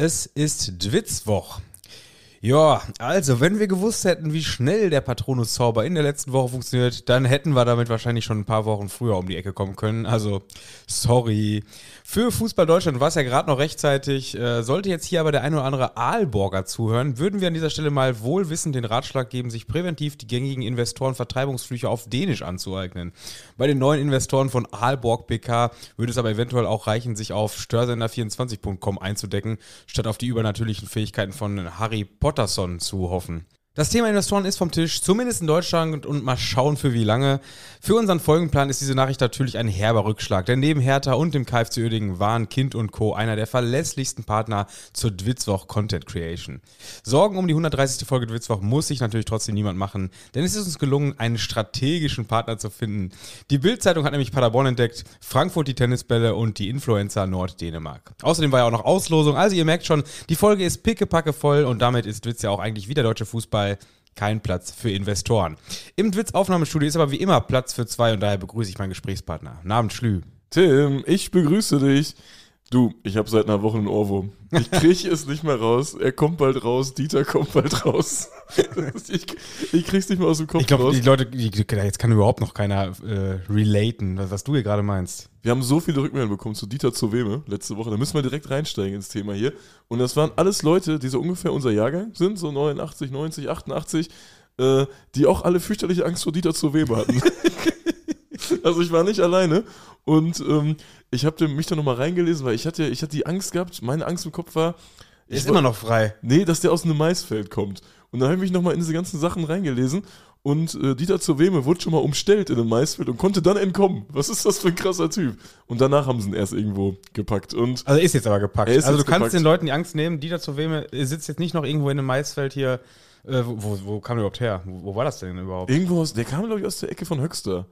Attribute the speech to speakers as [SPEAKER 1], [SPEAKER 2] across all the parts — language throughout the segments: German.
[SPEAKER 1] Es ist Dwitzwoch. Ja, also, wenn wir gewusst hätten, wie schnell der Patronus-Zauber in der letzten Woche funktioniert, dann hätten wir damit wahrscheinlich schon ein paar Wochen früher um die Ecke kommen können. Also, sorry. Für Fußball Deutschland war es ja gerade noch rechtzeitig. Äh, sollte jetzt hier aber der ein oder andere Aalborger zuhören, würden wir an dieser Stelle mal wohlwissend den Ratschlag geben, sich präventiv die gängigen Investoren-Vertreibungsflüche auf Dänisch anzueignen. Bei den neuen Investoren von Aalborg PK würde es aber eventuell auch reichen, sich auf störsender24.com einzudecken, statt auf die übernatürlichen Fähigkeiten von Harry Potterson zu hoffen. Das Thema Investoren ist vom Tisch, zumindest in Deutschland und mal schauen für wie lange. Für unseren Folgenplan ist diese Nachricht natürlich ein herber Rückschlag, denn neben Hertha und dem KFC Uerdingen waren Kind und Co. einer der verlässlichsten Partner zur Dwitzwoch Content Creation. Sorgen um die 130. Folge Dwitzwoch muss sich natürlich trotzdem niemand machen, denn es ist uns gelungen, einen strategischen Partner zu finden. Die Bild-Zeitung hat nämlich Paderborn entdeckt, Frankfurt die Tennisbälle und die Influencer Norddänemark. Außerdem war ja auch noch Auslosung, also ihr merkt schon, die Folge ist pickepacke voll und damit ist Dwitz ja auch eigentlich wie der deutsche Fußball kein Platz für Investoren. Im Dwitz Aufnahmestudio ist aber wie immer Platz für zwei und daher begrüße ich meinen Gesprächspartner. Namens Schlü.
[SPEAKER 2] Tim, ich begrüße dich. Du, ich habe seit einer Woche einen Ohrwurm. Ich kriege es nicht mehr raus. Er kommt bald raus. Dieter kommt bald raus. ich, ich krieg's nicht mehr aus dem Kopf
[SPEAKER 1] Ich glaube,
[SPEAKER 2] raus.
[SPEAKER 1] die Leute, die, jetzt kann überhaupt noch keiner äh, relaten, was du hier gerade meinst.
[SPEAKER 2] Wir haben so viele Rückmeldungen bekommen zu Dieter Zoweme letzte Woche. Da müssen wir direkt reinsteigen ins Thema hier. Und das waren alles Leute, die so ungefähr unser Jahrgang sind, so 89, 90, 88, äh, die auch alle fürchterliche Angst vor Dieter Zoweme hatten. also ich war nicht alleine. Und ähm, ich habe mich da nochmal reingelesen, weil ich hatte, ich hatte die Angst gehabt, meine Angst im Kopf war,
[SPEAKER 1] ist
[SPEAKER 2] ich
[SPEAKER 1] immer noch frei.
[SPEAKER 2] Nee, dass der aus einem Maisfeld kommt. Und dann habe ich mich nochmal in diese ganzen Sachen reingelesen und äh, Dieter Zoweme wurde schon mal umstellt in einem Maisfeld und konnte dann entkommen. Was ist das für ein krasser Typ? Und danach haben sie ihn erst irgendwo gepackt. Und
[SPEAKER 1] Also er ist jetzt aber gepackt. Also du kannst
[SPEAKER 2] gepackt.
[SPEAKER 1] den Leuten die Angst nehmen, Dieter zu wem sitzt jetzt nicht noch irgendwo in einem Maisfeld hier. Äh, wo, wo, kam der überhaupt her? Wo, wo war das denn überhaupt?
[SPEAKER 2] irgendwo aus, der kam, glaube ich, aus der Ecke von Höxter.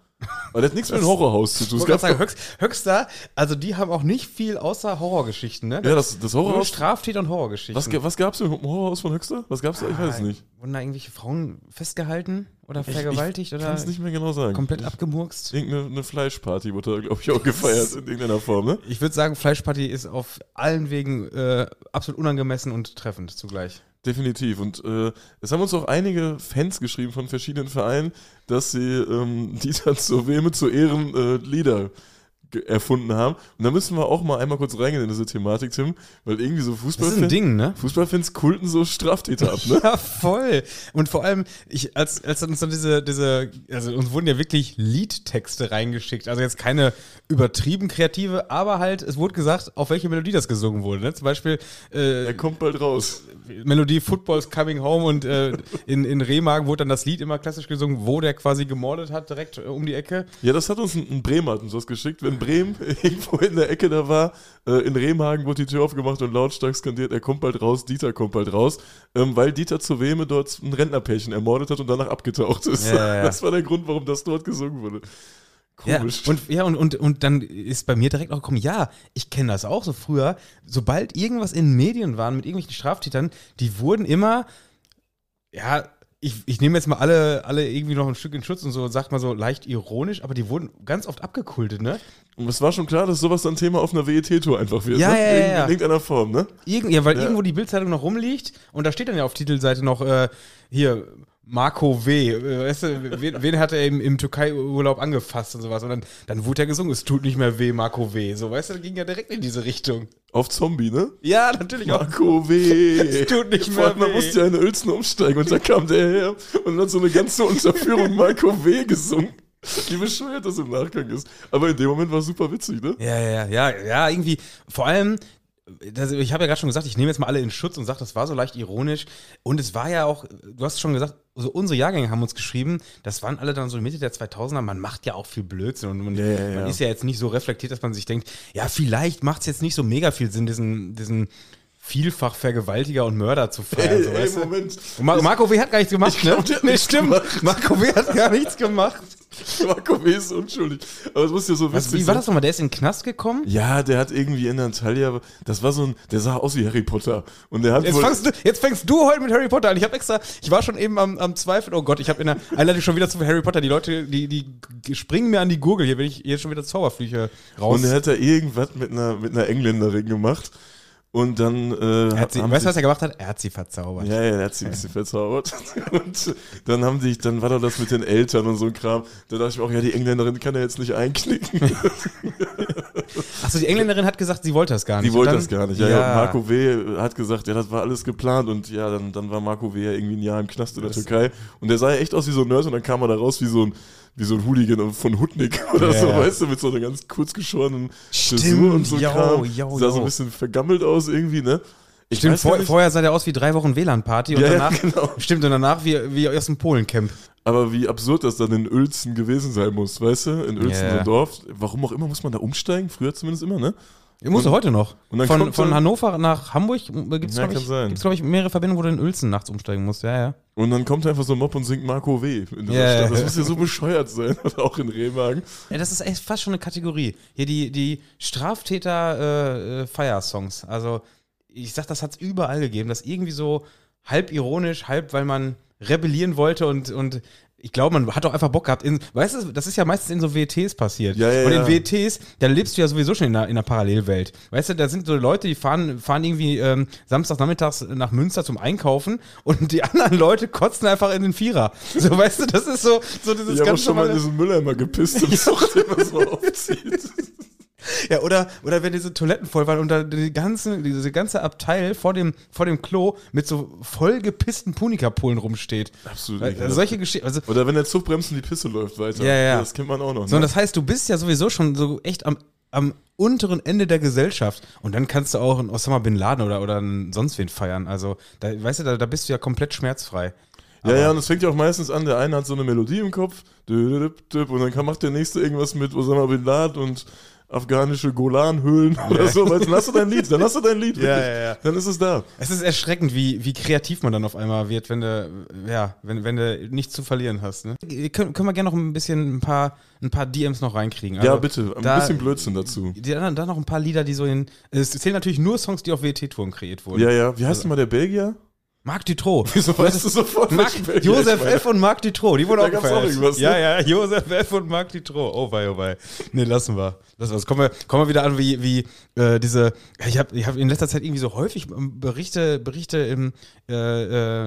[SPEAKER 2] Aber der hat nichts mit dem Horrorhaus zu tun.
[SPEAKER 1] Ich wollte sagen, Höx, Höxter, also die haben auch nicht viel außer Horrorgeschichten, ne?
[SPEAKER 2] ja, das, das
[SPEAKER 1] Nur
[SPEAKER 2] Horrorhaus.
[SPEAKER 1] Straftäter und Horrorgeschichten.
[SPEAKER 2] Was, was gab es im Horrorhaus von Höxter? Was gab es da? Ich weiß es nicht.
[SPEAKER 1] Wurden da irgendwelche Frauen festgehalten oder
[SPEAKER 2] Ich-
[SPEAKER 1] vergewaltigt
[SPEAKER 2] ich
[SPEAKER 1] oder
[SPEAKER 2] kann es nicht mehr genau sagen.
[SPEAKER 1] komplett abgemurkst?
[SPEAKER 2] Irgendeine eine Fleischparty wurde da, glaube ich, auch gefeiert in irgendeiner Form, ne?
[SPEAKER 1] Ich würde sagen, Fleischparty ist auf allen Wegen äh, absolut unangemessen und treffend zugleich.
[SPEAKER 2] Definitiv. Und äh, es haben uns auch einige Fans geschrieben von verschiedenen Vereinen, dass sie ähm, Dieter zur Weme zu Ehren äh, Lieder erfunden haben. Und da müssen wir auch mal einmal kurz reingehen in diese Thematik, Tim, weil irgendwie so
[SPEAKER 1] Das ist ein Ding, ne?
[SPEAKER 2] Fußballfans kulten so Straftäter ab, ne?
[SPEAKER 1] Ja, voll. Und vor allem, ich, als, als uns dann diese, diese, also uns wurden ja wirklich Liedtexte reingeschickt. Also jetzt keine übertrieben kreative, aber halt, es wurde gesagt, auf welche Melodie das gesungen wurde. Ne? Zum Beispiel äh,
[SPEAKER 2] Er kommt bald raus.
[SPEAKER 1] Melodie Football's Coming Home und äh, in, in Remagen wurde dann das Lied immer klassisch gesungen, wo der quasi gemordet hat, direkt äh, um die Ecke.
[SPEAKER 2] Ja, das hat uns ein, ein Bremer hat uns das geschickt. Wenn Bremen irgendwo in der Ecke da war, äh, in Remagen wurde die Tür aufgemacht und lautstark skandiert, er kommt bald raus, Dieter kommt bald raus, ähm, weil Dieter zu Weme dort ein Rentnerpärchen ermordet hat und danach abgetaucht ist.
[SPEAKER 1] Ja, ja.
[SPEAKER 2] Das war der Grund, warum das dort gesungen wurde. Komisch.
[SPEAKER 1] Ja, und, ja, und, und, und dann ist bei mir direkt auch gekommen, ja, ich kenne das auch so früher, sobald irgendwas in Medien waren mit irgendwelchen Straftätern, die wurden immer, ja, ich, ich nehme jetzt mal alle, alle irgendwie noch ein Stück in Schutz und so, sagt mal so leicht ironisch, aber die wurden ganz oft abgekultet, ne?
[SPEAKER 2] Und es war schon klar, dass sowas dann Thema auf einer WET-Tour einfach wird.
[SPEAKER 1] Ja,
[SPEAKER 2] ne?
[SPEAKER 1] ja, ja,
[SPEAKER 2] In,
[SPEAKER 1] ja.
[SPEAKER 2] in irgendeiner Form, ne?
[SPEAKER 1] Irgend, ja, weil
[SPEAKER 2] Ja.
[SPEAKER 1] irgendwo die Bildzeitung noch rumliegt und da steht dann ja auf Titelseite noch, äh, hier, Marco W. Äh, Weißt du, wen, wen hat er im, im Türkei-Urlaub angefasst und sowas? Und dann, dann wurde er gesungen, es tut nicht mehr weh, Marco W. So, weißt du, das ging ja direkt in diese Richtung.
[SPEAKER 2] Auf Zombie, ne?
[SPEAKER 1] Ja, natürlich auch.
[SPEAKER 2] Marco W.
[SPEAKER 1] Es tut nicht
[SPEAKER 2] Vor allem,
[SPEAKER 1] mehr
[SPEAKER 2] Man
[SPEAKER 1] weh.
[SPEAKER 2] musste ja eine Uelzen umsteigen und da kam der her und hat so eine ganze Unterführung Marco W. gesungen. Wie bescheuert das im Nachgang ist. Aber in dem Moment war es super witzig, ne?
[SPEAKER 1] Ja, ja, ja, ja, irgendwie. Vor allem, das, ich habe ja gerade schon gesagt, ich nehme jetzt mal alle in Schutz und sage, das war so leicht ironisch. Und es war ja auch, du hast schon gesagt, so unsere Jahrgänge haben uns geschrieben, das waren alle dann so Mitte der 2000er, man macht ja auch viel Blödsinn und man,
[SPEAKER 2] ja, ja.
[SPEAKER 1] man ist ja jetzt nicht so reflektiert, dass man sich denkt, ja, vielleicht macht es jetzt nicht so mega viel Sinn, diesen, diesen vielfach Vergewaltiger und Mörder zu feiern. so, du?
[SPEAKER 2] Moment.
[SPEAKER 1] Mar Marco W. hat gar nichts gemacht,
[SPEAKER 2] glaub,
[SPEAKER 1] ne? Nee, stimmt.
[SPEAKER 2] gemacht.
[SPEAKER 1] Marco W. hat gar nichts gemacht.
[SPEAKER 2] Marco W. ist unschuldig. Aber es muss ja so
[SPEAKER 1] Was,
[SPEAKER 2] witzig
[SPEAKER 1] wie war
[SPEAKER 2] sein.
[SPEAKER 1] das nochmal? Der ist in den Knast gekommen?
[SPEAKER 2] Ja, der hat irgendwie in Antalya, das war so ein, der sah aus wie Harry Potter. Und der hat
[SPEAKER 1] Jetzt, fängst du, jetzt fängst du heute mit Harry Potter an. Ich habe extra, ich war schon eben am, am Zweifeln. Oh Gott, ich habe in der Einleitung schon wieder zu Harry Potter. Die Leute, die, die springen mir an die Gurgel hier, wenn ich hier schon wieder Zauberflüche raus.
[SPEAKER 2] und der hat da irgendwas mit einer, mit einer Engländerin gemacht. Und dann. Äh,
[SPEAKER 1] Er hat sie, weißt du,
[SPEAKER 2] sich-
[SPEAKER 1] was er gemacht hat? Er hat sie verzaubert.
[SPEAKER 2] Ja, ja, er hat sie ein bisschen verzaubert. Und dann haben die, dann war da das mit den Eltern und so ein Kram. Da dachte ich mir auch, ja, die Engländerin kann er jetzt nicht einknicken.
[SPEAKER 1] Achso, die Engländerin hat gesagt, sie wollte das gar nicht.
[SPEAKER 2] Die wollte
[SPEAKER 1] Und
[SPEAKER 2] das
[SPEAKER 1] dann-
[SPEAKER 2] gar nicht. Ja, ja. Marco W. hat gesagt, ja, das war alles geplant und ja, dann, dann war Marco W. ja irgendwie ein Jahr im Knast in der Türkei und der sah ja echt aus wie so ein Nerd und dann kam er da raus wie so ein, wie so ein Hooligan von Hutnik oder
[SPEAKER 1] Ja,
[SPEAKER 2] so,
[SPEAKER 1] ja.
[SPEAKER 2] weißt du, mit so einer ganz kurz geschorenen
[SPEAKER 1] Stimmt,
[SPEAKER 2] Frisur und so
[SPEAKER 1] yo,
[SPEAKER 2] Kram.
[SPEAKER 1] yo,
[SPEAKER 2] sah so ein bisschen vergammelt aus irgendwie, ne? Ich
[SPEAKER 1] Stimmt, vor, vorher sah der aus wie drei Wochen WLAN-Party und
[SPEAKER 2] Ja, ja,
[SPEAKER 1] danach,
[SPEAKER 2] genau.
[SPEAKER 1] stimmt, und danach wie, wie aus dem Polen-Camp.
[SPEAKER 2] aber wie absurd das dann in Uelzen gewesen sein muss, weißt du? In Uelzen,
[SPEAKER 1] Ja.
[SPEAKER 2] so ein Dorf. Warum auch immer muss man da umsteigen, früher zumindest immer, ne?
[SPEAKER 1] Ich musste heute noch. von von Hannover nach Hamburg gibt es,
[SPEAKER 2] Ja,
[SPEAKER 1] glaube ich, glaub ich, mehrere Verbindungen, wo du in Uelzen nachts umsteigen musst. Ja, ja.
[SPEAKER 2] Und dann kommt einfach so ein Mob und singt Marco W. Stadt. Das muss ja so bescheuert sein. Auch in Remagen.
[SPEAKER 1] Ja, das ist echt fast schon eine Kategorie. Hier die, die Straftäter-Feiersongs. also, ich sag, das hat es überall gegeben. Das irgendwie so halb ironisch, halb, weil man rebellieren wollte und, und ich glaube, man hat auch einfach Bock gehabt. In, weißt du, das ist ja meistens in so WTs passiert.
[SPEAKER 2] Ja, ja,
[SPEAKER 1] und in. WTs, da lebst du ja sowieso schon in einer, in einer Parallelwelt. Weißt du, da sind so Leute, die fahren, fahren irgendwie ähm, samstags nachmittags nach Münster zum Einkaufen und die anderen Leute kotzen einfach in den Vierer. So, weißt du, das ist so, so dieses
[SPEAKER 2] Ich habe auch
[SPEAKER 1] ganz
[SPEAKER 2] schon mal in diesen Mülleimer gepisst und sucht, den man so aufzieht.
[SPEAKER 1] Ja, oder, oder wenn diese Toiletten voll waren und da die ganze, diese ganze Abteil vor dem, vor dem Klo mit so vollgepissten Punika-Polen rumsteht.
[SPEAKER 2] Absolut
[SPEAKER 1] also solche Geschichten. Also,
[SPEAKER 2] Oder wenn der Zug bremst und die Pisse läuft weiter.
[SPEAKER 1] Ja, ja.
[SPEAKER 2] Das kennt man auch noch.
[SPEAKER 1] so, und
[SPEAKER 2] Ne?
[SPEAKER 1] das heißt, du bist ja sowieso schon so echt am, am unteren Ende der Gesellschaft. Und dann kannst du auch einen Osama Bin Laden oder, oder einen sonst wen feiern. Also, da, weißt du, da, da bist du ja komplett schmerzfrei.
[SPEAKER 2] Ja, ja, und es fängt ja auch meistens an, der eine hat so eine Melodie im Kopf, und dann macht der nächste irgendwas mit Osama Bin Laden und afghanische Golanhöhlen oder so. Weißt, dann hast du dein Lied, dann hast du dein Lied.
[SPEAKER 1] Ja, ja, ja.
[SPEAKER 2] Dann ist es da.
[SPEAKER 1] Es ist erschreckend, wie, wie kreativ man dann auf einmal wird, wenn du, ja, wenn, wenn du nichts zu verlieren hast. Ne? Können, können wir gerne noch ein bisschen ein paar, ein paar DMs noch reinkriegen.
[SPEAKER 2] ja,
[SPEAKER 1] Also,
[SPEAKER 2] bitte. Ein
[SPEAKER 1] da-
[SPEAKER 2] bisschen Blödsinn dazu.
[SPEAKER 1] Die anderen, dann noch ein paar Lieder, die so in. Es zählen natürlich nur Songs, die auf WT-Touren kreiert wurden.
[SPEAKER 2] Ja, ja. Wie heißt denn mal der Belgier?
[SPEAKER 1] Marc Dutroux.
[SPEAKER 2] Wieso weißt du sofort,
[SPEAKER 1] Marc, Josef? F. und Marc Dutroux, die wurden
[SPEAKER 2] Da
[SPEAKER 1] auch gefeiert.
[SPEAKER 2] auch ne?
[SPEAKER 1] Ja, ja, Josef F. und Marc Dutroux. Oh wei, oh wei. Nee, lassen wir. Lassen wir. Kommen wir, kommen wir wieder an, wie, wie äh, diese. Ich habe ich hab in letzter Zeit irgendwie so häufig ähm, Berichte, Berichte im, äh,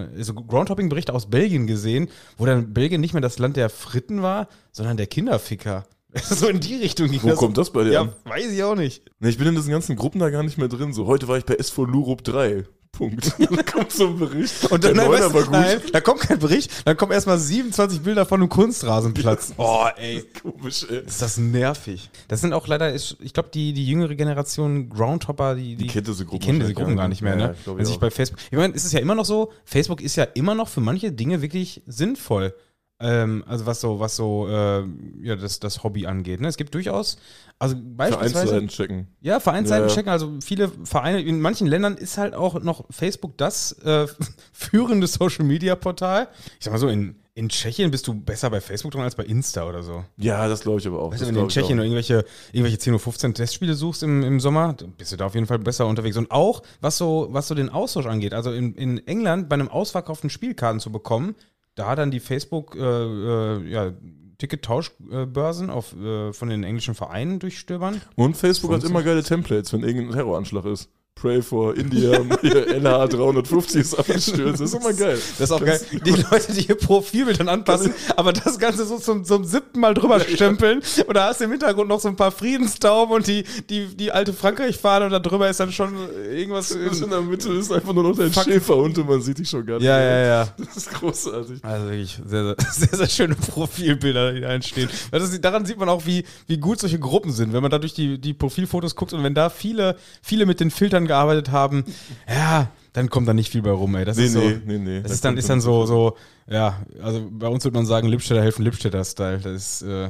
[SPEAKER 1] äh, so Groundhopping-Berichte aus Belgien gesehen, wo dann Belgien nicht mehr das Land der Fritten war, sondern der Kinderficker. so in die Richtung ging
[SPEAKER 2] Wo kommt das bei dir
[SPEAKER 1] Ja,
[SPEAKER 2] an?
[SPEAKER 1] weiß ich auch nicht.
[SPEAKER 2] Ich bin in diesen ganzen Gruppen da gar nicht mehr drin. So, heute war ich bei SV Lurup 3. Punkt. dann kommt so ein Bericht.
[SPEAKER 1] Und dann, nein, weißt, du,
[SPEAKER 2] gut.
[SPEAKER 1] nein, da kommt kein Bericht, dann kommen erstmal 27 Bilder von einem Kunstrasenplatz. Oh, ey.
[SPEAKER 2] Komisch, ey.
[SPEAKER 1] Ist das nervig. Das sind auch leider, ist, ich glaube, die, die jüngere Generation Groundhopper, die, die,
[SPEAKER 2] Die kennt diese Gruppen
[SPEAKER 1] die kennen diese Gruppen
[SPEAKER 2] gar nicht.
[SPEAKER 1] mehr.
[SPEAKER 2] Ja,
[SPEAKER 1] Ne?
[SPEAKER 2] ich
[SPEAKER 1] Wenn sich bei Facebook, ich meine, es ist ja immer noch so, Facebook ist ja immer noch für manche Dinge wirklich sinnvoll. Ähm, also was so, was so, äh, ja, das, das Hobby angeht. Ne? Es gibt durchaus, also beispielsweise,
[SPEAKER 2] Vereinsseiten checken.
[SPEAKER 1] ja, Vereinsseiten
[SPEAKER 2] Ja,
[SPEAKER 1] checken, also viele Vereine, in manchen Ländern ist halt auch noch Facebook das äh, führende Social Media Portal. Ich sag mal so, in, in Tschechien bist du besser bei Facebook dran als bei Insta oder so.
[SPEAKER 2] Ja, das glaube ich aber auch.
[SPEAKER 1] Weißt du, wenn du in Tschechien irgendwelche, irgendwelche 10 oder 15 Testspiele suchst im, im Sommer, bist du da auf jeden Fall besser unterwegs. Und auch, was so, was so den Austausch angeht, also in, in England bei einem ausverkauften Spielkarten zu bekommen, da dann die Facebook, äh, äh, ja, Ticket-Tauschbörsen auf, äh, von den englischen Vereinen durchstöbern.
[SPEAKER 2] Und Facebook hat immer geile Templates, wenn irgendein Terroranschlag ist. Pray for India, LH 350 ist abgestürzt. Das ist immer geil.
[SPEAKER 1] Das ist auch geil. Die Leute, die ihr Profilbild dann anpassen, aber das Ganze so zum, zum siebten Mal drüber stempeln. Und da hast du im Hintergrund noch so ein paar Friedenstauben und die, die, die alte Frankreich-Fahne und da drüber ist dann schon irgendwas.
[SPEAKER 2] Das in der Mitte ist einfach nur noch dein
[SPEAKER 1] Fuck.
[SPEAKER 2] Schäferhund und man sieht dich schon gar nicht.
[SPEAKER 1] Ja,
[SPEAKER 2] mehr.
[SPEAKER 1] ja, ja.
[SPEAKER 2] Das ist großartig.
[SPEAKER 1] Also wirklich sehr, sehr, sehr, sehr schöne Profilbilder, die da entstehen. Das, daran sieht man auch, wie, wie gut solche Gruppen sind. Wenn man da durch die, die Profilfotos guckt und wenn da viele, viele mit den Filtern gearbeitet haben, ja, dann kommt da nicht viel bei rum, ey. Das
[SPEAKER 2] Nee,
[SPEAKER 1] ist so,
[SPEAKER 2] nee, nee, nee.
[SPEAKER 1] Das
[SPEAKER 2] Da
[SPEAKER 1] ist dann, ist dann so, so, ja, also bei uns würde man sagen, Lippstädter helfen Lippstädter-Style. Das ist, äh, ja,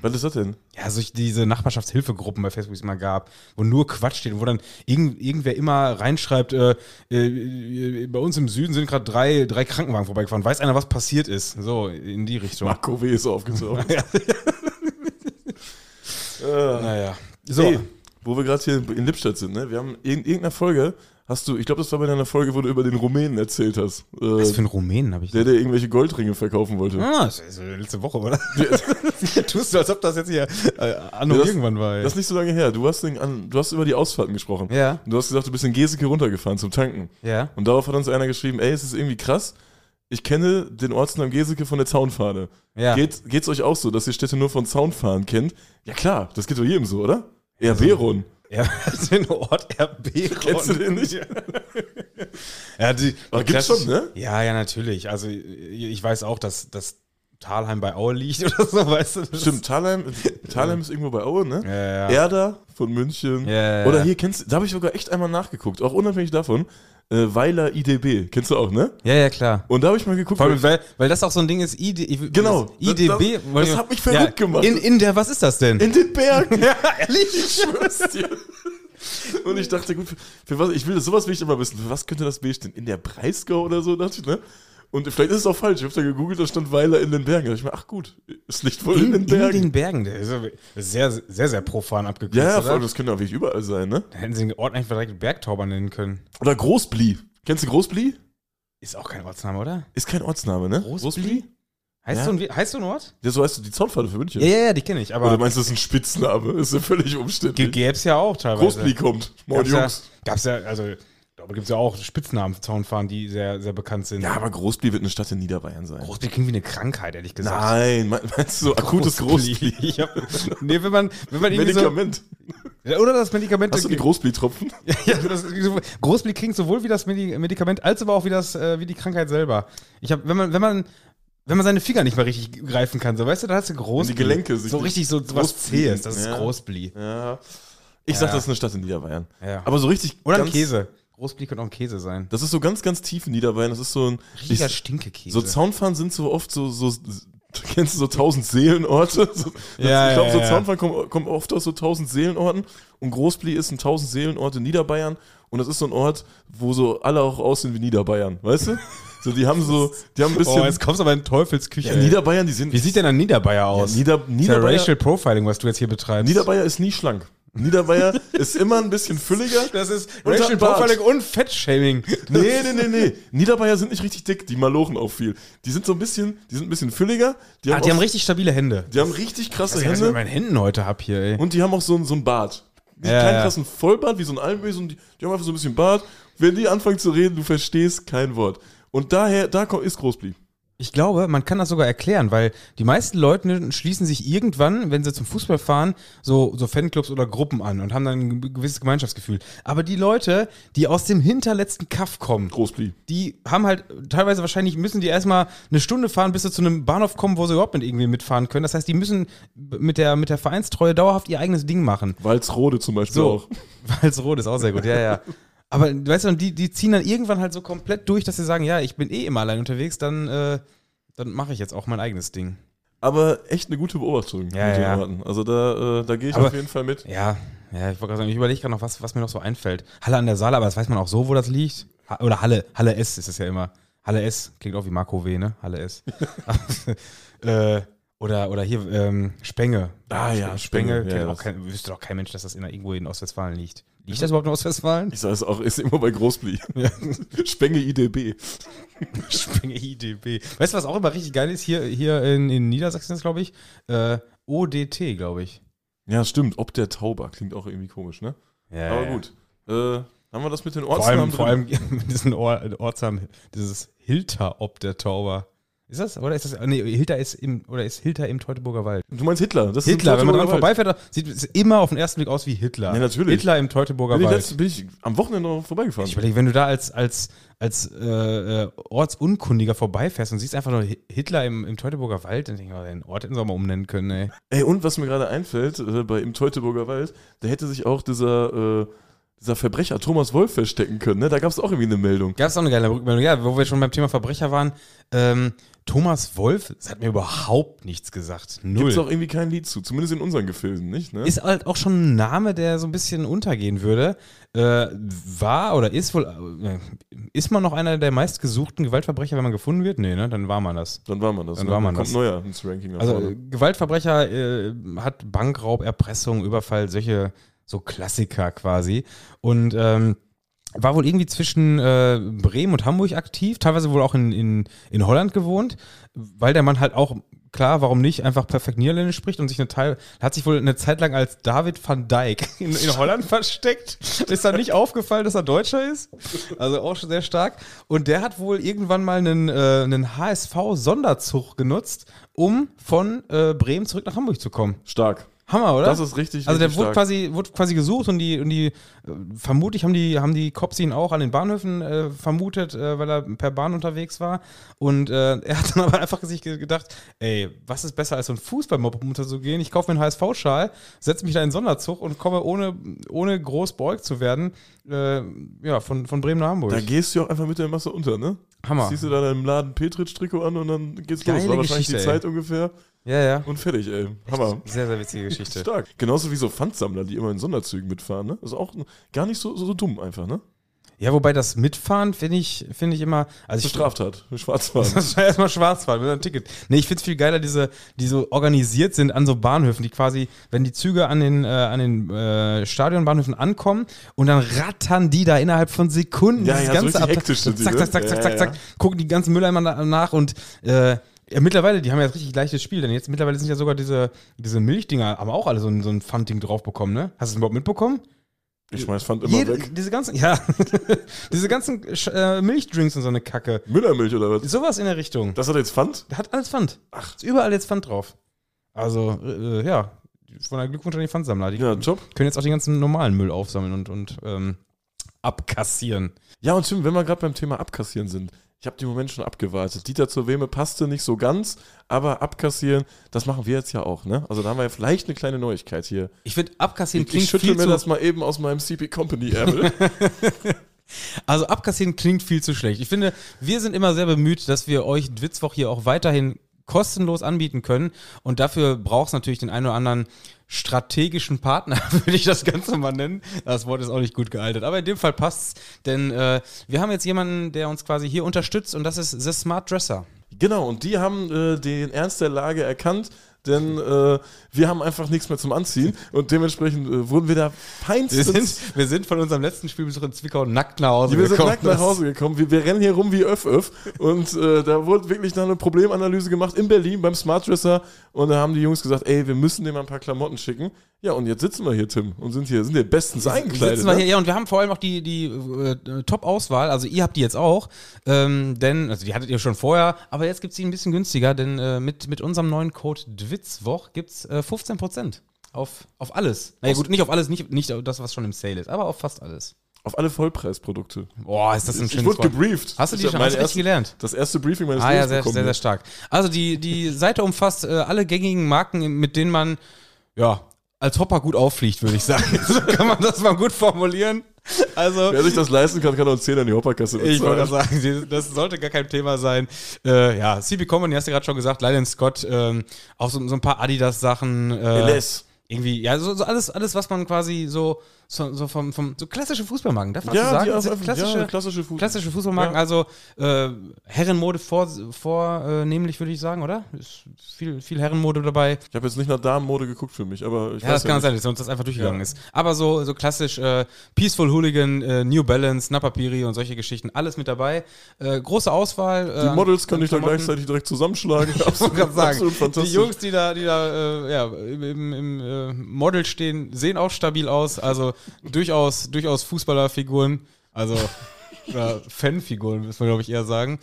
[SPEAKER 2] Was ist das denn?
[SPEAKER 1] ja, so diese Nachbarschaftshilfegruppen bei Facebook, die es mal gab, wo nur Quatsch steht, wo dann irgend, irgendwer immer reinschreibt, äh, äh, bei uns im Süden sind gerade drei, drei Krankenwagen vorbeigefahren. Weiß einer, was passiert ist? So, in die Richtung.
[SPEAKER 2] Marco W. ist.
[SPEAKER 1] Ja.
[SPEAKER 2] Ah.
[SPEAKER 1] Naja. So.
[SPEAKER 2] Ey, wo wir gerade hier in Lippstadt sind, ne? Wir haben in irgendeiner Folge hast du, ich glaube, das war bei deiner Folge, wo du über den Rumänen erzählt hast. Äh,
[SPEAKER 1] Was für einen Rumänen habe ich
[SPEAKER 2] der, der irgendwelche Goldringe verkaufen wollte.
[SPEAKER 1] Ah, das ist letzte Woche, oder? Tust du, als ob das jetzt hier äh, anno
[SPEAKER 2] Ja,
[SPEAKER 1] irgendwann war. ey.
[SPEAKER 2] Das ist nicht so lange her. Du hast, den, an, du hast über die Ausfahrten gesprochen.
[SPEAKER 1] ja,
[SPEAKER 2] Und du hast gesagt, du bist in Geseke runtergefahren zum Tanken.
[SPEAKER 1] ja.
[SPEAKER 2] Und darauf hat uns einer geschrieben, ey, es ist irgendwie krass. Ich kenne den Ortsnamen Geseke von der Zaunfahne.
[SPEAKER 1] Ja.
[SPEAKER 2] Geht, geht's euch auch so, dass ihr Städte nur von Zaunfahren kennt? Ja klar, das geht doch jedem so, oder? Ja,
[SPEAKER 1] Also-
[SPEAKER 2] Beron.
[SPEAKER 1] Ja, den Ort RB.
[SPEAKER 2] Kennst du den nicht?
[SPEAKER 1] Ja, die,
[SPEAKER 2] Aber gibt's schon, ne?
[SPEAKER 1] Ja, ja, natürlich. Also ich weiß auch, dass das Talheim bei Aue liegt oder so, weißt du? Das
[SPEAKER 2] Stimmt, Thalheim, Thalheim ist irgendwo bei Aue, ne?
[SPEAKER 1] Ja, ja.
[SPEAKER 2] Erda von München.
[SPEAKER 1] Ja, ja.
[SPEAKER 2] Oder hier kennst du, da habe ich sogar echt einmal nachgeguckt, auch unabhängig davon. Äh, Weiler IDB, kennst du auch, ne?
[SPEAKER 1] Ja, ja, klar.
[SPEAKER 2] Und da habe ich mal geguckt.
[SPEAKER 1] Allem, weil, weil das auch so ein Ding ist, ID,
[SPEAKER 2] Genau.
[SPEAKER 1] das IDB.
[SPEAKER 2] Das- das- hat mich verrückt gemacht.
[SPEAKER 1] In, in der, was ist das denn?
[SPEAKER 2] in den Bergen.
[SPEAKER 1] ja, ehrlich?
[SPEAKER 2] Ich schwör's dir. Und ich dachte, gut, für, für was, ich will das, sowas will ich immer wissen. Für was könnte das B stehen? In der Breisgau oder so, dachte ich, ne? Und vielleicht ist es auch falsch. Ich habe da gegoogelt, da stand Weiler in den Bergen. Da dachte ich mir, ach gut, es liegt wohl in,
[SPEAKER 1] In,
[SPEAKER 2] den
[SPEAKER 1] in
[SPEAKER 2] Bergen.
[SPEAKER 1] den Bergen. Das ist ja sehr, sehr, sehr profan abgekürzt.
[SPEAKER 2] ja, ja, allem, das könnte auch wirklich überall sein, ne?
[SPEAKER 1] Da hätten sie den Ort einfach direkt Bergtauber nennen können.
[SPEAKER 2] Oder Großbli. Kennst du Großbli?
[SPEAKER 1] Ist auch kein Ortsname, oder?
[SPEAKER 2] Ist kein Ortsname, ne?
[SPEAKER 1] Großbli? Heißt,
[SPEAKER 2] Ja.
[SPEAKER 1] so ein, heißt so ein Ort?
[SPEAKER 2] Ja, so heißt du die Zaunpfade für München.
[SPEAKER 1] Ja, ja, ja, die kenne ich. Aber
[SPEAKER 2] Oder meinst du, das ist ein Spitzname? Ist ja völlig umständlich.
[SPEAKER 1] gäbe es ja auch teilweise.
[SPEAKER 2] Großbli kommt. Moin,
[SPEAKER 1] Gab's ja,
[SPEAKER 2] Jungs.
[SPEAKER 1] gab's ja, also, glaube, gibt es ja auch Spitznamen für Zaunfahren, die sehr, sehr bekannt sind.
[SPEAKER 2] Ja, aber Großbli wird eine Stadt in Niederbayern sein.
[SPEAKER 1] Großbli klingt wie eine Krankheit, ehrlich gesagt.
[SPEAKER 2] Nein, mein- meinst du akutes Großbli?
[SPEAKER 1] Ich hab, nee, wenn man, wenn man irgendwie
[SPEAKER 2] Medikament.
[SPEAKER 1] so, oder das Medikament.
[SPEAKER 2] Hast du die Großbli-Tropfen?
[SPEAKER 1] ja, das, Großbli klingt sowohl wie das Medi- Medikament als aber auch wie das, äh, wie die Krankheit selber. Ich habe, wenn man, wenn man, wenn man seine Finger nicht mehr richtig greifen kann, so weißt du, da hast du Großbli.
[SPEAKER 2] die Gelenke sich
[SPEAKER 1] so richtig so was. Zähes, das ist
[SPEAKER 2] Ja.
[SPEAKER 1] Großbli.
[SPEAKER 2] Ja. Ich
[SPEAKER 1] Ja.
[SPEAKER 2] sag, das ist eine Stadt in Niederbayern.
[SPEAKER 1] Ja.
[SPEAKER 2] Aber so richtig.
[SPEAKER 1] Oder Käse. Großbli könnte auch ein Käse sein.
[SPEAKER 2] Das ist so ganz, ganz tief in Niederbayern. Das ist so ein.
[SPEAKER 1] Richtiger
[SPEAKER 2] ich,
[SPEAKER 1] Stinkekäse.
[SPEAKER 2] so Zaunfahren sind so oft so. so Kennst du so tausend Seelenorte? So,
[SPEAKER 1] Ja,
[SPEAKER 2] ich glaube,
[SPEAKER 1] ja,
[SPEAKER 2] so
[SPEAKER 1] ja.
[SPEAKER 2] Zaunfahren kommen, kommen oft aus so tausend Seelenorten. Und Großbli ist ein tausend Seelenort in Niederbayern. Und das ist so ein Ort, wo so alle auch aussehen wie Niederbayern. Weißt du? So, die haben so. Die haben ein bisschen.
[SPEAKER 1] oh, jetzt kommst du aber in Teufelsküche.
[SPEAKER 2] ja. Niederbayern, die sind.
[SPEAKER 1] Wie sieht denn ein Niederbayer aus?
[SPEAKER 2] Nieder,
[SPEAKER 1] das ist ja
[SPEAKER 2] Niederbayer,
[SPEAKER 1] Racial Profiling, was du jetzt hier betreibst.
[SPEAKER 2] Niederbayer ist nie schlank. Niederbayer ist immer ein bisschen fülliger.
[SPEAKER 1] das ist
[SPEAKER 2] Und
[SPEAKER 1] Racial. Profiling und Fettshaming.
[SPEAKER 2] Nee, nee, nee, nee. Niederbayer sind nicht richtig dick, die Malochen auch viel. Die sind so ein bisschen, die sind ein bisschen fülliger. Die
[SPEAKER 1] Ah,
[SPEAKER 2] haben,
[SPEAKER 1] die haben richtig stabile Hände.
[SPEAKER 2] die haben richtig krasse
[SPEAKER 1] Was ich mit
[SPEAKER 2] Hände
[SPEAKER 1] meinen Händen heute hab hier, ey.
[SPEAKER 2] und die haben auch so, ein- so ein Bart. Nicht
[SPEAKER 1] Ja,
[SPEAKER 2] keinen
[SPEAKER 1] ja.
[SPEAKER 2] krassen Vollbart wie so ein Almwesen, die, die haben einfach so ein bisschen Bart. Wenn die anfangen zu reden, du verstehst kein Wort. Und daher, da ist Großbli.
[SPEAKER 1] Ich glaube, man kann das sogar erklären, weil die meisten Leute schließen sich irgendwann, wenn sie zum Fußball fahren, so, so Fanclubs oder Gruppen an und haben dann ein gewisses Gemeinschaftsgefühl. Aber die Leute, die aus dem hinterletzten Kaff kommen,
[SPEAKER 2] Großbli.
[SPEAKER 1] die haben halt teilweise wahrscheinlich, müssen die erstmal eine Stunde fahren, bis sie zu einem Bahnhof kommen, wo sie überhaupt nicht irgendwie mitfahren können. Das heißt, die müssen mit der, mit der Vereinstreue dauerhaft ihr eigenes Ding machen.
[SPEAKER 2] Walzrode zum Beispiel
[SPEAKER 1] So,
[SPEAKER 2] auch.
[SPEAKER 1] Walsrot ist auch sehr gut, ja, ja. Aber weißt du, die, die ziehen dann irgendwann halt so komplett durch, dass sie sagen, ja, ich bin eh immer allein unterwegs, dann, äh, dann mache ich jetzt auch mein eigenes Ding.
[SPEAKER 2] Aber echt eine gute Beobachtung
[SPEAKER 1] Ja,
[SPEAKER 2] mit den
[SPEAKER 1] ja.
[SPEAKER 2] Orten. Also da, äh, da gehe ich
[SPEAKER 1] Aber-
[SPEAKER 2] auf jeden Fall mit.
[SPEAKER 1] Ja, ja, ich wollte gerade sagen, ich überlege gerade noch, was, was mir noch so einfällt. Halle an der Saale, aber das weiß man auch so, wo das liegt. Ha oder Halle, Halle S ist es ja immer. Halle S, klingt auch wie Marco W., ne? Halle S. äh, oder, oder hier, ähm, Spenge.
[SPEAKER 2] Ah ja,
[SPEAKER 1] Spenge,
[SPEAKER 2] Spenge,
[SPEAKER 1] kennt
[SPEAKER 2] ja,
[SPEAKER 1] auch kein, wüsste doch kein Mensch, dass das in, irgendwo in Ostwestfalen liegt. Liegt das überhaupt in Ostwestfalen?
[SPEAKER 2] Ich sage es auch, ist immer bei Großbli.
[SPEAKER 1] Ja.
[SPEAKER 2] Spenge IDB.
[SPEAKER 1] Spenge IDB. Weißt du, was auch immer richtig geil ist? Hier, hier in, in Niedersachsen ist, glaube ich, äh, ODT, glaube ich.
[SPEAKER 2] Ja, stimmt. Ob der Tauber klingt auch irgendwie komisch, ne?
[SPEAKER 1] Ja,
[SPEAKER 2] Aber
[SPEAKER 1] ja.
[SPEAKER 2] gut. Äh, haben wir das mit den
[SPEAKER 1] Vor
[SPEAKER 2] Ortsnamen
[SPEAKER 1] allem, vor allem mit diesen Or Ortsnamen, dieses Hilter ob der Tauber. Ist das? Oder ist das? Nee, Hilter ist im, oder ist Hilter im Teutoburger Wald?
[SPEAKER 2] Du meinst Hitler? Das ist
[SPEAKER 1] Hitler,
[SPEAKER 2] ein
[SPEAKER 1] wenn man dran vorbeifährt, sieht es immer auf den ersten Blick aus wie Hitler.
[SPEAKER 2] Ja, natürlich.
[SPEAKER 1] Hitler im Teutoburger
[SPEAKER 2] Bin
[SPEAKER 1] Wald.
[SPEAKER 2] letzt, bin ich am Wochenende noch vorbeigefahren.
[SPEAKER 1] Ich überlege, wenn du da als, als, als äh, äh, Ortsunkundiger vorbeifährst und siehst einfach nur Hi- Hitler im, im Teutoburger Wald, dann denke ich, oh, den Ort hätten sie auch mal umnennen können, ey.
[SPEAKER 2] Ey, und was mir gerade einfällt, äh, bei im Teutoburger Wald, da hätte sich auch dieser, äh, dieser Verbrecher Thomas Wolf verstecken können, ne? Da gab es auch irgendwie eine Meldung.
[SPEAKER 1] Gab es auch eine geile Rückmeldung, ja, wo wir schon beim Thema Verbrecher waren. Ähm, Thomas Wolf, das hat mir überhaupt nichts gesagt. Null.
[SPEAKER 2] Gibt es auch irgendwie kein Lied zu, zumindest in unseren Gefilden, nicht? Ne?
[SPEAKER 1] Ist halt auch schon ein Name, der so ein bisschen untergehen würde. Äh, war oder ist wohl, äh, ist man noch einer der meistgesuchten Gewaltverbrecher, wenn man gefunden wird? Nee, ne? Dann war man das.
[SPEAKER 2] Dann war man das.
[SPEAKER 1] Dann
[SPEAKER 2] ne?
[SPEAKER 1] war man
[SPEAKER 2] kommt
[SPEAKER 1] das.
[SPEAKER 2] neuer ins Ranking.
[SPEAKER 1] Also Gewaltverbrecher äh, hat Bankraub, Erpressung, Überfall, solche so Klassiker quasi. Und ähm, war wohl irgendwie zwischen äh, Bremen und Hamburg aktiv, teilweise wohl auch in, in, in Holland gewohnt, weil der Mann halt auch, klar, warum nicht, einfach perfekt Niederländisch spricht und sich eine Teil, hat sich wohl eine Zeit lang als David van Dijk in, in Holland versteckt. Ist dann nicht aufgefallen, dass er Deutscher ist. Also auch schon sehr stark. Und der hat wohl irgendwann mal einen, äh, einen HSV-Sonderzug genutzt, um von äh, Bremen zurück nach Hamburg zu kommen.
[SPEAKER 2] Stark.
[SPEAKER 1] Hammer, oder?
[SPEAKER 2] Das ist richtig,
[SPEAKER 1] Also der
[SPEAKER 2] richtig
[SPEAKER 1] wurde
[SPEAKER 2] stark.
[SPEAKER 1] quasi, wurde quasi gesucht und die, und die vermutlich haben die, haben die Cops ihn auch an den Bahnhöfen äh, vermutet, äh, weil er per Bahn unterwegs war. Und äh, er hat dann aber einfach sich ge- gedacht, ey, was ist besser als so ein Fußballmob runterzugehen? Ich kaufe mir einen HSV-Schal, setze mich da in den Sonderzug und komme ohne, ohne groß beäugt zu werden, äh, ja, von, von Bremen nach Hamburg.
[SPEAKER 2] Da gehst du ja auch einfach mit der Masse unter, ne?
[SPEAKER 1] Hammer.
[SPEAKER 2] Ziehst du da deinem Laden Petritsch-Trikot an und dann geht's
[SPEAKER 1] Geile
[SPEAKER 2] los. War wahrscheinlich
[SPEAKER 1] Geschichte,
[SPEAKER 2] die Zeit ungefähr
[SPEAKER 1] Ja, ja.
[SPEAKER 2] und fertig, ey. Hammer.
[SPEAKER 1] Sehr, sehr witzige Geschichte.
[SPEAKER 2] Stark. Genauso wie so Pfandsammler, die immer in Sonderzügen mitfahren, ne? Das ist auch gar nicht so, so, so dumm einfach, ne?
[SPEAKER 1] Ja, wobei das Mitfahren finde ich, finde ich immer. Also
[SPEAKER 2] Das ist
[SPEAKER 1] ich,
[SPEAKER 2] Straftat. Schwarzfahren.
[SPEAKER 1] Das war erstmal Schwarzfahren mit einem Ticket. Nee, ich find's viel geiler, diese, die so organisiert sind an so Bahnhöfen, die quasi, wenn die Züge an den, äh, an den äh, Stadionbahnhöfen ankommen und dann rattern die da innerhalb von Sekunden
[SPEAKER 2] Ja,
[SPEAKER 1] dieses
[SPEAKER 2] ja, so
[SPEAKER 1] ganze
[SPEAKER 2] die,
[SPEAKER 1] zack,
[SPEAKER 2] ne?
[SPEAKER 1] zack, zack, zack, zack,
[SPEAKER 2] ja,
[SPEAKER 1] zack,
[SPEAKER 2] ja.
[SPEAKER 1] gucken die ganzen Mülleimer na- nach und äh, ja, mittlerweile, die haben ja jetzt richtig leichtes Spiel, denn jetzt mittlerweile sind ja sogar diese, diese Milchdinger, haben auch alle so ein, so ein Pfandding drauf bekommen, ne? Hast du das überhaupt mitbekommen?
[SPEAKER 2] Ich schmeiß Pfand immer
[SPEAKER 1] Jede,
[SPEAKER 2] weg.
[SPEAKER 1] diese ganzen, ja, diese ganzen äh, Milchdrinks und so eine Kacke.
[SPEAKER 2] Müllermilch oder was?
[SPEAKER 1] Sowas in der Richtung.
[SPEAKER 2] Das hat jetzt Pfand?
[SPEAKER 1] Der hat alles Pfand. Ach. Ist überall jetzt Pfand drauf. Also, äh, ja, von der Glückwunsch an die Pfandsammler. Die
[SPEAKER 2] Ja, Job.
[SPEAKER 1] können jetzt auch den ganzen normalen Müll aufsammeln und, und ähm, abkassieren.
[SPEAKER 2] Ja, und Tim, wenn wir gerade beim Thema Abkassieren sind, ich habe den Moment schon abgewartet. Dieter zur Weme passte nicht so ganz, aber abkassieren, das machen wir jetzt ja auch, ne? Also da haben wir ja vielleicht eine kleine Neuigkeit hier.
[SPEAKER 1] Ich finde, abkassieren
[SPEAKER 2] Ich,
[SPEAKER 1] klingt
[SPEAKER 2] ich schüttel
[SPEAKER 1] viel
[SPEAKER 2] mir das mal eben aus meinem CP Company Ärmel.
[SPEAKER 1] Also abkassieren klingt viel zu schlecht. Ich finde, wir sind immer sehr bemüht, dass wir euch Witzwoch hier auch weiterhin kostenlos anbieten können. Und dafür braucht es natürlich den einen oder anderen strategischen Partner, würde ich das Ganze mal nennen. Das Wort ist auch nicht gut gealtert. Aber in dem Fall passt's, denn äh, wir haben jetzt jemanden, der uns quasi hier unterstützt und das ist The Smart Dresser.
[SPEAKER 2] genau, und die haben äh, den Ernst der Lage erkannt, denn äh, wir haben einfach nichts mehr zum Anziehen und dementsprechend äh, wurden wir da
[SPEAKER 1] Wir
[SPEAKER 2] feinstens
[SPEAKER 1] sind, wir sind von unserem letzten Spielbesuch in Zwickau nackt nach Hause
[SPEAKER 2] Wir sind
[SPEAKER 1] gekommen.
[SPEAKER 2] nackt nach Hause gekommen. Wir, wir rennen hier rum wie Öff Öff. Und äh, da wurde wirklich dann eine Problemanalyse gemacht in Berlin beim Smart Dresser. Und da haben die Jungs gesagt, ey, wir müssen dem mal ein paar Klamotten schicken. Ja, und jetzt sitzen wir hier, Tim, und sind hier, sind hier bestens eingekleidet.
[SPEAKER 1] Sitzen wir
[SPEAKER 2] ne?
[SPEAKER 1] hier, ja, und wir haben vor allem auch die, die äh, Top-Auswahl, also ihr habt die jetzt auch, ähm, denn, also die hattet ihr schon vorher, aber jetzt gibt es die ein bisschen günstiger, denn äh, mit, mit unserem neuen Code DWITZWOCH gibt es äh, 15% auf, auf alles. Naja gut, nicht auf alles, nicht, nicht das, was schon im Sale ist, aber auf fast alles.
[SPEAKER 2] Auf alle Vollpreisprodukte.
[SPEAKER 1] Boah, ist das ein
[SPEAKER 2] Ich, ich
[SPEAKER 1] schönes
[SPEAKER 2] wurde
[SPEAKER 1] Wort.
[SPEAKER 2] gebrieft.
[SPEAKER 1] Hast du die schon
[SPEAKER 2] erste-
[SPEAKER 1] gelernt?
[SPEAKER 2] Das erste Briefing meines
[SPEAKER 1] Ah ja,
[SPEAKER 2] Lebens
[SPEAKER 1] sehr,
[SPEAKER 2] bekommen
[SPEAKER 1] sehr, sehr stark. Also die, die Seite umfasst äh, alle gängigen Marken, mit denen man, ja, als Hopper gut auffliegt, würde ich sagen. so kann man das mal gut formulieren. Also,
[SPEAKER 2] Wer sich das leisten kann, kann auch einen Zehner in die Hopperkasse
[SPEAKER 1] ich wollte
[SPEAKER 2] bezahlen.
[SPEAKER 1] sagen, das sollte gar kein Thema sein. Äh, ja, CB Company, hast du gerade schon gesagt, Lylan Scott, ähm, auch so, so ein paar Adidas-Sachen. Äh,
[SPEAKER 2] LS.
[SPEAKER 1] irgendwie, ja, so, so alles, alles, was man quasi so, so, so vom, vom, so klassische Fußballmarken, darf man das so
[SPEAKER 2] Ja,
[SPEAKER 1] sagen?
[SPEAKER 2] die
[SPEAKER 1] klassische,
[SPEAKER 2] ja, klassische Fuß.
[SPEAKER 1] klassische Fußballmarken,
[SPEAKER 2] Ja.
[SPEAKER 1] also äh, Herrenmode vor, vornehmlich, würde ich sagen, oder? Ist viel, viel Herrenmode dabei.
[SPEAKER 2] Ich habe jetzt nicht nach Damenmode geguckt für mich, aber ich
[SPEAKER 1] Ja,
[SPEAKER 2] weiß
[SPEAKER 1] das kann
[SPEAKER 2] ja
[SPEAKER 1] sein, dass uns das einfach durchgegangen
[SPEAKER 2] Ja.
[SPEAKER 1] ist. Aber so, so klassisch äh, Peaceful Hooligan, äh, New Balance, Napapiri und solche Geschichten, alles mit dabei. Äh, große Auswahl. Äh,
[SPEAKER 2] Die
[SPEAKER 1] an-
[SPEAKER 2] Models kann
[SPEAKER 1] an
[SPEAKER 2] ich dann
[SPEAKER 1] Klamotten.
[SPEAKER 2] gleichzeitig direkt zusammenschlagen.
[SPEAKER 1] Gerade sagen,
[SPEAKER 2] absolut
[SPEAKER 1] die
[SPEAKER 2] fantastisch.
[SPEAKER 1] Jungs, die da, die da äh, ja, im, im, im äh, Model stehen, sehen auch stabil aus. Also durchaus, durchaus Fußballerfiguren. Also oder Fanfiguren, müssen wir, glaube ich, eher sagen.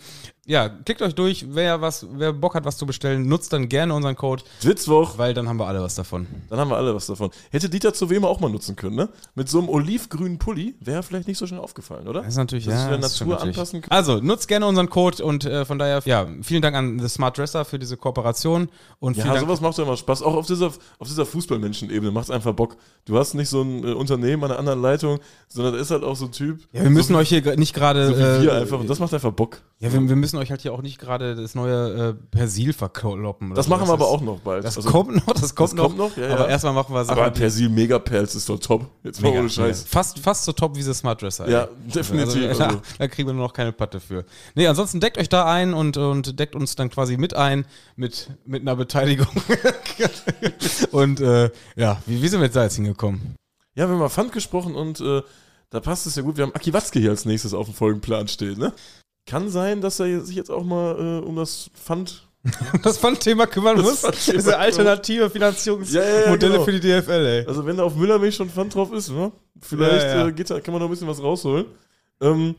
[SPEAKER 1] Ja, klickt euch durch. Wer, was, wer Bock hat, was zu bestellen, nutzt dann gerne unseren Code,
[SPEAKER 2] Witzwoch,
[SPEAKER 1] weil dann haben wir alle was davon.
[SPEAKER 2] dann haben wir alle was davon. Hätte Dieter zu wem auch mal nutzen können, ne? Mit so einem olivgrünen Pulli wäre vielleicht nicht so schnell aufgefallen, oder?
[SPEAKER 1] Das ist natürlich,
[SPEAKER 2] Dass
[SPEAKER 1] ja,
[SPEAKER 2] der
[SPEAKER 1] das
[SPEAKER 2] Natur anpassen kann.
[SPEAKER 1] Also, nutzt gerne unseren Code und äh, von daher, ja, vielen Dank an The Smart Dresser für diese Kooperation und
[SPEAKER 2] Ja,
[SPEAKER 1] Dank.
[SPEAKER 2] sowas macht ja immer Spaß. Auch auf dieser, auf dieser Fußballmenschenebene macht es einfach Bock. Du hast nicht so ein äh, Unternehmen an einer anderen Leitung, sondern da ist halt auch so ein Typ.
[SPEAKER 1] Ja, wir müssen
[SPEAKER 2] so,
[SPEAKER 1] euch hier nicht gerade.
[SPEAKER 2] so wie wir
[SPEAKER 1] äh,
[SPEAKER 2] einfach. Und das macht einfach Bock.
[SPEAKER 1] Ja, wir, wir müssen euch halt hier auch nicht gerade das neue äh, Persil verkloppen.
[SPEAKER 2] Das
[SPEAKER 1] so.
[SPEAKER 2] machen wir aber auch noch bald.
[SPEAKER 1] Das
[SPEAKER 2] Also,
[SPEAKER 1] kommt noch, das kommt
[SPEAKER 2] das
[SPEAKER 1] noch.
[SPEAKER 2] kommt noch, ja,
[SPEAKER 1] aber
[SPEAKER 2] ja.
[SPEAKER 1] erstmal machen wir Sachen.
[SPEAKER 2] aber Persil Megapels ist doch top. Jetzt mal
[SPEAKER 1] Mega,
[SPEAKER 2] ohne Scheiß.
[SPEAKER 1] mega. Fast, fast so top wie The Smart Dresser.
[SPEAKER 2] Ja,
[SPEAKER 1] ey.
[SPEAKER 2] definitiv.
[SPEAKER 1] Also,
[SPEAKER 2] Also,
[SPEAKER 1] da, da kriegen wir nur noch keine Patte für. Nee, ansonsten deckt euch da ein und, und deckt uns dann quasi mit ein mit, mit einer Beteiligung. und äh, ja, wie, wie sind wir jetzt da jetzt hingekommen?
[SPEAKER 2] Ja, wir haben mal Pfand gesprochen und äh, da passt es ja gut. Wir haben Aki Watzke hier als nächstes auf dem Folgenplan stehen, ne? Kann sein, dass er sich jetzt auch mal äh, um das Pfand
[SPEAKER 1] das Pfandthema kümmern
[SPEAKER 2] Das
[SPEAKER 1] muss.
[SPEAKER 2] Pfandthema
[SPEAKER 1] Diese alternative Finanzierungsmodelle
[SPEAKER 2] Ja, ja, ja, genau.
[SPEAKER 1] für die DFL, ey.
[SPEAKER 2] Also wenn da auf Müllermilch schon Pfand drauf ist, ne? Vielleicht. Äh, geht da, kann man noch ein bisschen was rausholen. Ähm,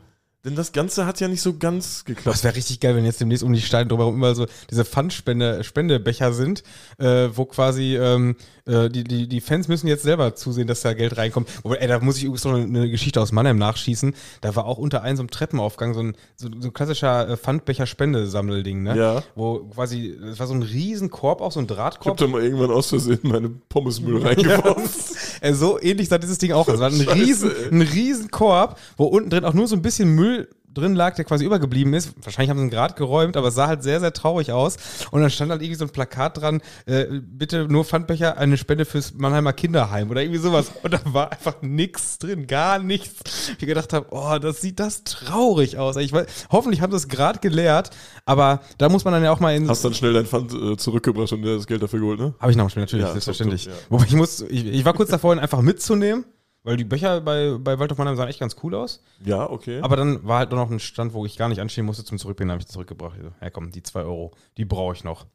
[SPEAKER 2] denn das Ganze hat ja nicht so ganz geklappt.
[SPEAKER 1] Das wäre richtig geil, wenn jetzt demnächst um die Steine drumherum immer so diese Pfandspende-Spendebecher sind, äh, wo quasi ähm, äh, die, die, die Fans müssen jetzt selber zusehen, dass da Geld reinkommt. Wobei, ey, da muss ich übrigens noch eine, Geschichte aus Mannheim nachschießen. Da war auch unter einem so einem Treppenaufgang so ein, so, so ein klassischer äh, Pfandbecher-Spendesammelding, ne?
[SPEAKER 2] Ja.
[SPEAKER 1] Wo quasi, das war so ein Riesenkorb, auch so ein
[SPEAKER 2] Ich hab
[SPEAKER 1] Drahtkorb.
[SPEAKER 2] da mal irgendwann aus Versehen meine Pommesmüll reingeworfen.
[SPEAKER 1] Äh, so ähnlich sah dieses Ding auch. aus. Es war ein
[SPEAKER 2] Scheiße,
[SPEAKER 1] riesen,
[SPEAKER 2] ey.
[SPEAKER 1] ein riesen Korb, wo unten drin auch nur so ein bisschen Müll drin lag, der quasi übergeblieben ist. Wahrscheinlich haben sie ihn gerade geräumt, aber es sah halt sehr, sehr traurig aus. Und dann stand halt irgendwie so ein Plakat dran, äh, bitte nur Pfandbecher, eine Spende fürs Mannheimer Kinderheim oder irgendwie sowas. Und da war einfach nichts drin, gar nichts. Ich gedacht habe, oh, das sieht das traurig aus. Ich weiß, hoffentlich haben sie es gerade geleert, aber da muss man dann ja auch mal in...
[SPEAKER 2] Hast dann schnell dein Pfand äh, zurückgebracht und dir das Geld dafür geholt, ne?
[SPEAKER 1] Habe ich nachgespielt, natürlich,
[SPEAKER 2] Ja,
[SPEAKER 1] selbstverständlich.
[SPEAKER 2] top, top, ja.
[SPEAKER 1] Wobei ich muss, ich, ich war kurz davor, ihn einfach mitzunehmen, weil die Becher bei, bei Waldorf Mannheim sahen echt ganz cool aus.
[SPEAKER 2] Ja, okay.
[SPEAKER 1] Aber dann war halt nur noch ein Stand, wo ich gar nicht anstehen musste zum Zurückbringen, habe ich zurückgebracht. Ja komm, die 2 Euro, die brauche ich noch.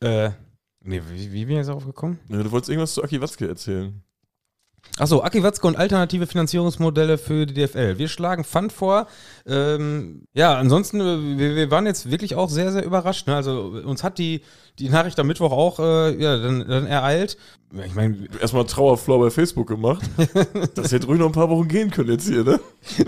[SPEAKER 1] Äh, nee, wie, wie bin ich jetzt darauf gekommen?
[SPEAKER 2] ja, du wolltest irgendwas zu Aki Watzke erzählen.
[SPEAKER 1] Achso, Aki Watzke und alternative Finanzierungsmodelle für die DFL. Wir schlagen Pfand vor. Ähm, ja, ansonsten, äh, wir, wir waren jetzt wirklich auch sehr, sehr überrascht. Ne? Also uns hat die, die Nachricht am Mittwoch auch äh, ja, dann, dann ereilt. Ich meine,
[SPEAKER 2] Erstmal Trauerfloor bei Facebook gemacht. das hätte ruhig noch ein paar Wochen gehen können jetzt hier, ne?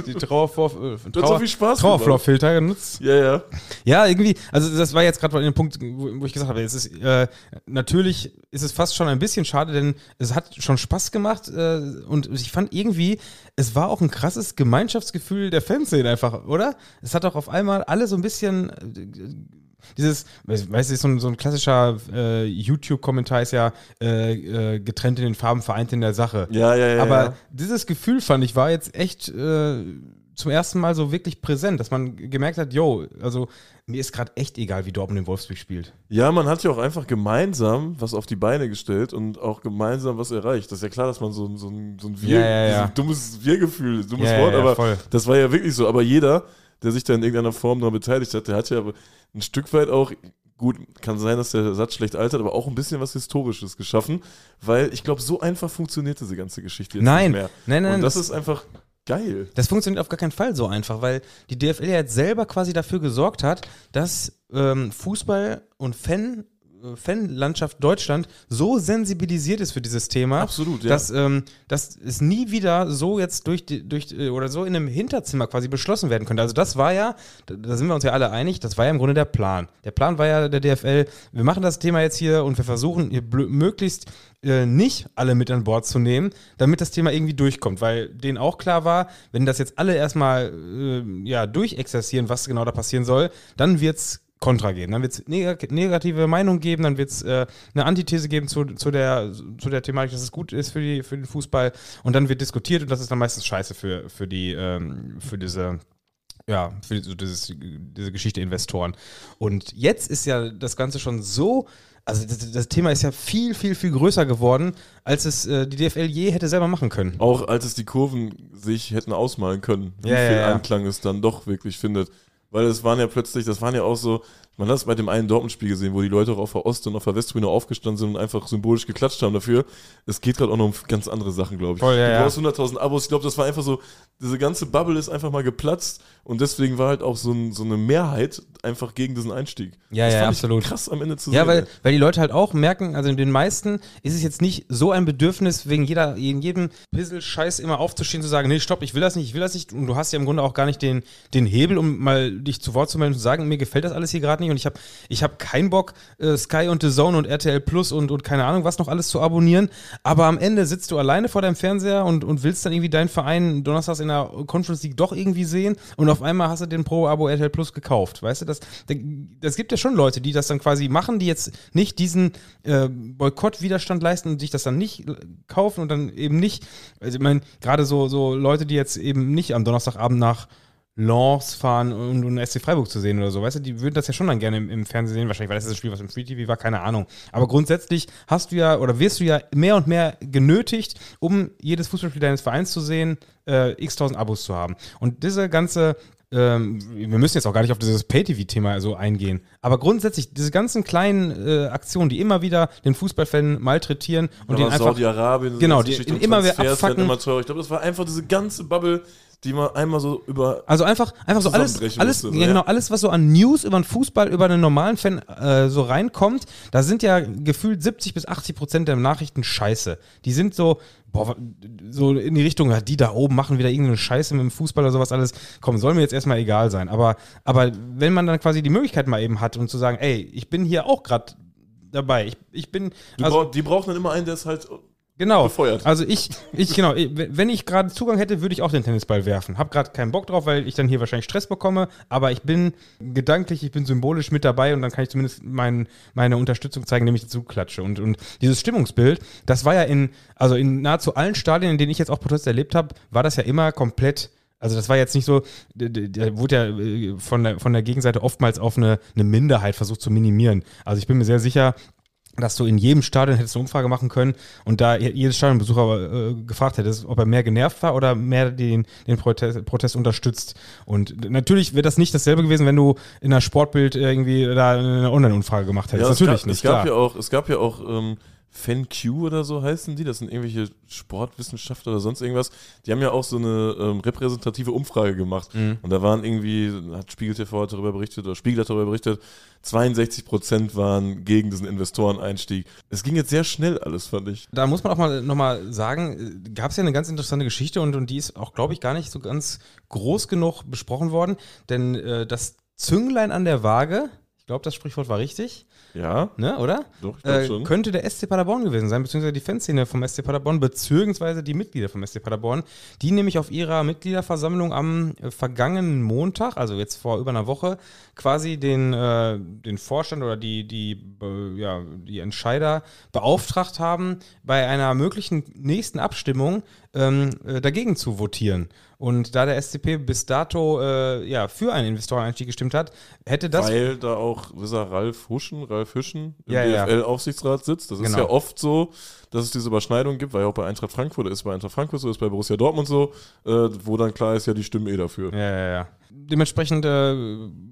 [SPEAKER 1] die Trauervor äh,
[SPEAKER 2] hast so viel Spaß
[SPEAKER 1] Trauerflor-Filter genutzt.
[SPEAKER 2] Ja, ja.
[SPEAKER 1] Ja, irgendwie, also das war jetzt gerade der Punkt, wo, wo ich gesagt habe, es ist, äh, natürlich ist es fast schon ein bisschen schade, denn es hat schon Spaß gemacht äh, und ich fand irgendwie, es war auch ein krasses Gemeinschaftsgefühl der Fanszene einfach, oder? Es hat auch auf einmal alle so ein bisschen äh, dieses, weißt du, so ein, so ein klassischer äh, YouTube-Kommentar ist ja äh, äh, getrennt in den Farben, vereint in der Sache.
[SPEAKER 2] Ja, ja, ja.
[SPEAKER 1] Aber
[SPEAKER 2] ja.
[SPEAKER 1] dieses Gefühl fand ich war jetzt echt äh, zum ersten Mal so wirklich präsent, dass man gemerkt hat, yo, also mir ist gerade echt egal, wie Dortmund den Wolfsburg spielt.
[SPEAKER 2] Ja, man hat ja auch einfach gemeinsam was auf die Beine gestellt und auch gemeinsam was erreicht. Das ist ja klar, dass man so, ein- so ein, so ein Wir,
[SPEAKER 1] Ja, ja, ja.
[SPEAKER 2] dummes Wir-Gefühl, dummes Wort, aber
[SPEAKER 1] voll.
[SPEAKER 2] das war ja wirklich so. Aber jeder, der sich da in irgendeiner Form daran beteiligt hat, der hat ja ein Stück weit auch, gut, kann sein, dass der Satz schlecht altert, aber auch ein bisschen was Historisches geschaffen, weil ich glaube, so einfach funktioniert diese ganze Geschichte jetzt
[SPEAKER 1] Nein.
[SPEAKER 2] nicht mehr.
[SPEAKER 1] Nein, nein,
[SPEAKER 2] Und das,
[SPEAKER 1] das-
[SPEAKER 2] ist einfach geil.
[SPEAKER 1] Das funktioniert auf gar keinen Fall so einfach, weil die DFL ja jetzt selber quasi dafür gesorgt hat, dass ähm, Fußball und Fan, Fanlandschaft Deutschland so sensibilisiert ist für dieses Thema,
[SPEAKER 2] Absolut, ja.
[SPEAKER 1] dass, ähm, dass es nie wieder so jetzt durch, die, durch äh, oder so in einem Hinterzimmer quasi beschlossen werden könnte. Also das war ja, da, sind wir uns ja alle einig, das war ja im Grunde der Plan. Der Plan war ja der DFL, wir machen das Thema jetzt hier und wir versuchen hier möglichst äh, nicht alle mit an Bord zu nehmen, damit das Thema irgendwie durchkommt, weil denen auch klar war, wenn das jetzt alle erstmal äh, ja, durchexerzieren, was genau da passieren soll, dann wird's Kontra geben, dann wird es neg negative Meinung geben, dann wird es äh, eine Antithese geben zu, zu, der, zu der Thematik, dass es gut ist für, die, für den Fußball und dann wird diskutiert und das ist dann meistens scheiße für, für, die, ähm, für diese ja, für so dieses, diese Geschichte Investoren. Und jetzt ist ja das Ganze schon so, also das, das Thema ist ja viel, viel, viel größer geworden, als es äh, die DFL je hätte selber machen können.
[SPEAKER 2] Auch als es die Kurven sich hätten ausmalen können, wie
[SPEAKER 1] Ja, ja,
[SPEAKER 2] viel
[SPEAKER 1] ja.
[SPEAKER 2] Anklang es dann doch wirklich findet. Weil es waren ja plötzlich, das waren ja auch so, man hat es bei dem einen Dortmund-Spiel gesehen, wo die Leute auch auf der Ost- und auf der Westtribüne aufgestanden sind und einfach symbolisch geklatscht haben dafür. Es geht gerade auch noch um ganz andere Sachen, glaube ich.
[SPEAKER 1] Voll, ja,
[SPEAKER 2] du
[SPEAKER 1] ja.
[SPEAKER 2] brauchst 100.000 Abos. Ich glaube, das war einfach so, diese ganze Bubble ist einfach mal geplatzt und deswegen war halt auch so, ein, so eine Mehrheit einfach gegen diesen Einstieg.
[SPEAKER 1] Ja,
[SPEAKER 2] das
[SPEAKER 1] ja, absolut.
[SPEAKER 2] Krass am Ende zu
[SPEAKER 1] Ja,
[SPEAKER 2] sehen.
[SPEAKER 1] weil, weil die Leute halt auch merken, also in den meisten ist es jetzt nicht so ein Bedürfnis, wegen jeder, in jedem Pissel-Scheiß immer aufzustehen, zu sagen, nee, stopp, ich will das nicht, ich will das nicht. Und du hast ja im Grunde auch gar nicht den, den Hebel, um mal dich zu Wort zu melden und zu sagen, mir gefällt das alles hier gerade nicht und ich habe ich hab keinen Bock, äh, Sky und The Zone und RTL Plus und, und keine Ahnung was noch alles zu abonnieren. Aber am Ende sitzt du alleine vor deinem Fernseher und, und willst dann irgendwie deinen Verein donnerstags in der Conference League doch irgendwie sehen und auf einmal hast du den Pro-Abo RTL Plus gekauft. Weißt du, das, das gibt ja schon Leute, die das dann quasi machen, die jetzt nicht diesen äh, Boykott-Widerstand leisten und sich das dann nicht äh, kaufen und dann eben nicht, also ich meine, gerade so, so Leute, die jetzt eben nicht am Donnerstagabend nach Lens fahren und, und SC Freiburg zu sehen oder so. Weißt du, die würden das ja schon dann gerne im, im Fernsehen sehen, wahrscheinlich, weil das ist ein Spiel, was im Free TV war, keine Ahnung. Aber grundsätzlich hast du ja oder wirst du ja mehr und mehr genötigt, um jedes Fußballspiel deines Vereins zu sehen, äh, x tausend Abos zu haben. Und diese ganze ähm, wir müssen jetzt auch gar nicht auf dieses Pay-TV-Thema so eingehen. Aber grundsätzlich, diese ganzen kleinen äh, Aktionen, die immer wieder den Fußballfan malträtieren und den einfach.
[SPEAKER 2] Saudi-Arabien,
[SPEAKER 1] genau, die, den immer wieder abfacken.
[SPEAKER 2] Immer. Ich glaube, das war einfach diese ganze Bubble, die man einmal so über.
[SPEAKER 1] Also einfach, einfach so alles, alles, musste, ja, genau, alles, was so an News über den Fußball, über einen normalen Fan äh, so reinkommt, da sind ja gefühlt 70 bis 80 Prozent der Nachrichten scheiße. Die sind so, boah, so in die Richtung, die da oben machen wieder irgendeine Scheiße mit dem Fußball oder sowas alles. Komm, soll mir jetzt erstmal egal sein. Aber, aber wenn man dann quasi die Möglichkeit mal eben hat und zu sagen, ey, ich bin hier auch gerade dabei. Ich, ich bin.
[SPEAKER 2] Also, die brauchen dann immer einen, der es halt
[SPEAKER 1] Genau. Befeuert. Also ich, ich genau, wenn ich gerade Zugang hätte, würde ich auch den Tennisball werfen. Hab gerade keinen Bock drauf, weil ich dann hier wahrscheinlich Stress bekomme, aber ich bin gedanklich, ich bin symbolisch mit dabei und dann kann ich zumindest mein, meine Unterstützung zeigen, indem ich dazu klatsche. Und, und dieses Stimmungsbild, das war ja in, also in nahezu allen Stadien, in denen ich jetzt auch Proteste erlebt habe, war das ja immer komplett also das war jetzt nicht so, da wurde ja äh, von der, von der Gegenseite oftmals auf eine, eine Minderheit versucht zu minimieren. Also ich bin mir sehr sicher, dass du in jedem Stadion hättest eine Umfrage machen können und da jedes Stadionbesucher äh, gefragt hättest, ob er mehr genervt war oder mehr den, den Protest, Protest unterstützt. Und natürlich wäre das nicht dasselbe gewesen, wenn du in der Sportbild irgendwie da eine Online-Umfrage gemacht hättest.
[SPEAKER 2] Ja,
[SPEAKER 1] natürlich
[SPEAKER 2] gab, nicht. Es gab klar. ja auch, es gab ja auch ähm, FanQ oder so heißen die. Das sind irgendwelche Sportwissenschaftler oder sonst irgendwas. Die haben ja auch so eine ähm, repräsentative Umfrage gemacht. Mhm. Und da waren irgendwie, hat Spiegel TV darüber berichtet oder Spiegel hat darüber berichtet, 62 Prozent waren gegen diesen Investoreneinstieg. Es ging jetzt sehr schnell alles, fand ich.
[SPEAKER 1] Da muss man auch mal nochmal sagen, gab es ja eine ganz interessante Geschichte und, und die ist auch, glaube ich, gar nicht so ganz groß genug besprochen worden. Denn äh, das Zünglein an der Waage, ich glaube, das Sprichwort war richtig,
[SPEAKER 2] ja.
[SPEAKER 1] Ne, oder?
[SPEAKER 2] Doch, ich äh,
[SPEAKER 1] schon. Könnte der SC Paderborn gewesen sein, beziehungsweise die Fanszene vom SC Paderborn, beziehungsweise die Mitglieder vom SC Paderborn, die nämlich auf ihrer Mitgliederversammlung am äh, vergangenen Montag, also jetzt vor über einer Woche, quasi den, äh, den Vorstand oder die, die, äh, ja, die Entscheider beauftragt haben, bei einer möglichen nächsten Abstimmung ähm, äh, dagegen zu votieren. Und da der SCP bis dato äh, ja, für einen Investoreneinstieg gestimmt hat, hätte das.
[SPEAKER 2] Weil da auch dieser Ralf Huschen, Ralf Hüschen im
[SPEAKER 1] ja,
[SPEAKER 2] DFL-Aufsichtsrat sitzt. Das genau. ist ja oft so, dass es diese Überschneidung gibt, weil ja auch bei Eintracht Frankfurt ist bei Eintracht Frankfurt so, ist bei Borussia Dortmund so, äh, wo dann klar ist, ja, die stimmen eh dafür.
[SPEAKER 1] Ja, ja, ja dementsprechend äh,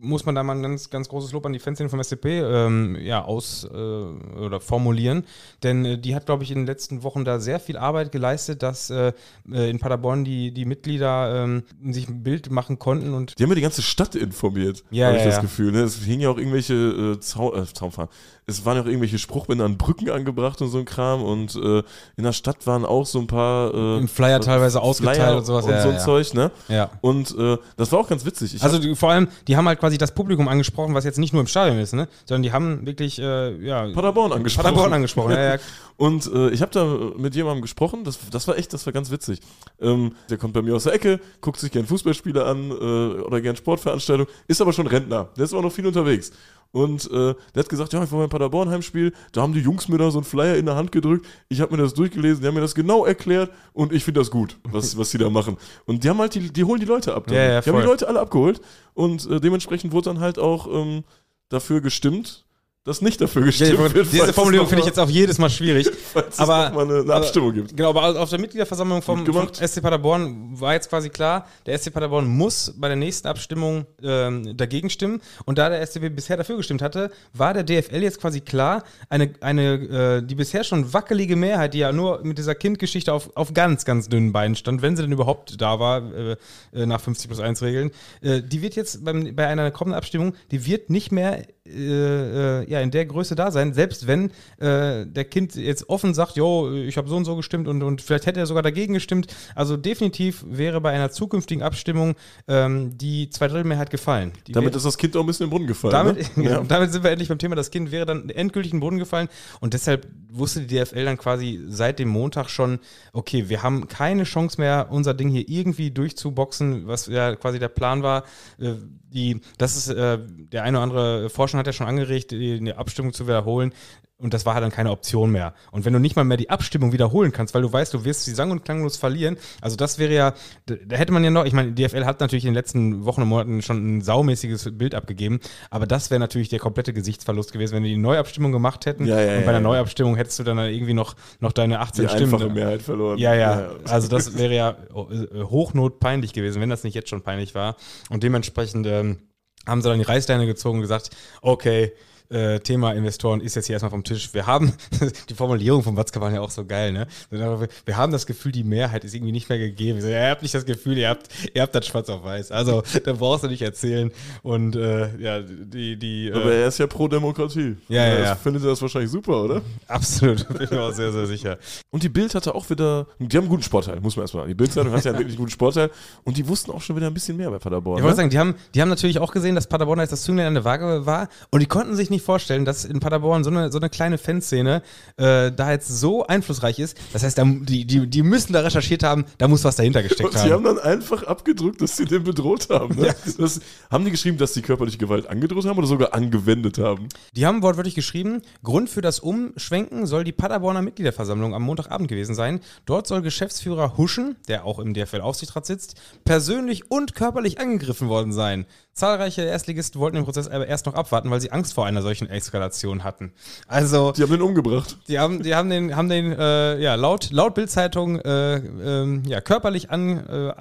[SPEAKER 1] muss man da mal ein ganz, ganz großes Lob an die Fanszene vom SCP ähm, ja, aus äh, oder formulieren. Denn äh, die hat, glaube ich, in den letzten Wochen da sehr viel Arbeit geleistet, dass äh, äh, in Paderborn die, die Mitglieder ähm, sich ein Bild machen konnten. Und
[SPEAKER 2] die haben ja die ganze Stadt informiert,
[SPEAKER 1] ja,
[SPEAKER 2] habe ich
[SPEAKER 1] ja,
[SPEAKER 2] das Gefühl. Ne? Es hingen ja auch irgendwelche äh, Zau Zaunfahren es waren auch irgendwelche Spruchbänder an Brücken angebracht und so ein Kram und äh, in der Stadt waren auch so ein paar äh,
[SPEAKER 1] Im Flyer teilweise ausgeteilt Flyer und sowas
[SPEAKER 2] und ja, so ein ja. Zeug, ne?
[SPEAKER 1] Ja.
[SPEAKER 2] Und äh, das war auch ganz witzig.
[SPEAKER 1] Ich also die, vor allem, die haben halt quasi das Publikum angesprochen, was jetzt nicht nur im Stadion ist, ne? Sondern die haben wirklich äh, ja
[SPEAKER 2] Paderborn angesprochen.
[SPEAKER 1] Paderborn angesprochen, ja, ja.
[SPEAKER 2] Und äh, ich habe da mit jemandem gesprochen, das, das war echt, das war ganz witzig. Ähm, der kommt bei mir aus der Ecke, guckt sich gern Fußballspiele an äh, oder gern Sportveranstaltungen, ist aber schon Rentner. Der ist auch noch viel unterwegs. Und äh, der hat gesagt, ja, ich war beim Paderborn-Heimspiel, da haben die Jungs mir da so einen Flyer in der Hand gedrückt. Ich habe mir das durchgelesen, die haben mir das genau erklärt und ich finde das gut, was, was sie da machen. Und die haben halt, die, die holen die Leute ab.
[SPEAKER 1] Ja, ja,
[SPEAKER 2] die haben die Leute alle abgeholt und äh, dementsprechend wurde dann halt auch ähm, dafür gestimmt, dass nicht dafür gestimmt ja, wird.
[SPEAKER 1] Diese Formulierung finde ich jetzt auch jedes Mal schwierig.
[SPEAKER 2] falls aber, es mal eine, eine Abstimmung gibt.
[SPEAKER 1] Genau, aber auf der Mitgliederversammlung vom, vom, SC Paderborn war jetzt quasi klar, der SC Paderborn muss bei der nächsten Abstimmung ähm, dagegen stimmen. Und da der SCP bisher dafür gestimmt hatte, war der DFL jetzt quasi klar, eine, eine äh, die bisher schon wackelige Mehrheit, die ja nur mit dieser Kindgeschichte auf, auf ganz, ganz dünnen Beinen stand, wenn sie denn überhaupt da war, äh, äh nach 50 plus 1 Regeln, äh, die wird jetzt beim, bei einer kommenden Abstimmung, die wird nicht mehr äh, äh, ja, in der Größe da sein, selbst wenn äh, der Kind jetzt offen sagt, jo, ich habe so und so gestimmt und, und vielleicht hätte er sogar dagegen gestimmt. Also definitiv wäre bei einer zukünftigen Abstimmung ähm, die Zweidrittelmehrheit gefallen. Die
[SPEAKER 2] damit ist das Kind auch ein bisschen in den Brunnen gefallen.
[SPEAKER 1] Damit, ne? ja. damit sind wir endlich beim Thema, das Kind wäre dann endgültig in den Brunnen gefallen und deshalb wusste die DFL dann quasi seit dem Montag schon, okay, wir haben keine Chance mehr, unser Ding hier irgendwie durchzuboxen, was ja quasi der Plan war. Äh, die, das ist äh, der eine oder andere Vorschlag Vorstand hat ja schon angeregt, die, die Abstimmung zu wiederholen. Und das war halt dann keine Option mehr. Und wenn du nicht mal mehr die Abstimmung wiederholen kannst, weil du weißt, du wirst sie sang- und klanglos verlieren, also das wäre ja, da hätte man ja noch, ich meine, die DFL hat natürlich in den letzten Wochen und Monaten schon ein saumäßiges Bild abgegeben, aber das wäre natürlich der komplette Gesichtsverlust gewesen, wenn wir die Neuabstimmung gemacht hätten.
[SPEAKER 2] Ja, ja,
[SPEAKER 1] und bei der
[SPEAKER 2] ja.
[SPEAKER 1] Neuabstimmung hättest du dann irgendwie noch, noch deine 18
[SPEAKER 2] Die
[SPEAKER 1] Stimmen.
[SPEAKER 2] einfache Mehrheit verloren.
[SPEAKER 1] Ja, ja, Also das wäre ja äh, hochnot peinlich gewesen, wenn das nicht jetzt schon peinlich war. Und dementsprechend ähm, haben sie dann die Reißleine gezogen und gesagt, okay, äh, Thema Investoren ist jetzt hier erstmal vom Tisch. Wir haben, die Formulierung von Watzke waren ja auch so geil, ne? Wir haben das Gefühl, die Mehrheit ist irgendwie nicht mehr gegeben. Ihr habt nicht das Gefühl, ihr habt, ihr habt das schwarz auf weiß. Also, da brauchst du nicht erzählen. Und äh, ja, die, die.
[SPEAKER 2] Aber
[SPEAKER 1] Äh,
[SPEAKER 2] er ist ja pro Demokratie.
[SPEAKER 1] Ja, ja,
[SPEAKER 2] Das
[SPEAKER 1] ja.
[SPEAKER 2] Findet er das wahrscheinlich super, oder?
[SPEAKER 1] absolut, bin ich mir auch sehr, sehr sicher.
[SPEAKER 2] Und die Bild hatte auch wieder, die haben einen guten Sportteil, muss man erstmal sagen. Die Bild-Zeitung hat ja einen wirklich guten Sportteil und die wussten auch schon wieder ein bisschen mehr bei Paderborn.
[SPEAKER 1] Ich wollte
[SPEAKER 2] ne?
[SPEAKER 1] sagen, die haben, die haben natürlich auch gesehen, dass Paderborn jetzt das Zünglein an der Waage war und die konnten sich nicht vorstellen, dass in Paderborn so eine, so eine kleine Fanszene äh, da jetzt so einflussreich ist. Das heißt, da, die, die, die müssen da recherchiert haben, da muss was dahinter gesteckt
[SPEAKER 2] Und sie
[SPEAKER 1] haben.
[SPEAKER 2] haben dann einfach abgedrückt, dass sie den bedroht haben. Ne? Das, haben die geschrieben, dass sie körperliche Gewalt angedroht haben oder sogar angewendet haben?
[SPEAKER 1] Die haben wortwörtlich geschrieben, Grund für das Umschwenken soll die Paderborner Mitgliederversammlung am Montagabend gewesen sein. Dort soll Geschäftsführer Huschen, der auch im DFL-Aufsichtsrat sitzt, persönlich und körperlich angegriffen worden sein. Zahlreiche Erstligisten wollten den Prozess aber erst noch abwarten, weil sie Angst vor einer solchen Eskalation hatten. Also,
[SPEAKER 2] Die haben den umgebracht.
[SPEAKER 1] Die haben, die haben den, haben den äh, ja, laut, laut Bildzeitung äh, ähm, ja, körperlich, an, äh,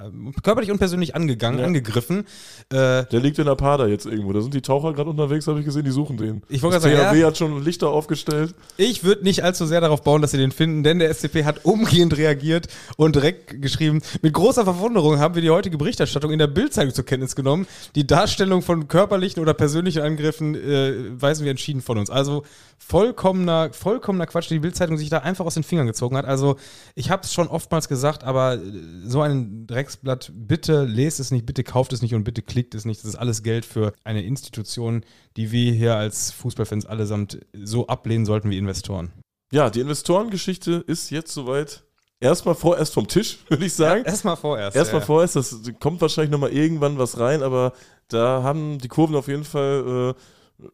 [SPEAKER 1] körperlich und persönlich angegangen,
[SPEAKER 2] Ja.
[SPEAKER 1] angegriffen. Äh,
[SPEAKER 2] Der liegt in der Pader jetzt irgendwo. Da sind die Taucher gerade unterwegs, habe ich gesehen, die suchen den.
[SPEAKER 1] Ich wollte sagen,
[SPEAKER 2] THW
[SPEAKER 1] ja.
[SPEAKER 2] hat schon Lichter aufgestellt.
[SPEAKER 1] ich würde nicht allzu sehr darauf bauen, dass sie den finden, denn der SCP hat umgehend reagiert und direkt geschrieben, mit großer Verwunderung haben wir die heutige Berichterstattung in der Bildzeitung zur Kenntnis genommen. Die Darstellung von körperlichen oder persönlichen Angriffen äh, weisen wir entschieden von uns. Also vollkommener, vollkommener Quatsch, die Bildzeitung sich da einfach aus den Fingern gezogen hat. Also ich habe es schon oftmals gesagt, aber äh, so ein Drecksblatt, bitte lest es nicht, bitte kauft es nicht und bitte klickt es nicht. Das ist alles Geld für eine Institution, die wir hier als Fußballfans allesamt so ablehnen sollten wie Investoren.
[SPEAKER 2] Ja, die Investorengeschichte ist jetzt soweit erstmal vorerst vom Tisch, würde ich sagen.
[SPEAKER 1] Erstmal vorerst.
[SPEAKER 2] Erstmal
[SPEAKER 1] ja.
[SPEAKER 2] vorerst, das kommt wahrscheinlich nochmal irgendwann was rein, aber da haben die Kurven auf jeden Fall äh,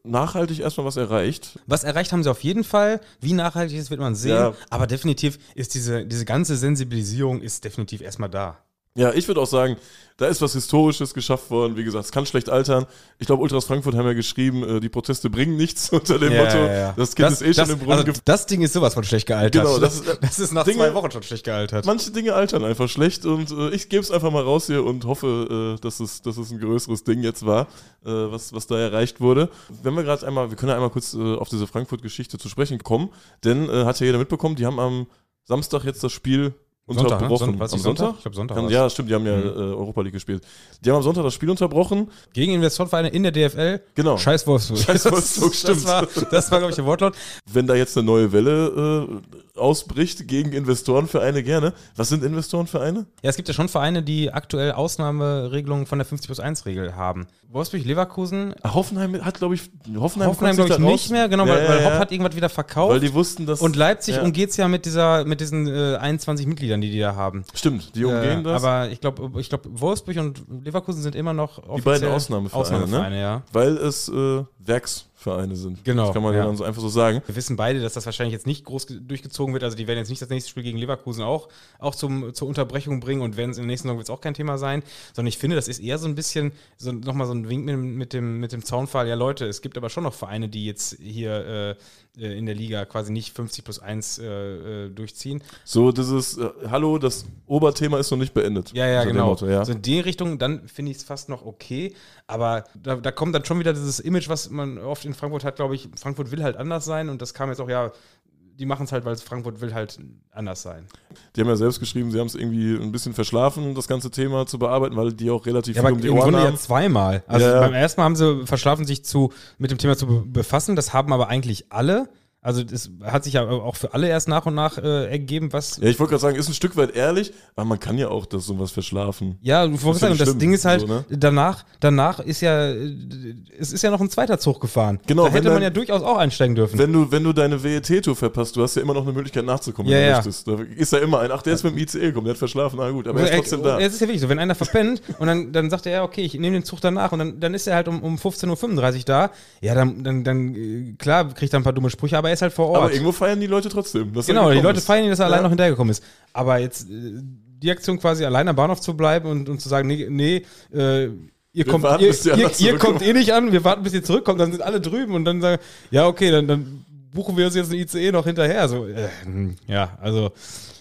[SPEAKER 2] nachhaltig erstmal was erreicht.
[SPEAKER 1] Was erreicht haben sie auf jeden Fall. Wie nachhaltig ist, wird man sehen.
[SPEAKER 2] Ja.
[SPEAKER 1] Aber definitiv ist diese, diese ganze Sensibilisierung ist definitiv erstmal da.
[SPEAKER 2] Ja, ich würde auch sagen, da ist was Historisches geschafft worden. Wie gesagt, es kann schlecht altern. Ich glaube, Ultras Frankfurt haben ja geschrieben, äh, die Proteste bringen nichts unter dem Motto, das Kind ist eh schon im Brunnen
[SPEAKER 1] also. Das Ding ist sowas von schlecht gealtert.
[SPEAKER 2] Genau, das
[SPEAKER 1] das,
[SPEAKER 2] ist-
[SPEAKER 1] das ist nach
[SPEAKER 2] Dinge-
[SPEAKER 1] zwei Wochen schon schlecht gealtert.
[SPEAKER 2] Manche Dinge altern einfach schlecht und äh, ich gebe es einfach mal raus hier und hoffe, äh, dass, es, dass es ein größeres Ding jetzt war, äh, was, was da erreicht wurde. Wenn wir gerade einmal, wir können ja einmal kurz äh, auf diese Frankfurt-Geschichte zu sprechen kommen, denn äh, hat ja jeder mitbekommen, die haben am Samstag jetzt das Spiel
[SPEAKER 1] Sonntag, ne?
[SPEAKER 2] unterbrochen.
[SPEAKER 1] Son- was
[SPEAKER 2] am
[SPEAKER 1] ist Sonntag? Ich glaub, Sonntag war's.
[SPEAKER 2] ja, stimmt, die haben ja
[SPEAKER 1] Mhm.
[SPEAKER 2] äh, Europa League gespielt. Die haben am Sonntag das Spiel unterbrochen.
[SPEAKER 1] Gegen Investorenvereine in der DFL.
[SPEAKER 2] Genau.
[SPEAKER 1] Scheiß Wolfsburg.
[SPEAKER 2] Scheiß Wolfsburg,
[SPEAKER 1] das,
[SPEAKER 2] stimmt.
[SPEAKER 1] Das war, das war glaube ich, der Wortlaut.
[SPEAKER 2] Wenn da jetzt eine neue Welle äh, ausbricht gegen Investorenvereine gerne. Was sind Investorenvereine?
[SPEAKER 1] Ja, es gibt ja schon Vereine, die aktuell Ausnahmeregelungen von der 50 plus 1 Regel haben. Wolfsburg, Leverkusen,
[SPEAKER 2] Ah, Hoffenheim hat, glaube ich, Hoffenheim,
[SPEAKER 1] Hoffenheim glaube ich nicht mehr, genau, weil,
[SPEAKER 2] Ja,
[SPEAKER 1] weil
[SPEAKER 2] ja,
[SPEAKER 1] Hopp hat irgendwas wieder verkauft.
[SPEAKER 2] Weil die wussten, dass.
[SPEAKER 1] und Leipzig
[SPEAKER 2] ja.
[SPEAKER 1] umgeht es ja mit dieser, mit diesen äh, 21 Mitgliedern, die die da haben.
[SPEAKER 2] Stimmt, die umgehen
[SPEAKER 1] Äh,
[SPEAKER 2] das.
[SPEAKER 1] Aber ich glaube, ich glaub, Wolfsburg und Leverkusen sind immer noch
[SPEAKER 2] Die beiden Ausnahmevereine,
[SPEAKER 1] Ausnahmevereine, ja.
[SPEAKER 2] weil es äh, Werksvereine sind.
[SPEAKER 1] Genau,
[SPEAKER 2] Das kann man ja. dann so einfach so sagen.
[SPEAKER 1] Wir wissen beide, dass das wahrscheinlich jetzt nicht groß ge- durchgezogen wird. Also die werden jetzt nicht das nächste Spiel gegen Leverkusen auch, auch zum, zur Unterbrechung bringen und werden es in der nächsten Saison wird es auch kein Thema sein. Sondern ich finde, das ist eher so ein bisschen so, nochmal so ein Wink mit, dem- mit, dem, mit dem Zaunfall. Ja, Leute, es gibt aber schon noch Vereine, die jetzt hier äh, äh, in der Liga quasi nicht 50 plus 1 äh, äh, durchziehen.
[SPEAKER 2] So, dieses äh, Hallo, das Oberthema ist noch nicht beendet.
[SPEAKER 1] Ja, ja, genau.
[SPEAKER 2] Motto, ja.
[SPEAKER 1] So in die Richtung, dann finde ich es fast noch okay. Aber da, da kommt dann schon wieder dieses Image, was man oft in Frankfurt hat, glaube ich. Frankfurt will halt anders sein und das kam jetzt auch, ja, die machen es halt, weil Frankfurt will halt anders sein.
[SPEAKER 2] Die haben ja selbst geschrieben, sie haben es irgendwie ein bisschen verschlafen, das ganze Thema zu bearbeiten, weil die auch relativ
[SPEAKER 1] Ja,
[SPEAKER 2] viel
[SPEAKER 1] aber
[SPEAKER 2] um die
[SPEAKER 1] im
[SPEAKER 2] Ohren
[SPEAKER 1] Grunde
[SPEAKER 2] haben.
[SPEAKER 1] ja zweimal. Also
[SPEAKER 2] Ja.
[SPEAKER 1] beim ersten Mal haben sie verschlafen, sich zu, mit dem Thema zu be- befassen. Das haben aber eigentlich alle. Also das hat sich ja auch für alle erst nach und nach äh, ergeben, was.
[SPEAKER 2] Ja, ich wollte gerade sagen, ist ein Stück weit ehrlich, aber man kann ja auch das sowas verschlafen.
[SPEAKER 1] Ja, du wolltest
[SPEAKER 2] ja
[SPEAKER 1] sagen,
[SPEAKER 2] nicht
[SPEAKER 1] das
[SPEAKER 2] schlimm,
[SPEAKER 1] Ding ist halt,
[SPEAKER 2] so, ne?
[SPEAKER 1] danach, danach ist ja, äh, es ist ja noch ein zweiter Zug gefahren.
[SPEAKER 2] Genau,
[SPEAKER 1] Da hätte man
[SPEAKER 2] dann-
[SPEAKER 1] ja durchaus auch einsteigen dürfen.
[SPEAKER 2] Wenn du, wenn du deine WET-Tour verpasst, du hast ja immer noch eine Möglichkeit nachzukommen,
[SPEAKER 1] Ja,
[SPEAKER 2] wenn du
[SPEAKER 1] ja.
[SPEAKER 2] möchtest. Da ist ja immer ein, ach, der ist mit dem ICE gekommen, der hat verschlafen, na gut, aber er ist
[SPEAKER 1] Ey,
[SPEAKER 2] trotzdem da.
[SPEAKER 1] Es ist ja wirklich so, wenn einer verpennt und dann, dann sagt er, ja, okay, ich nehme den Zug danach und dann, dann ist er halt um, um 15.35 Uhr da, ja, dann, dann, dann äh, klar, kriegt er ein paar dumme Sprüche, aber er ist halt vor Ort.
[SPEAKER 2] Aber irgendwo feiern die Leute trotzdem.
[SPEAKER 1] Genau, die Leute
[SPEAKER 2] ist.
[SPEAKER 1] feiern ihn, dass er
[SPEAKER 2] Ja.
[SPEAKER 1] allein noch hinterhergekommen ist. Aber jetzt äh, die Aktion quasi allein am Bahnhof zu bleiben und, und zu sagen, nee, nee äh, ihr, kommt,
[SPEAKER 2] warten,
[SPEAKER 1] ihr, ihr, ihr kommt eh nicht an, wir warten, bis ihr zurückkommt, dann sind alle drüben und dann sagen, ja, okay, dann, dann buchen wir uns jetzt ein ICE noch hinterher. So, äh, hm, ja, also,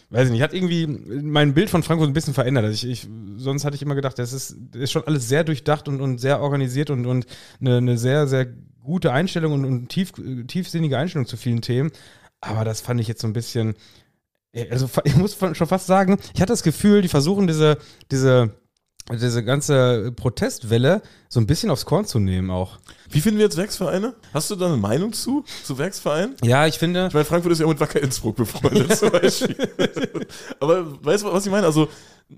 [SPEAKER 1] weiß ich nicht, hat irgendwie mein Bild von Frankfurt ein bisschen verändert. Also ich, ich, sonst hatte ich immer gedacht, das ist, ist schon alles sehr durchdacht und, und sehr organisiert und, und eine, eine sehr, sehr gute Einstellung und, und tief, tiefsinnige Einstellung zu vielen Themen. Aber das fand ich jetzt so ein bisschen, also ich muss schon fast sagen, ich hatte das Gefühl, die versuchen diese, diese, diese ganze Protestwelle so ein bisschen aufs Korn zu nehmen auch.
[SPEAKER 2] Wie finden wir jetzt Werksvereine? Hast du da eine Meinung zu, zu Werksvereinen?
[SPEAKER 1] Ja, ich finde,
[SPEAKER 2] Ich meine, Frankfurt ist ja mit Wacker Innsbruck befreundet zum Beispiel. Aber weißt du, was ich meine? Also,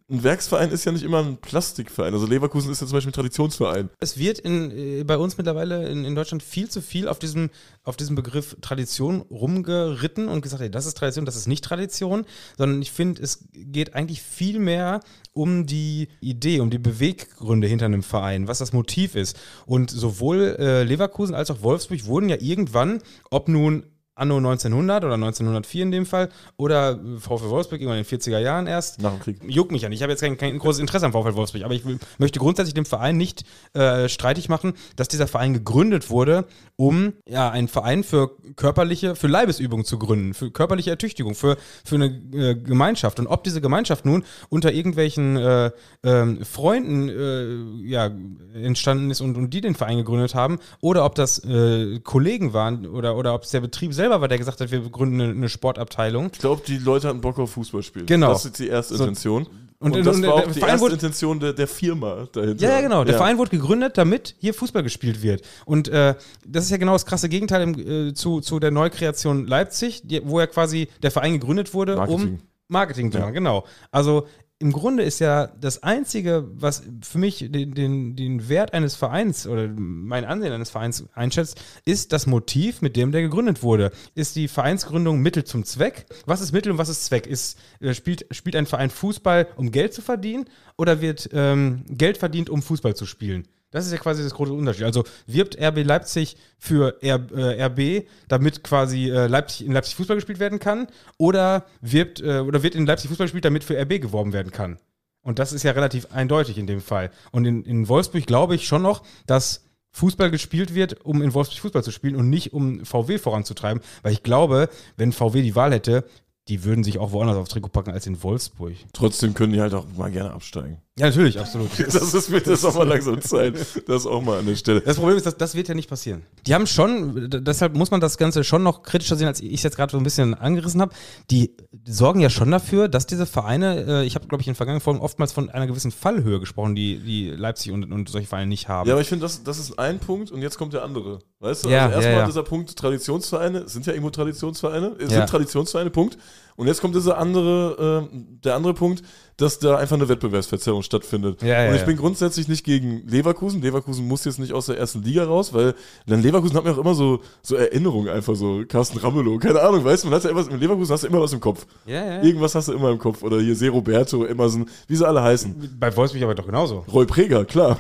[SPEAKER 2] ein Werksverein ist ja nicht immer ein Plastikverein. Also Leverkusen ist ja zum Beispiel ein Traditionsverein.
[SPEAKER 1] es wird in, äh, bei uns mittlerweile in, in Deutschland viel zu viel auf diesem, auf diesem Begriff Tradition rumgeritten und gesagt, ey, das ist Tradition, das ist nicht Tradition, sondern ich finde, es geht eigentlich viel mehr um die Idee, um die Beweggründe hinter einem Verein, was das Motiv ist. Und sowohl äh, Leverkusen als auch Wolfsburg wurden ja irgendwann, ob nun anno 1900 oder 1904 in dem Fall oder äh, VfL Wolfsburg irgendwann in den 40er Jahren erst,
[SPEAKER 2] Nach dem Krieg.
[SPEAKER 1] juckt mich ja nicht. Ich habe jetzt kein, kein großes Interesse am VfL Wolfsburg, aber ich will, möchte grundsätzlich dem Verein nicht äh, streitig machen, dass dieser Verein gegründet wurde, um ja einen Verein für körperliche, für Leibesübung zu gründen, für körperliche Ertüchtigung, für, für eine äh, Gemeinschaft. Und ob diese Gemeinschaft nun unter irgendwelchen äh, ähm, Freunden äh, ja, entstanden ist und, und die den Verein gegründet haben, oder ob das äh, Kollegen waren oder, oder ob es der Betrieb selber war, der gesagt hat, wir gründen eine, eine Sportabteilung.
[SPEAKER 2] Ich glaube, die Leute hatten Bock auf Fußball spielen.
[SPEAKER 1] Genau.
[SPEAKER 2] Das ist die erste
[SPEAKER 1] So.
[SPEAKER 2] Intention.
[SPEAKER 1] Und-
[SPEAKER 2] Und, das
[SPEAKER 1] und
[SPEAKER 2] war auch die
[SPEAKER 1] Verein
[SPEAKER 2] erste
[SPEAKER 1] wurde-
[SPEAKER 2] Intention der, der Firma dahinter.
[SPEAKER 1] Ja, ja, genau. Der
[SPEAKER 2] Ja.
[SPEAKER 1] Verein wurde gegründet, damit hier Fußball gespielt wird. Und äh, das ist ja genau das krasse Gegenteil im, äh, zu, zu der Neukreation Leipzig, die, wo ja quasi der Verein gegründet wurde,
[SPEAKER 2] Marketing.
[SPEAKER 1] um Marketing zu
[SPEAKER 2] Ja.
[SPEAKER 1] machen. Genau. Also im Grunde ist ja das Einzige, was für mich den, den, den Wert eines Vereins oder mein Ansehen eines Vereins einschätzt, ist das Motiv, mit dem der gegründet wurde. Ist die Vereinsgründung Mittel zum Zweck? Was ist Mittel und was ist Zweck? Ist, äh, spielt, spielt ein Verein Fußball, um Geld zu verdienen oder wird ähm, Geld verdient, um Fußball zu spielen? Das ist ja quasi das große Unterschied. Also wirbt RB Leipzig für R, äh, RB, damit quasi äh, Leipzig in Leipzig Fußball gespielt werden kann, oder wirbt äh, oder wird in Leipzig Fußball gespielt, damit für RB geworben werden kann. Und das ist ja relativ eindeutig in dem Fall. Und in, in Wolfsburg glaube ich schon noch, dass Fußball gespielt wird, um in Wolfsburg Fußball zu spielen und nicht um VW voranzutreiben. Weil ich glaube, wenn VW die Wahl hätte, die würden sich auch woanders aufs Trikot packen als in Wolfsburg.
[SPEAKER 2] Trotzdem können die halt auch mal gerne absteigen.
[SPEAKER 1] Ja, natürlich, absolut.
[SPEAKER 2] Das ist mir das auch mal langsam Zeit. Das auch mal an der Stelle.
[SPEAKER 1] Das Problem ist, dass das wird ja nicht passieren. Die haben schon, deshalb muss man das Ganze schon noch kritischer sehen, als ich es jetzt gerade so ein bisschen angerissen habe. Die sorgen ja schon dafür, dass diese Vereine, äh, ich habe, glaube ich, in vergangenen Folgen oftmals von einer gewissen Fallhöhe gesprochen, die, die Leipzig und, und solche Vereine nicht haben.
[SPEAKER 2] Ja, aber ich finde, das, das ist ein Punkt und jetzt kommt der andere. Weißt du?
[SPEAKER 1] Ja,
[SPEAKER 2] also erstmal
[SPEAKER 1] ja, ja.
[SPEAKER 2] dieser Punkt Traditionsvereine, sind ja irgendwo Traditionsvereine,
[SPEAKER 1] Ja.
[SPEAKER 2] sind Traditionsvereine, Punkt. Und jetzt kommt dieser andere, äh, der andere Punkt, dass da einfach eine Wettbewerbsverzerrung stattfindet.
[SPEAKER 1] Ja, ja,
[SPEAKER 2] und ich
[SPEAKER 1] ja.
[SPEAKER 2] bin grundsätzlich nicht gegen Leverkusen. Leverkusen muss jetzt nicht aus der ersten Liga raus, weil dann Leverkusen hat mir auch immer so, so Erinnerungen einfach so, Carsten Ramelow, keine Ahnung, weißt du, man hat ja immer, mit Leverkusen hast du immer was im Kopf.
[SPEAKER 1] ja, ja.
[SPEAKER 2] Irgendwas hast du immer im Kopf. Oder hier Se Roberto, Emerson, wie sie alle heißen.
[SPEAKER 1] Bei Wolfsburg aber doch genauso.
[SPEAKER 2] Roy Preger, klar.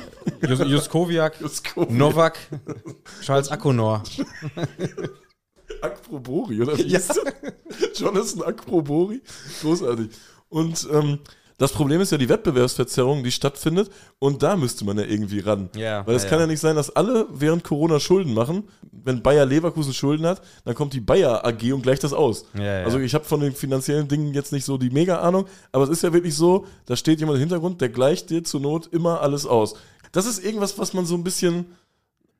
[SPEAKER 1] Jus Juskowiak,
[SPEAKER 2] Juskowiak.
[SPEAKER 1] Novak, Charles Akonor.
[SPEAKER 2] Akprobori, oder wie
[SPEAKER 1] Ja.
[SPEAKER 2] hieß der? Jonathan Akprobori. Großartig. Und ähm, das Problem ist ja die Wettbewerbsverzerrung, die stattfindet. Und da müsste man ja irgendwie ran.
[SPEAKER 1] Ja,
[SPEAKER 2] Weil es
[SPEAKER 1] ja,
[SPEAKER 2] kann
[SPEAKER 1] ja.
[SPEAKER 2] ja nicht sein, dass alle während Corona Schulden machen. Wenn Bayer Leverkusen Schulden hat, dann kommt die Bayer AG und gleicht das aus. Also ich habe von den finanziellen Dingen jetzt nicht so die mega Ahnung, aber es ist ja wirklich so, da steht jemand im Hintergrund, der gleicht dir zur Not immer alles aus. Das ist irgendwas, was man so ein bisschen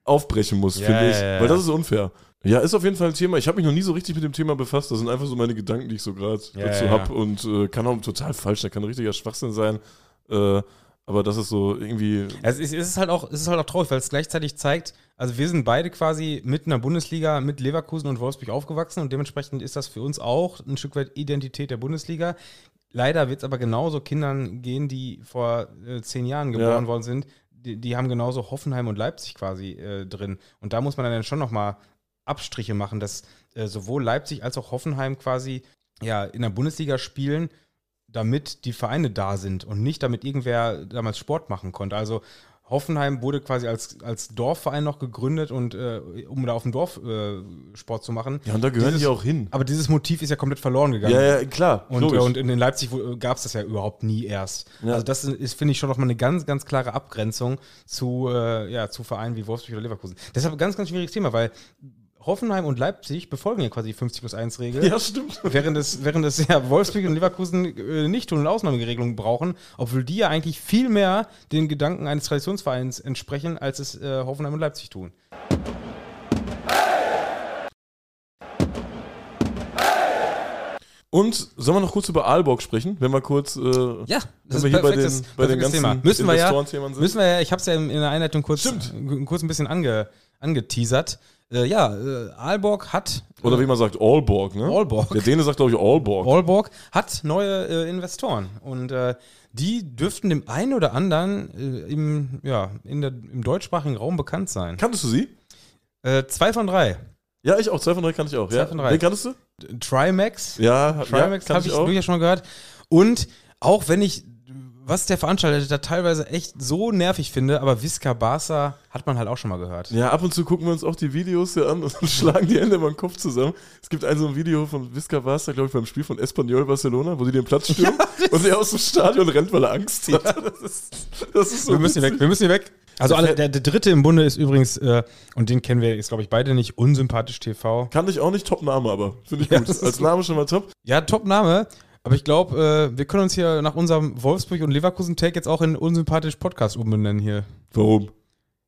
[SPEAKER 2] aufbrechen muss, finde ich. Weil das ist unfair. Ja, ist auf jeden Fall ein Thema. Ich habe mich noch nie so richtig mit dem Thema befasst. Das sind einfach so meine Gedanken, die ich so gerade
[SPEAKER 1] Ja,
[SPEAKER 2] dazu
[SPEAKER 1] ja,
[SPEAKER 2] habe.
[SPEAKER 1] ja.
[SPEAKER 2] Und äh, kann auch total falsch, da kann ein richtiger Schwachsinn sein. Äh, Aber das ist so irgendwie.
[SPEAKER 1] Also es ist halt auch, es ist halt auch traurig, weil es gleichzeitig zeigt, also wir sind beide quasi mitten in der Bundesliga mit Leverkusen und Wolfsburg aufgewachsen und dementsprechend ist das für uns auch ein Stück weit Identität der Bundesliga. Leider wird es aber genauso Kindern gehen, die vor äh, zehn Jahren geboren
[SPEAKER 2] Ja.
[SPEAKER 1] worden sind. Die, die haben genauso Hoffenheim und Leipzig quasi äh, drin. Und da muss man dann schon nochmal Abstriche machen, dass äh, sowohl Leipzig als auch Hoffenheim quasi ja, in der Bundesliga spielen, damit die Vereine da sind und nicht damit irgendwer damals Sport machen konnte. Also Hoffenheim wurde quasi als, als Dorfverein noch gegründet und äh, um da auf dem Dorf äh, Sport zu machen.
[SPEAKER 2] Ja, und da gehören
[SPEAKER 1] Dieses-
[SPEAKER 2] die auch hin.
[SPEAKER 1] Aber dieses Motiv ist ja komplett verloren gegangen.
[SPEAKER 2] Ja, ja, klar.
[SPEAKER 1] Und, äh, und in, in Leipzig gab es das ja überhaupt nie erst.
[SPEAKER 2] Ja.
[SPEAKER 1] Also das ist, finde ich, schon nochmal eine ganz, ganz klare Abgrenzung zu, äh, ja, zu Vereinen wie Wolfsburg oder Leverkusen. Deshalb ein ganz, ganz schwieriges Thema, weil Hoffenheim und Leipzig befolgen ja quasi die 50 plus 1 Regel.
[SPEAKER 2] ja, stimmt.
[SPEAKER 1] Während es, während es ja Wolfsburg und Leverkusen äh, nicht tun und Ausnahmeregelungen brauchen, obwohl die ja eigentlich viel mehr den Gedanken eines Traditionsvereins entsprechen, als es äh, Hoffenheim und Leipzig tun.
[SPEAKER 2] Und sollen wir noch kurz über Aalborg sprechen, wenn wir kurz, äh,
[SPEAKER 1] Ja,
[SPEAKER 2] wenn wir hier bei den, bei den ganzen
[SPEAKER 1] Thema. Müssen wir ja, müssen wir ja, ich habe es ja in in der Einleitung kurz, kurz ein bisschen ange, angeteasert. Äh, ja, äh, Aalborg hat,
[SPEAKER 2] Oder wie man sagt, Aalborg, ne?
[SPEAKER 1] Aalborg.
[SPEAKER 2] Der Däne sagt, glaube ich, Aalborg.
[SPEAKER 1] Aalborg hat neue äh, Investoren und äh, die dürften dem einen oder anderen äh, im, ja, in der, im deutschsprachigen Raum bekannt sein.
[SPEAKER 2] Kanntest du sie?
[SPEAKER 1] Äh, zwei von drei.
[SPEAKER 2] Ja, ich auch. Zwei von drei kannte ich auch.
[SPEAKER 1] Zwei
[SPEAKER 2] ja.
[SPEAKER 1] von drei.
[SPEAKER 2] Wen kanntest du?
[SPEAKER 1] Trimax.
[SPEAKER 2] Ja, ja
[SPEAKER 1] Trimax
[SPEAKER 2] kannte
[SPEAKER 1] habe ich durchaus schon mal gehört. Und auch wenn ich, was der Veranstalter da teilweise echt so nervig finde, aber Visca Barca hat man halt auch schon mal gehört.
[SPEAKER 2] Ja, ab und zu gucken wir uns auch die Videos hier an und schlagen die Hände über den Kopf zusammen. Es gibt ein so ein Video von Visca Barca, glaube ich, beim Spiel von Espanyol Barcelona, wo sie den Platz stürmen und sie aus dem Stadion rennt, weil er Angst hat. Das ist, das ist so
[SPEAKER 1] Wir müssen hier
[SPEAKER 2] witzig.
[SPEAKER 1] weg, wir müssen hier weg. Also alle, der, der dritte im Bunde ist übrigens, äh, und den kennen wir jetzt, glaube ich, beide nicht, unsympathisch TV.
[SPEAKER 2] Kann ich auch nicht, Top-Name aber. Finde ich
[SPEAKER 1] Ja,
[SPEAKER 2] gut. Als. Name schon mal top.
[SPEAKER 1] Ja, Top-Name. Aber ich glaube, äh, wir können uns hier nach unserem Wolfsburg- und Leverkusen-Tag jetzt auch in unsympathisch Podcast umbenennen hier.
[SPEAKER 2] Warum?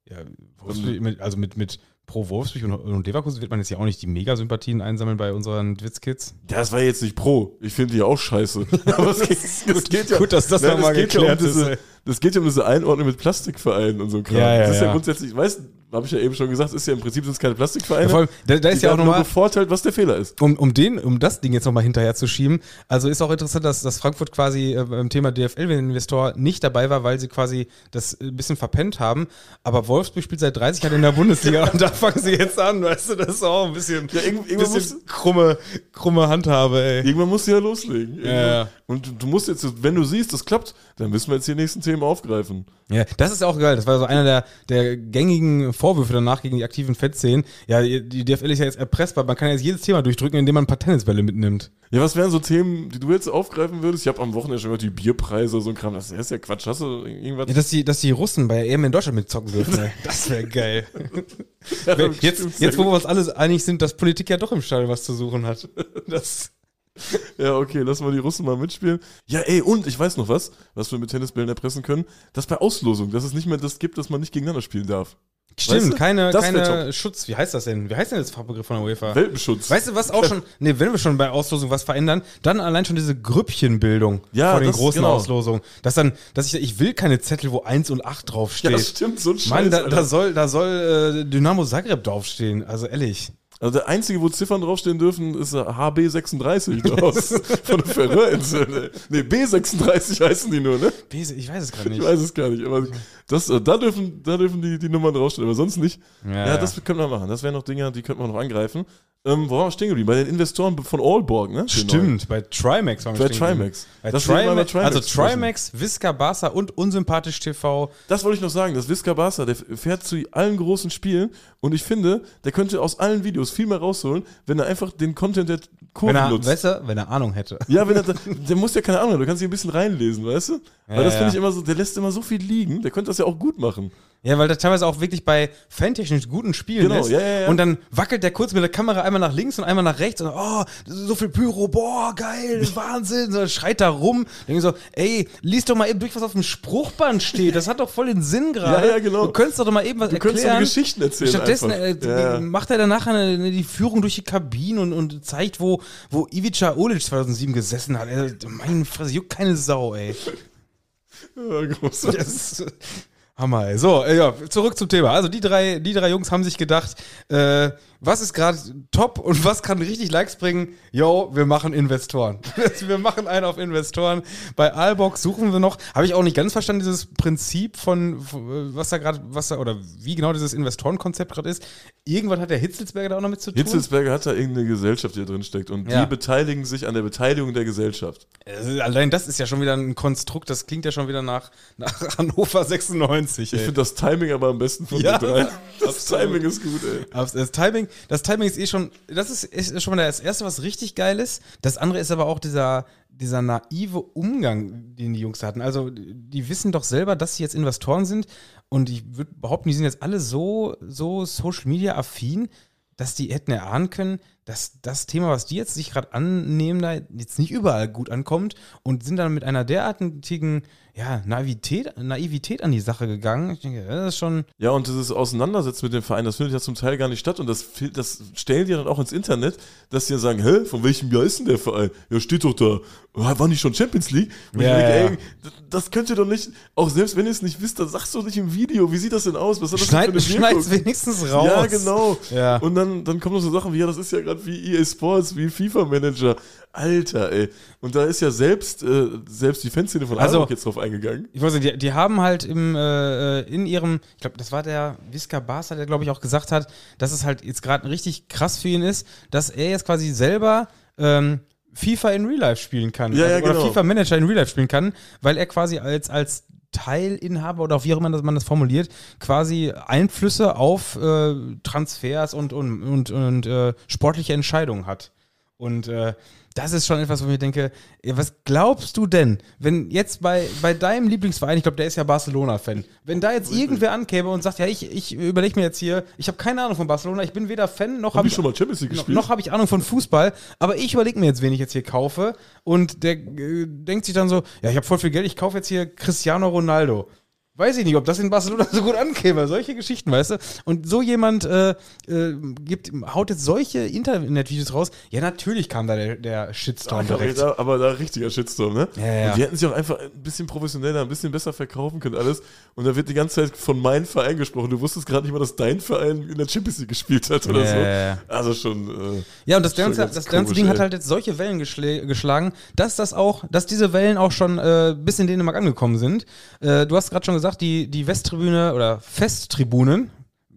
[SPEAKER 1] Ja, Wolfsburg, mit, also mit, mit pro Wolfsburg und, und Leverkusen wird man jetzt ja auch nicht die Mega-Sympathien einsammeln bei unseren Witzkids.
[SPEAKER 2] Das war jetzt nicht pro. Ich finde die auch scheiße. Aber es geht, es geht ja,
[SPEAKER 1] Gut, dass das nochmal
[SPEAKER 2] geht ja um
[SPEAKER 1] geklärt ist.
[SPEAKER 2] diese. Das geht ja um diese Einordnung mit Plastikvereinen und so Kram.
[SPEAKER 1] Ja, ja,
[SPEAKER 2] das ist ja, grundsätzlich, weißt habe ich ja eben schon gesagt, ist ja im Prinzip sind es keine Plastikvereine.
[SPEAKER 1] Ja, vor allem, da, da ist ja auch nochmal,
[SPEAKER 2] bevorteilt, was der Fehler ist.
[SPEAKER 1] um, um, den, um das Ding jetzt nochmal hinterher zu schieben, also ist auch interessant, dass, dass Frankfurt quasi äh, beim Thema DFL-Investor nicht dabei war, weil sie quasi das ein bisschen verpennt haben. Aber Wolfsburg spielt seit 30 Jahren in der Bundesliga und da fangen sie jetzt an, weißt du, das ist auch ein bisschen,
[SPEAKER 2] Ja, irgend-
[SPEAKER 1] bisschen
[SPEAKER 2] muss-
[SPEAKER 1] krumme, krumme Handhabe, ey.
[SPEAKER 2] Irgendwann musst du ja loslegen. Irgendwann-
[SPEAKER 1] ja.
[SPEAKER 2] Und du- musst jetzt, wenn du siehst, das klappt, dann müssen wir jetzt die nächsten Themen aufgreifen.
[SPEAKER 1] Ja, das ist auch geil. Das war so einer der, der gängigen Vorwürfe danach gegen die aktiven Fettszenen. Ja, die DFL ist ja jetzt erpressbar. Man kann ja jetzt jedes Thema durchdrücken, indem man ein paar Tennisbälle mitnimmt.
[SPEAKER 2] Ja, was wären so Themen, die du jetzt aufgreifen würdest? Ich habe am Wochenende schon gehört, die Bierpreise, so ein Kram. Das ist ja Quatsch. Hast du irgendwas?
[SPEAKER 1] Ja, dass die, dass die Russen bei der EM in Deutschland mitzocken dürfen. ey. Das wäre geil.
[SPEAKER 2] Ja,
[SPEAKER 1] jetzt, jetzt, wo wir uns alles einig sind, dass Politik ja doch im Stadion was zu suchen hat. Das,
[SPEAKER 2] Ja, okay, lassen wir die Russen mal mitspielen. Ja, ey, und ich weiß noch was, was wir mit Tennisbällen erpressen können. Das bei Auslosung, dass es nicht mehr das gibt, dass man nicht gegeneinander spielen darf.
[SPEAKER 1] Stimmt,
[SPEAKER 2] Weißt du?
[SPEAKER 1] keine, keine Schutz. Wie heißt das denn? Wie heißt denn das Fachbegriff von der UEFA?
[SPEAKER 2] Welpenschutz.
[SPEAKER 1] Weißt du, was auch schon, nee, wenn wir schon bei Auslosung was verändern, dann allein schon diese Grüppchenbildung
[SPEAKER 2] Ja,
[SPEAKER 1] vor den
[SPEAKER 2] das-
[SPEAKER 1] großen
[SPEAKER 2] genau.
[SPEAKER 1] Auslosungen. Dass dann, dass ich, ich will keine Zettel, wo 1 und 8
[SPEAKER 2] ja,
[SPEAKER 1] draufsteht.
[SPEAKER 2] das stimmt, so ein Scheiß.
[SPEAKER 1] Mann, da,
[SPEAKER 2] Alter.
[SPEAKER 1] da soll, da soll äh, Dynamo Zagreb draufstehen. Also ehrlich.
[SPEAKER 2] Also der einzige, wo Ziffern draufstehen dürfen, ist äh, HB36 da aus, von der Färöerinseln. Nee, B36 heißen die nur, ne?
[SPEAKER 1] Bese, ich weiß es
[SPEAKER 2] Ich
[SPEAKER 1] nicht.
[SPEAKER 2] weiß es gar nicht, aber das, äh, da dürfen, da dürfen die, die Nummern draufstehen, aber sonst nicht. Ja, das könnte man machen. Das wären noch Dinge, die könnte man noch angreifen. Ähm, wo waren wir stehen geblieben? Bei den Investoren von Allborg, ne?
[SPEAKER 1] Stimmt, bei Trimax waren wir
[SPEAKER 2] Bei
[SPEAKER 1] stehen.
[SPEAKER 2] Trimax.
[SPEAKER 1] Bei
[SPEAKER 2] Das ich mal bei
[SPEAKER 1] Trimax,
[SPEAKER 2] Trimax
[SPEAKER 1] also. Trimax, Visca Barca und Unsympathisch TV.
[SPEAKER 2] Das wollte ich noch sagen. Das Visca Barca, der fährt zu allen großen Spielen und ich finde, der könnte aus allen Videos viel mehr rausholen, wenn er einfach den Content der Kurve
[SPEAKER 1] Wenn er,
[SPEAKER 2] nutzt.
[SPEAKER 1] weißt du, wenn er Ahnung hätte.
[SPEAKER 2] Ja, wenn er, der muss ja keine Ahnung haben, du kannst hier ein bisschen reinlesen, weißt du? Weil
[SPEAKER 1] Ja,
[SPEAKER 2] das
[SPEAKER 1] ja.
[SPEAKER 2] finde ich immer so, der lässt immer so viel liegen, der könnte das ja auch gut machen.
[SPEAKER 1] Ja, weil der teilweise auch wirklich bei fantechnisch guten Spielen
[SPEAKER 2] Genau,
[SPEAKER 1] ist.
[SPEAKER 2] ja, ja, ja.
[SPEAKER 1] Und dann wackelt der kurz mit der Kamera einmal nach links und einmal nach rechts und oh, so viel Pyro, boah, geil, Wahnsinn. So, schreit da rum. Denke so, ey, lies doch mal eben durch, was auf dem Spruchband steht. Das hat doch voll den Sinn gerade.
[SPEAKER 2] Ja, ja, genau.
[SPEAKER 1] Du könntest doch mal eben was
[SPEAKER 2] Du könntest so
[SPEAKER 1] erklären.
[SPEAKER 2] Geschichten erzählen.
[SPEAKER 1] Stattdessen äh, macht er danach eine, die Führung durch die Kabinen und, und zeigt, wo, wo Ivica Olic 2007 gesessen hat. Ey, meine Fresse, juckt keine Sau, ey.
[SPEAKER 2] Ja, großartig.
[SPEAKER 1] Das, Hammer, ey. So, äh, ja, zurück zum Thema. Also die drei, die drei Jungs haben sich gedacht, äh, was ist gerade top und was kann richtig Likes bringen? Yo, wir machen Investoren. wir machen einen auf Investoren. Bei Albox suchen wir noch. Habe ich auch nicht ganz verstanden, dieses Prinzip von, was da gerade, was da, oder wie genau dieses Investorenkonzept gerade ist. Irgendwann hat der Hitzelsberger da auch noch mit zu tun.
[SPEAKER 2] Hitzelsberger hat da irgendeine Gesellschaft, die da drin steckt. Und
[SPEAKER 1] Ja.
[SPEAKER 2] die beteiligen sich an der Beteiligung der Gesellschaft.
[SPEAKER 1] Also allein das ist ja schon wieder ein Konstrukt, das klingt ja schon wieder nach, nach Hannover 96.
[SPEAKER 2] Ich
[SPEAKER 1] Ey.
[SPEAKER 2] finde das Timing aber am besten von
[SPEAKER 1] Ja,
[SPEAKER 2] den drei. Das
[SPEAKER 1] absolut.
[SPEAKER 2] Timing ist gut, ey.
[SPEAKER 1] Das Timing, das Timing ist eh schon, das ist, ist schon mal das erste, was richtig geil ist. Das andere ist aber auch dieser, dieser naive Umgang, den die Jungs hatten. Also, die wissen doch selber, dass sie jetzt Investoren sind und ich würde behaupten, die sind jetzt alle so, so Social Media affin, dass die hätten erahnen können, dass das Thema, was die jetzt sich gerade annehmen, da jetzt nicht überall gut ankommt und sind dann mit einer derartigen ja, Naivität, Naivität an die Sache gegangen. Ich denke, das ist schon,
[SPEAKER 2] Ja, und dieses Auseinandersetzen mit dem Verein, das findet ja zum Teil gar nicht statt. Und das, das stellen die dann auch ins Internet, dass die dann sagen, hä, von welchem Jahr ist denn der Verein? Ja, steht doch da. Ah, War nicht schon Champions League? Und
[SPEAKER 1] Ja,
[SPEAKER 2] denke, ey, das könnt ihr doch nicht, auch selbst wenn ihr es nicht wisst, dann sagst du nicht im Video, wie sieht das denn aus? Was hat das
[SPEAKER 1] schneid,
[SPEAKER 2] denn für eine
[SPEAKER 1] wenigstens raus.
[SPEAKER 2] Ja, genau.
[SPEAKER 1] Ja.
[SPEAKER 2] Und dann, dann kommen noch so Sachen wie, ja, das ist ja gerade wie EA Sports, wie FIFA-Manager. Alter, ey. Und da ist ja selbst, äh, selbst die Fanszene von
[SPEAKER 1] Also-
[SPEAKER 2] Alba jetzt drauf eingegangen.
[SPEAKER 1] Ich weiß nicht, die, die haben halt im, äh, in ihrem, ich glaube, das war der Visca Barca, der glaube ich auch gesagt hat, dass es halt jetzt gerade richtig krass für ihn ist, dass er jetzt quasi selber ähm, FIFA in Real Life spielen kann.
[SPEAKER 2] Ja, ja,
[SPEAKER 1] Oder
[SPEAKER 2] genau.
[SPEAKER 1] FIFA Manager in Real Life spielen kann, weil er quasi als, als Teilinhaber oder wie auch immer man das formuliert, quasi Einflüsse auf äh, Transfers und, und, und, und äh, sportliche Entscheidungen hat. Und äh, das ist schon etwas, wo ich mir denke, was glaubst du denn, wenn jetzt bei, bei deinem Lieblingsverein, ich glaube, der ist ja Barcelona-Fan, wenn da jetzt irgendwer ankäme und sagt, ja, ich, ich überlege mir jetzt hier, ich habe keine Ahnung von Barcelona, ich bin weder Fan noch
[SPEAKER 2] Hab
[SPEAKER 1] habe
[SPEAKER 2] ich schon mal Champions League
[SPEAKER 1] noch, noch habe ich Ahnung von Fußball, aber ich überlege mir jetzt, wen ich jetzt hier kaufe. Und der äh, denkt sich dann so: Ja, ich habe voll viel Geld, ich kaufe jetzt hier Cristiano Ronaldo. Weiß ich nicht, ob das in Barcelona so gut ankäme. Solche Geschichten, weißt du? Und so jemand äh, äh, gibt, haut jetzt solche Internetvideos raus. Ja, natürlich kam da der, der Shitstorm
[SPEAKER 2] aber,
[SPEAKER 1] direkt.
[SPEAKER 2] aber da richtiger Shitstorm, ne?
[SPEAKER 1] Ja, ja.
[SPEAKER 2] Und die hätten sich auch einfach ein bisschen professioneller, ein bisschen besser verkaufen können, alles. Und da wird die ganze Zeit von meinem Verein gesprochen. Du wusstest gerade nicht mal, dass dein Verein in der Champions League gespielt hat oder
[SPEAKER 1] Ja,
[SPEAKER 2] so. Also schon. Äh,
[SPEAKER 1] Ja, und das
[SPEAKER 2] Schon
[SPEAKER 1] ganze,
[SPEAKER 2] ganz
[SPEAKER 1] das ganze Ding hat
[SPEAKER 2] ey.
[SPEAKER 1] halt jetzt solche Wellen geschlagen, dass das auch, dass diese Wellen auch schon äh, bis in Dänemark angekommen sind. Äh, du hast gerade schon gesagt, die, die Westtribüne oder Festtribunen,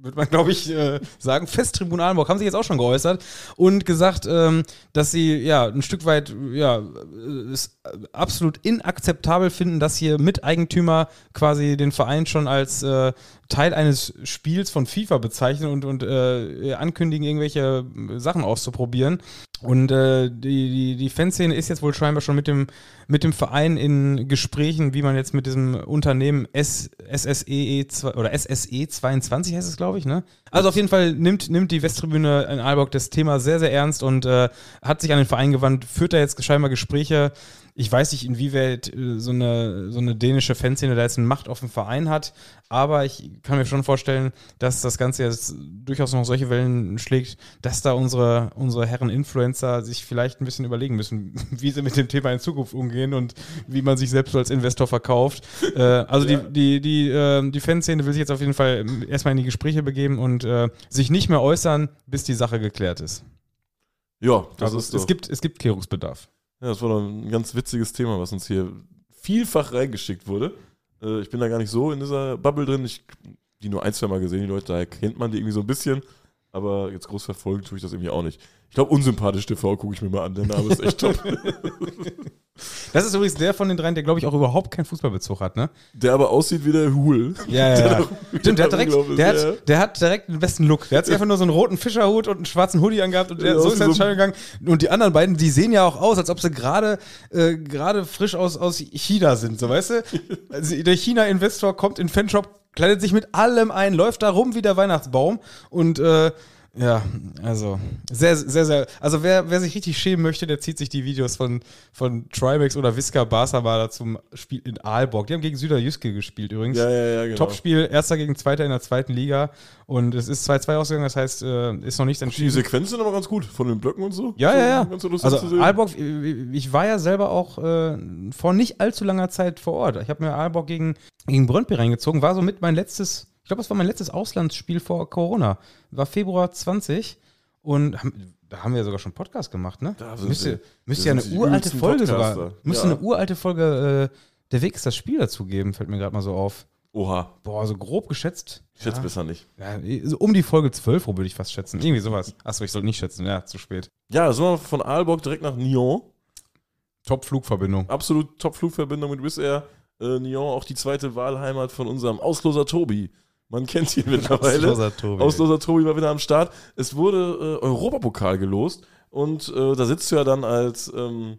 [SPEAKER 1] würde man glaube ich äh, sagen, Festtribune Alenburg haben sich jetzt auch schon geäußert und gesagt, ähm, dass sie ja ein Stück weit ja äh, es absolut inakzeptabel finden, dass hier Miteigentümer quasi den Verein schon als äh, Teil eines Spiels von FIFA bezeichnen und, und äh, ankündigen, irgendwelche Sachen auszuprobieren. Und äh, die, die, die Fanszene ist jetzt wohl scheinbar schon mit dem, mit dem Verein in Gesprächen, wie man jetzt mit diesem Unternehmen S, SSE zwei- oder SSE 22 heißt es, glaube ich, ne? Also auf jeden Fall nimmt, nimmt die Westtribüne in Aalborg das Thema sehr, sehr ernst und äh, hat sich an den Verein gewandt, führt da jetzt scheinbar Gespräche. Ich weiß nicht, inwieweit äh, so eine, so eine dänische Fanszene da jetzt eine Macht auf den Verein hat, aber ich kann mir schon vorstellen, dass das Ganze jetzt durchaus noch solche Wellen schlägt, dass da unsere, unsere Herren Influencer sich vielleicht ein bisschen überlegen müssen, wie sie mit dem Thema in Zukunft umgehen und wie man sich selbst so als Investor verkauft. äh, also die, die, die, äh, die Fanszene will sich jetzt auf jeden Fall erstmal in die Gespräche begeben und äh, sich nicht mehr äußern, bis die Sache geklärt ist.
[SPEAKER 2] ja, das
[SPEAKER 1] also
[SPEAKER 2] ist
[SPEAKER 1] es,
[SPEAKER 2] doch.
[SPEAKER 1] es, gibt, es gibt Klärungsbedarf.
[SPEAKER 2] Ja, das war doch ein ganz witziges Thema, was uns hier vielfach reingeschickt wurde. Äh, ich bin da gar nicht so in dieser Bubble drin. Ich die nur ein, zwei Mal gesehen, die Leute, daher kennt man die irgendwie so ein bisschen. Aber jetzt groß verfolgen tue ich das irgendwie auch nicht. Ich glaube, unsympathisch TV gucke ich mir mal an. Der Name ist echt top.
[SPEAKER 1] Das ist übrigens der von den dreien, der, glaube ich, auch überhaupt keinen Fußballbezug hat, ne?
[SPEAKER 2] Der aber aussieht wie der Hul.
[SPEAKER 1] Ja, ja, ja. Stimmt, der hat, direkt, der,
[SPEAKER 2] ja.
[SPEAKER 1] hat, der hat direkt den besten Look. Der hat sich einfach nur so einen roten Fischerhut und einen schwarzen Hoodie angehabt und der,
[SPEAKER 2] Ja,
[SPEAKER 1] so ist er ins Stadion gegangen. Und die anderen beiden, die sehen ja auch aus, als ob sie gerade äh, gerade frisch aus, aus China sind, so weißt du? Also der China-Investor kommt in den Fanshop, kleidet sich mit allem ein, läuft da rum wie der Weihnachtsbaum und äh, Ja, also sehr, sehr, sehr. Also wer, wer sich richtig schämen möchte, der zieht sich die Videos von, von Trimax oder Visca Barca mal zum Spiel in Aalborg. Die haben gegen Süderjüske gespielt übrigens.
[SPEAKER 2] Ja, ja, ja, genau.
[SPEAKER 1] Topspiel, erster gegen zweiter in der zweiten Liga. Und es ist 2-2 ausgegangen, das heißt, äh, ist noch nichts
[SPEAKER 2] Die
[SPEAKER 1] entschieden.
[SPEAKER 2] Sequenzen sind aber ganz gut, von den Blöcken und so.
[SPEAKER 1] Ja, ja, ja.
[SPEAKER 2] Ganz so
[SPEAKER 1] Also. Aalborg, ich war ja selber auch äh, vor nicht allzu langer Zeit vor Ort. Ich habe mir Aalborg gegen, gegen Brøndby reingezogen, war somit mein letztes, glaube, es war mein letztes Auslandsspiel vor Corona. War Februar 20 und da haben wir sogar schon Podcast gemacht, ne?
[SPEAKER 2] Da
[SPEAKER 1] müsste müsste ja eine uralte Folge
[SPEAKER 2] Podcaster.
[SPEAKER 1] sogar, müsste
[SPEAKER 2] Ja.
[SPEAKER 1] eine uralte Folge äh, der Weg ist das Spiel dazu geben, fällt mir gerade mal so auf.
[SPEAKER 2] Oha,
[SPEAKER 1] Boah, so grob geschätzt.
[SPEAKER 2] ich schätze
[SPEAKER 1] ja.
[SPEAKER 2] besser nicht.
[SPEAKER 1] Ja, so um die Folge 12 rum würde ich fast schätzen. Irgendwie sowas. Achso, ich sollte nicht schätzen. Ja, zu spät.
[SPEAKER 2] Ja, sind wir von Aalborg direkt nach Nyon.
[SPEAKER 1] Top-Flugverbindung.
[SPEAKER 2] Absolut Top-Flugverbindung mit Wizz Air. Äh, Nyon auch die zweite Wahlheimat von unserem Ausloser Tobi. Man kennt ihn mittlerweile.
[SPEAKER 1] Ausloser Tobi.
[SPEAKER 2] Ausloser Tobi war wieder am Start. Es wurde äh, Europapokal gelost und äh, da sitzt du ja dann als ähm,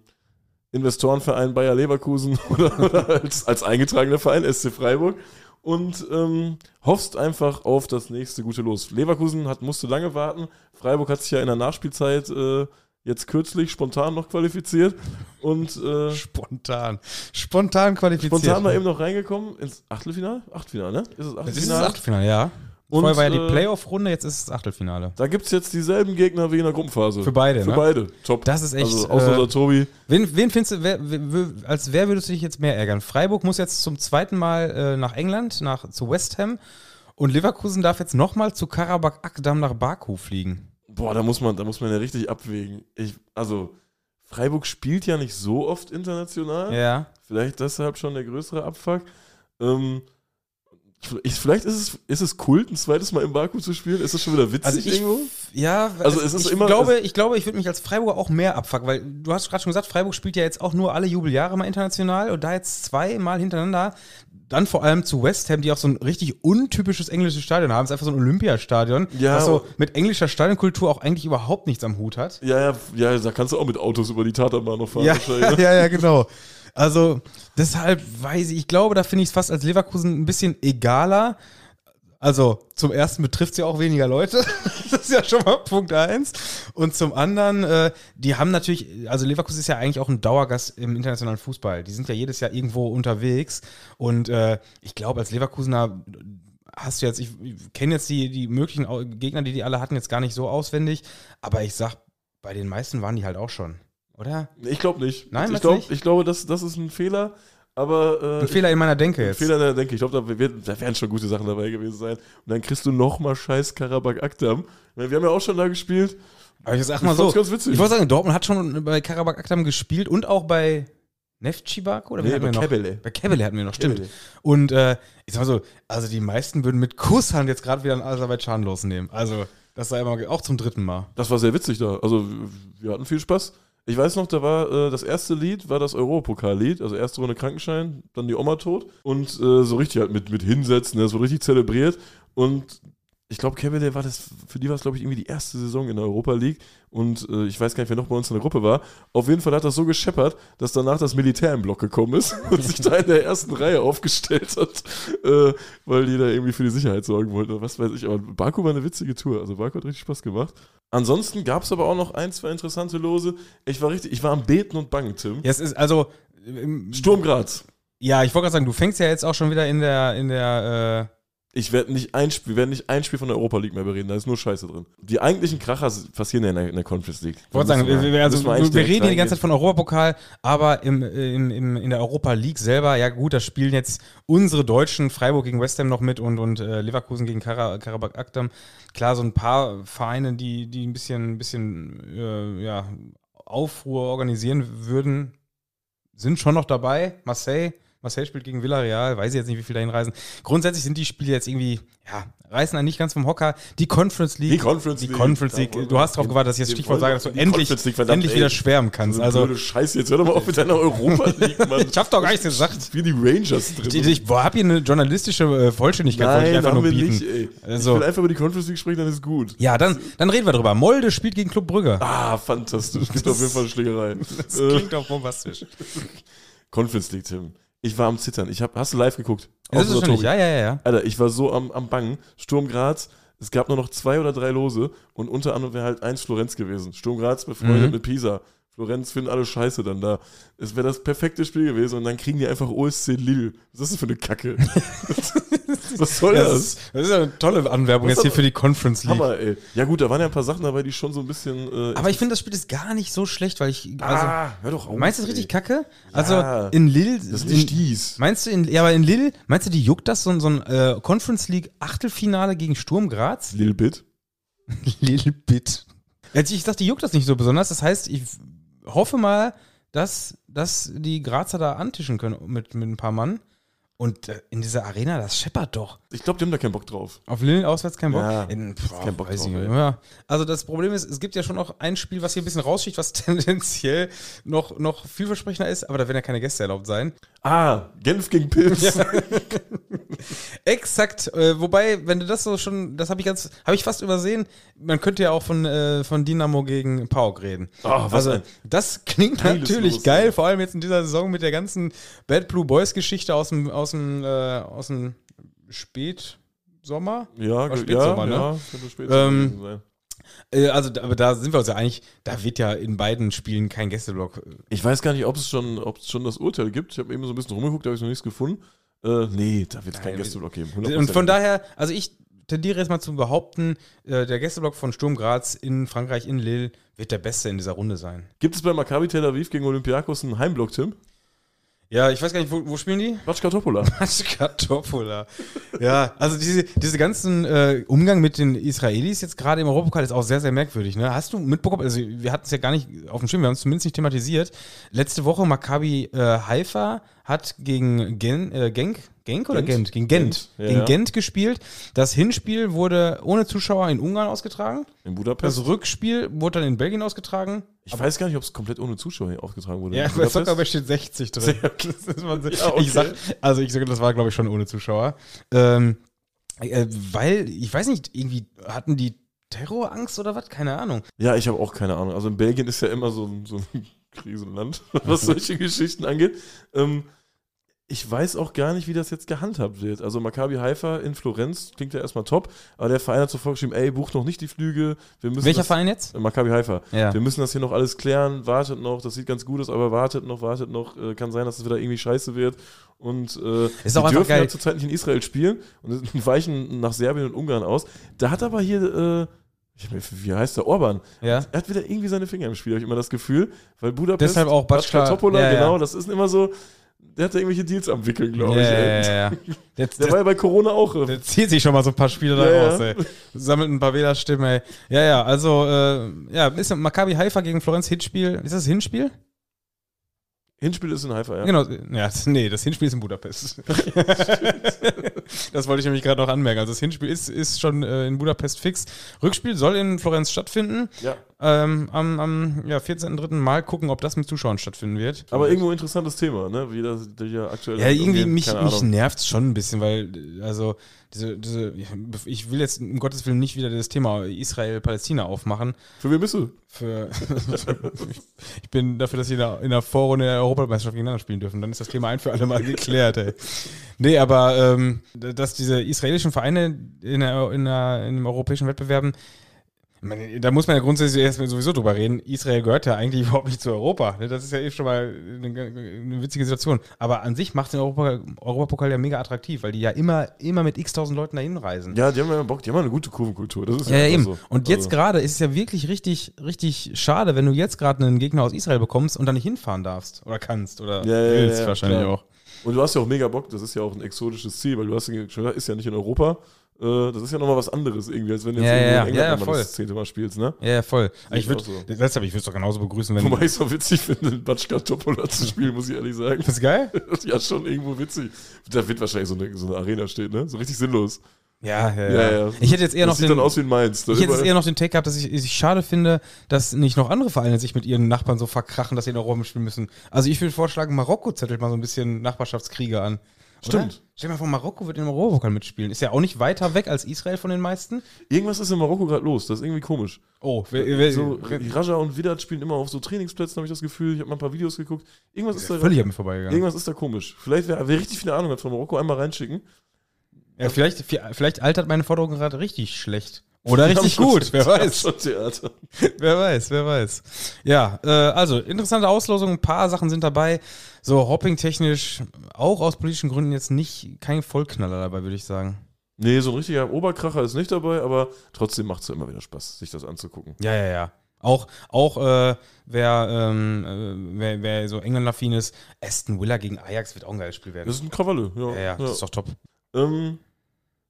[SPEAKER 2] Investorenverein Bayer Leverkusen oder, oder als, als eingetragener Verein SC Freiburg und ähm, hoffst einfach auf das nächste gute Los. Leverkusen hat, musste lange warten. Freiburg hat sich ja in der Nachspielzeit äh, jetzt kürzlich spontan noch qualifiziert und äh,
[SPEAKER 1] Spontan. Spontan qualifiziert.
[SPEAKER 2] spontan mal eben noch reingekommen ins Achtelfinale? Achtelfinale, ne? Ist es
[SPEAKER 1] Das ist das
[SPEAKER 2] Achtelfinale?
[SPEAKER 1] Achtelfinale, ja.
[SPEAKER 2] Und,
[SPEAKER 1] Vorher war ja die
[SPEAKER 2] äh,
[SPEAKER 1] Playoff-Runde, jetzt ist es Achtelfinale.
[SPEAKER 2] Da gibt es jetzt dieselben Gegner wie in der Gruppenphase.
[SPEAKER 1] Für beide,
[SPEAKER 2] Für
[SPEAKER 1] ne?
[SPEAKER 2] beide. Top.
[SPEAKER 1] Das ist echt,
[SPEAKER 2] Also Ausloser
[SPEAKER 1] äh,
[SPEAKER 2] Tobi.
[SPEAKER 1] Wen, wen findest du, wer, wer, als wer würdest du dich jetzt mehr ärgern? Freiburg muss jetzt zum zweiten Mal äh, nach England, nach, zu West Ham. Und Leverkusen darf jetzt nochmal zu Karabakh Akdam nach Baku fliegen.
[SPEAKER 2] Boah, da muss man, da muss man ja richtig abwägen. Ich, also, Freiburg spielt ja nicht so oft international.
[SPEAKER 1] Ja.
[SPEAKER 2] Vielleicht deshalb schon der größere Abfuck. Ähm, ich, vielleicht ist es, ist es Kult, ein zweites Mal im Baku zu spielen. Ist das schon wieder witzig
[SPEAKER 1] Also ich,
[SPEAKER 2] irgendwo?
[SPEAKER 1] ja,
[SPEAKER 2] Also es ist
[SPEAKER 1] ich
[SPEAKER 2] immer-
[SPEAKER 1] glaube, ich glaube, ich würde mich als Freiburger auch mehr abfucken, weil du hast gerade schon gesagt, Freiburg spielt ja jetzt auch nur alle Jubeljahre mal international und da jetzt zweimal hintereinander, dann vor allem zu West Ham, die auch so ein richtig untypisches englisches Stadion haben, es ist einfach so ein Olympiastadion,
[SPEAKER 2] Ja,
[SPEAKER 1] was so mit englischer Stadionkultur auch eigentlich überhaupt nichts am Hut hat.
[SPEAKER 2] Ja, ja, ja, da kannst du auch mit Autos über die Tatanbahn noch fahren.
[SPEAKER 1] Ja,
[SPEAKER 2] wahrscheinlich, ne?
[SPEAKER 1] ja, ja, genau. Also deshalb weiß ich, ich glaube, da finde ich es fast als Leverkusen ein bisschen egaler. Also zum ersten betrifft es ja auch weniger Leute. das ist ja schon mal Punkt eins. Und zum anderen, äh, die haben natürlich, also Leverkusen ist ja eigentlich auch ein Dauergast im internationalen Fußball. Die sind ja jedes Jahr irgendwo unterwegs. Und äh, ich glaube, als Leverkusener hast du jetzt, ich, ich kenne jetzt die, die möglichen Gegner, die die alle hatten, jetzt gar nicht so auswendig. Aber ich sag, bei den meisten waren die halt auch schon. Oder?
[SPEAKER 2] Ich glaube nicht.
[SPEAKER 1] Nein,
[SPEAKER 2] ich, glaub,
[SPEAKER 1] nicht?
[SPEAKER 2] ich glaube, das, das ist ein Fehler. Aber äh,
[SPEAKER 1] Ein Fehler in meiner Denke
[SPEAKER 2] Ein
[SPEAKER 1] jetzt.
[SPEAKER 2] Fehler, da denke ich. Glaube, da, wird- da werden schon gute Sachen dabei gewesen sein. Und dann kriegst du nochmal scheiß Karabakh meine, Wir haben ja auch schon da gespielt.
[SPEAKER 1] Aber ich sag
[SPEAKER 2] Ich
[SPEAKER 1] mal so.
[SPEAKER 2] ganz witzig.
[SPEAKER 1] Ich wollte sagen, Dortmund hat schon bei Karabakh Akdam gespielt und auch bei Neftchi Baku oder
[SPEAKER 2] Nee, bei? Kebele.
[SPEAKER 1] Bei Kebele hatten wir noch, stimmt.
[SPEAKER 2] Kebele.
[SPEAKER 1] Und äh, ich sag mal so, also die meisten würden mit Kusshand jetzt gerade wieder in Aserbaidschan losnehmen. Also, das sei immer auch zum dritten Mal.
[SPEAKER 2] Das war sehr witzig da. Also, wir hatten viel Spaß. Ich weiß noch, da war äh, das erste Lied, war das Europapokal-Lied, also erste Runde Krankenschein, dann die Oma tot. Und äh, so richtig halt mit, mit Hinsetzen, das wurde richtig zelebriert. Und ich glaube, Kevin, war das, für die war es, glaube ich, irgendwie die erste Saison in der Europa League. Und äh, ich weiß gar nicht, wer noch bei uns in der Gruppe war. Auf jeden Fall hat das so gescheppert, dass danach das Militär im Block gekommen ist und sich da in der ersten Reihe aufgestellt hat, äh, weil die da irgendwie für die Sicherheit sorgen wollten oder was weiß ich. Aber Baku war eine witzige Tour. Also Baku hat richtig Spaß gemacht. Ansonsten gab es aber auch noch ein, zwei interessante Lose. Ich war richtig, ich war am Beten und Bangen, Tim.
[SPEAKER 1] Ja, es ist also.
[SPEAKER 2] Sturm Graz.
[SPEAKER 1] Ja, ich wollte gerade sagen, du fängst ja jetzt auch schon wieder in der, in der, äh,
[SPEAKER 2] Ich werde nicht ein Spiel, wir werden nicht ein Spiel von der Europa League mehr bereden, da ist nur Scheiße drin. Die eigentlichen Kracher passieren ja in der, in der Conference League.
[SPEAKER 1] Ich wollte sagen, wir, wir, also, wir, wir reden hier die ganze Zeit von Europapokal, aber im, im, im, in der Europa League selber, ja gut, da spielen jetzt unsere Deutschen, Freiburg gegen West Ham noch mit und, und äh, Leverkusen gegen Kara, Karabakh Akdam. Klar, so ein paar Vereine, die, die ein bisschen, ein bisschen äh, ja, Aufruhr organisieren würden, sind schon noch dabei. Marseille. Marseille spielt gegen Villarreal, weiß ich jetzt nicht, wie viel dahin reisen. Grundsätzlich sind die Spiele jetzt irgendwie, ja, reißen einen nicht ganz vom Hocker. Die Conference League.
[SPEAKER 2] Die Conference
[SPEAKER 1] die
[SPEAKER 2] League.
[SPEAKER 1] Conference
[SPEAKER 2] Da
[SPEAKER 1] League. Du hast darauf gewartet, dass ich das Stichwort sage, dass du
[SPEAKER 2] die
[SPEAKER 1] endlich,
[SPEAKER 2] Conference
[SPEAKER 1] endlich wieder schwärmen kannst.
[SPEAKER 2] So
[SPEAKER 1] Also,
[SPEAKER 2] blöde Scheiße, jetzt hör doch mal auf mit deiner Europa League, Mann.
[SPEAKER 1] ich hab doch gar nichts gesagt.
[SPEAKER 2] Wie die Rangers drin.
[SPEAKER 1] Ich, ich hab hier eine journalistische äh, Vollständigkeit, wollte ich
[SPEAKER 2] Nein,
[SPEAKER 1] einfach nur bieten.
[SPEAKER 2] nicht, ey.
[SPEAKER 1] Also-
[SPEAKER 2] Ich will einfach über die Conference League sprechen, dann ist gut.
[SPEAKER 1] Ja, dann, dann reden wir drüber. Molde spielt gegen Club Brügge.
[SPEAKER 2] Ah, fantastisch. Gibt auf jeden Fall eine Schlägerei.
[SPEAKER 1] Das
[SPEAKER 2] Äh,
[SPEAKER 1] klingt doch bombastisch.
[SPEAKER 2] Conference League, Tim. Ich war am Zittern. Ich hab, hast du live geguckt?
[SPEAKER 1] Das ist ja, ja, ja, ja.
[SPEAKER 2] Alter, ich war so am, am Bangen. Sturm Graz, es gab nur noch zwei oder drei Lose und unter anderem wäre halt eins Florenz gewesen. Sturm Graz befreundet
[SPEAKER 1] Mhm.
[SPEAKER 2] mit Pisa. Florenz finden alle scheiße dann da. Es wäre das perfekte Spiel gewesen und dann kriegen die einfach OSC Lille. Was ist das für eine Kacke? Was soll das?
[SPEAKER 1] das, ist, das ist ja eine tolle Anwerbung
[SPEAKER 2] Was
[SPEAKER 1] jetzt hier für die Conference League.
[SPEAKER 2] Hammer, ey. Ja gut, da waren ja ein paar Sachen dabei, die schon so ein bisschen... Äh,
[SPEAKER 1] Aber ich finde, das Spiel ist gar nicht so schlecht, weil ich. Also,
[SPEAKER 2] ah, hör doch auf.
[SPEAKER 1] meinst du das richtig kacke? Also
[SPEAKER 2] Ja.
[SPEAKER 1] in Lille.
[SPEAKER 2] Das ist
[SPEAKER 1] in,
[SPEAKER 2] nicht dies.
[SPEAKER 1] Meinst du, in, ja, aber in Lille, meinst du, die juckt das, so, ein- so ein äh, Conference League Achtelfinale gegen Sturm Graz?
[SPEAKER 2] Lil Bit.
[SPEAKER 1] Lille Bit. Also ich dachte, die juckt das nicht so besonders. Das heißt, ich hoffe mal, dass, dass die Grazer da antischen können mit, mit ein paar Mann. Und äh, in dieser Arena, das scheppert doch.
[SPEAKER 2] Ich glaube, die haben da keinen Bock drauf.
[SPEAKER 1] Auf Lille auswärts kein Bock?
[SPEAKER 2] Ja,
[SPEAKER 1] in, boah,
[SPEAKER 2] kein Bock drauf,
[SPEAKER 1] ja. Also das Problem ist, es gibt ja schon noch ein Spiel, was hier ein bisschen raussticht, was tendenziell noch, noch vielversprechender ist, aber da werden ja keine Gäste erlaubt sein.
[SPEAKER 2] Ah, Genf gegen Pilz.
[SPEAKER 1] Exakt. Äh, wobei, wenn du das so schon, das habe ich ganz, habe ich fast übersehen. Man könnte ja auch von, äh, von Dynamo gegen PAOK reden.
[SPEAKER 2] Ah, was
[SPEAKER 1] also das klingt natürlich
[SPEAKER 2] Los,
[SPEAKER 1] geil,
[SPEAKER 2] ey.
[SPEAKER 1] vor allem jetzt in dieser Saison mit der ganzen Bad Blue Boys Geschichte aus dem aus dem äh, aus dem Spätsommer.
[SPEAKER 2] Ja,
[SPEAKER 1] Spätsommer,
[SPEAKER 2] ja,
[SPEAKER 1] ne?
[SPEAKER 2] ja, könnte später
[SPEAKER 1] Ähm,
[SPEAKER 2] sein.
[SPEAKER 1] Äh, also, aber da sind wir uns ja einig, da wird ja in beiden Spielen kein Gästeblock. äh,
[SPEAKER 2] Ich weiß gar nicht, ob es schon, ob es schon das Urteil gibt. Ich habe eben so ein bisschen rumgeguckt, da habe ich noch nichts gefunden. Äh, nee, da wird es kein
[SPEAKER 1] Nein,
[SPEAKER 2] Gästeblock geben.
[SPEAKER 1] Und
[SPEAKER 2] 100%.
[SPEAKER 1] von daher, also ich tendiere jetzt mal zu behaupten, äh, der Gästeblock von Sturm Graz in Frankreich, in Lille, wird der beste in dieser Runde sein.
[SPEAKER 2] Gibt es bei Maccabi Tel Aviv gegen Olympiakos einen Heimblock, Tim?
[SPEAKER 1] Ja, ich weiß gar nicht, wo, wo spielen die?
[SPEAKER 2] Batschka Topola.
[SPEAKER 1] Kartoffeler. ja, also diese, diese ganzen äh, Umgang mit den Israelis jetzt gerade im Europapokal ist auch sehr, sehr merkwürdig. Ne? Hast du mitbekommen, also wir hatten es ja gar nicht auf dem Schirm, wir haben es zumindest nicht thematisiert. Letzte Woche Maccabi äh, Haifa hat gegen Gen, äh, Genk, Genk oder
[SPEAKER 2] Gent?
[SPEAKER 1] Gent? Gegen Gent.
[SPEAKER 2] Gent,
[SPEAKER 1] gegen
[SPEAKER 2] ja.
[SPEAKER 1] Gent gespielt. Das Hinspiel wurde ohne Zuschauer in Ungarn ausgetragen.
[SPEAKER 2] In Budapest.
[SPEAKER 1] Das Rückspiel wurde dann in Belgien ausgetragen.
[SPEAKER 2] Ich weiß gar nicht, ob es komplett ohne Zuschauer hier aufgetragen wurde.
[SPEAKER 1] Ja, bei. Soccerball steht 60 drin.
[SPEAKER 2] Ja, okay.
[SPEAKER 1] Ich sag, also ich sage, das war, glaube ich, schon ohne Zuschauer. Ähm, äh, weil, ich weiß nicht, irgendwie hatten die Terrorangst oder was? Keine Ahnung.
[SPEAKER 2] Ja, ich habe auch keine Ahnung. Also in Belgien ist ja immer so ein, so ein Krisenland, was solche Geschichten angeht. Ähm, ich weiß auch gar nicht, wie das jetzt gehandhabt wird. Also Maccabi Haifa in Florenz klingt ja erstmal top, aber der Verein hat so vorgeschrieben, ey, bucht noch nicht die Flüge. Wir müssen
[SPEAKER 1] Welcher
[SPEAKER 2] das,
[SPEAKER 1] Verein jetzt?
[SPEAKER 2] Äh, Maccabi Haifa.
[SPEAKER 1] Ja.
[SPEAKER 2] Wir müssen das hier noch alles klären, wartet noch, das sieht ganz gut aus, aber wartet noch, wartet noch. Äh, kann sein, dass es wieder irgendwie scheiße wird. Und äh,
[SPEAKER 1] Ist
[SPEAKER 2] die dürfen
[SPEAKER 1] geil.
[SPEAKER 2] ja zurzeit nicht in Israel spielen und weichen nach Serbien und Ungarn aus. Da hat aber hier, äh, wie heißt der, Orban,
[SPEAKER 1] Ja.
[SPEAKER 2] er hat wieder irgendwie seine Finger im Spiel, habe ich immer das Gefühl. Weil Budapest,
[SPEAKER 1] Deshalb auch Batschka-
[SPEAKER 2] Topola,
[SPEAKER 1] ja, ja.
[SPEAKER 2] genau, das ist immer so, der hat da irgendwelche Deals am Wickeln, glaube ich.
[SPEAKER 1] ja, ja, ja. Der,
[SPEAKER 2] Der war ja bei Corona auch. äh,
[SPEAKER 1] der zieht sich schon mal so ein paar Spiele da raus, ey. Sammelt ein paar Wählerstimmen, ey. Ja, ja, also, äh, ja, ist Maccabi Haifa gegen Florenz Hinspiel. Ist das Hinspiel?
[SPEAKER 2] Hinspiel ist in Haifa, ja.
[SPEAKER 1] Genau, ja, nee, das Hinspiel ist in Budapest. das wollte ich nämlich gerade noch anmerken. Also das Hinspiel ist, ist schon äh, in Budapest fix. Rückspiel soll in Florenz stattfinden.
[SPEAKER 2] ja.
[SPEAKER 1] Ähm, am am ja, 14.3. Mal gucken, ob das mit Zuschauern stattfinden wird.
[SPEAKER 2] Aber irgendwo ein interessantes Thema, ne? Wie das hier aktuell
[SPEAKER 1] ja, irgendwie mich, mich nervt es schon ein bisschen, weil, also, diese, diese, ich will jetzt um Gottes Willen nicht wieder das Thema Israel-Palästina aufmachen.
[SPEAKER 2] Für wen bist du?
[SPEAKER 1] Für, ich bin dafür, dass sie in der, Vorrunde der Europameisterschaft gegeneinander spielen dürfen. Dann ist das Thema ein für alle Mal geklärt, ey. Nee, aber ähm, dass diese israelischen Vereine in, der, in, der, in den europäischen Wettbewerben, da muss man ja grundsätzlich erstmal sowieso drüber reden. Israel gehört ja eigentlich überhaupt nicht zu Europa. ne? Das ist ja eh schon mal eine, eine witzige Situation. Aber an sich macht den Europa, Europapokal ja mega attraktiv, weil die ja immer, immer mit x tausend Leuten dahin reisen.
[SPEAKER 2] Ja, die haben ja Bock, die haben eine gute Kurvenkultur. Das ist
[SPEAKER 1] Ja, ja, eben.
[SPEAKER 2] So.
[SPEAKER 1] Und jetzt
[SPEAKER 2] Also,
[SPEAKER 1] gerade ist es ja wirklich richtig, richtig schade, wenn du jetzt gerade einen Gegner aus Israel bekommst und dann nicht hinfahren darfst oder kannst oder
[SPEAKER 2] Ja, ja,
[SPEAKER 1] willst
[SPEAKER 2] ja,
[SPEAKER 1] wahrscheinlich
[SPEAKER 2] klar.
[SPEAKER 1] auch.
[SPEAKER 2] Und du hast ja auch mega Bock, das ist ja auch ein exotisches Ziel, weil du hast ja schon gesagt, ist ja nicht in Europa. Äh, Das ist ja nochmal was anderes irgendwie, als wenn du jetzt
[SPEAKER 1] Ja,
[SPEAKER 2] irgendwo
[SPEAKER 1] ja,
[SPEAKER 2] in England
[SPEAKER 1] ja, ja, voll.
[SPEAKER 2] das zehnte Mal spielst, ne?
[SPEAKER 1] Ja, ja, voll.
[SPEAKER 2] Sehe
[SPEAKER 1] Ich würde,
[SPEAKER 2] so.
[SPEAKER 1] deshalb, ich würde es doch genauso begrüßen, wenn.
[SPEAKER 2] Wobei ich es auch witzig finde, Batschka Topola zu spielen, muss ich ehrlich sagen.
[SPEAKER 1] Das ist geil?
[SPEAKER 2] Ja schon irgendwo witzig. Da wird wahrscheinlich so eine, so eine Arena stehen, ne? So richtig sinnlos.
[SPEAKER 1] Ja, ja,
[SPEAKER 2] Ja,
[SPEAKER 1] ja. Ich hätte jetzt eher
[SPEAKER 2] das
[SPEAKER 1] noch
[SPEAKER 2] sieht
[SPEAKER 1] den,
[SPEAKER 2] dann aus wie Mainz.
[SPEAKER 1] Ich hätte jetzt eher noch den Take gehabt, dass ich, ich schade finde, dass nicht noch andere Vereine sich mit ihren Nachbarn so verkrachen, dass sie in Europa spielen müssen. Also ich würde vorschlagen, Marokko zettelt mal so ein bisschen Nachbarschaftskriege an. Oder?
[SPEAKER 2] Stimmt.
[SPEAKER 1] Stell dir mal vor, Marokko wird im Europapokal mitspielen. Ist ja auch nicht weiter weg als Israel von den meisten.
[SPEAKER 2] Irgendwas ist in Marokko gerade los. Das ist irgendwie komisch.
[SPEAKER 1] Oh, wer, wer,
[SPEAKER 2] So, Raja und Vidat spielen immer auf so Trainingsplätzen, habe ich das Gefühl. Ich habe mal ein paar Videos geguckt. Irgendwas ist da
[SPEAKER 1] völlig an mir vorbeigegangen.
[SPEAKER 2] Irgendwas ist da komisch. Vielleicht, wer, wer richtig viele Ahnung hat von Marokko, einmal reinschicken.
[SPEAKER 1] Ja, vielleicht, vielleicht altert meine Forderung gerade richtig schlecht. Oder richtig gut, wer weiß. Wer weiß, wer weiß. Ja, äh, also interessante Auslosung, ein paar Sachen sind dabei. So hopping-technisch, auch aus politischen Gründen jetzt nicht kein Vollknaller dabei, würde ich sagen.
[SPEAKER 2] Nee, so ein richtiger Oberkracher ist nicht dabei, aber trotzdem macht es ja immer wieder Spaß, sich das anzugucken.
[SPEAKER 1] Ja, ja, ja. Auch, auch äh, wer, ähm, äh, wer, wer so England-affin ist, Aston Villa gegen Ajax wird auch ein geiles Spiel werden.
[SPEAKER 2] Das ist ein Kravalle, ja.
[SPEAKER 1] Ja, ja, das ist doch top.
[SPEAKER 2] Ähm,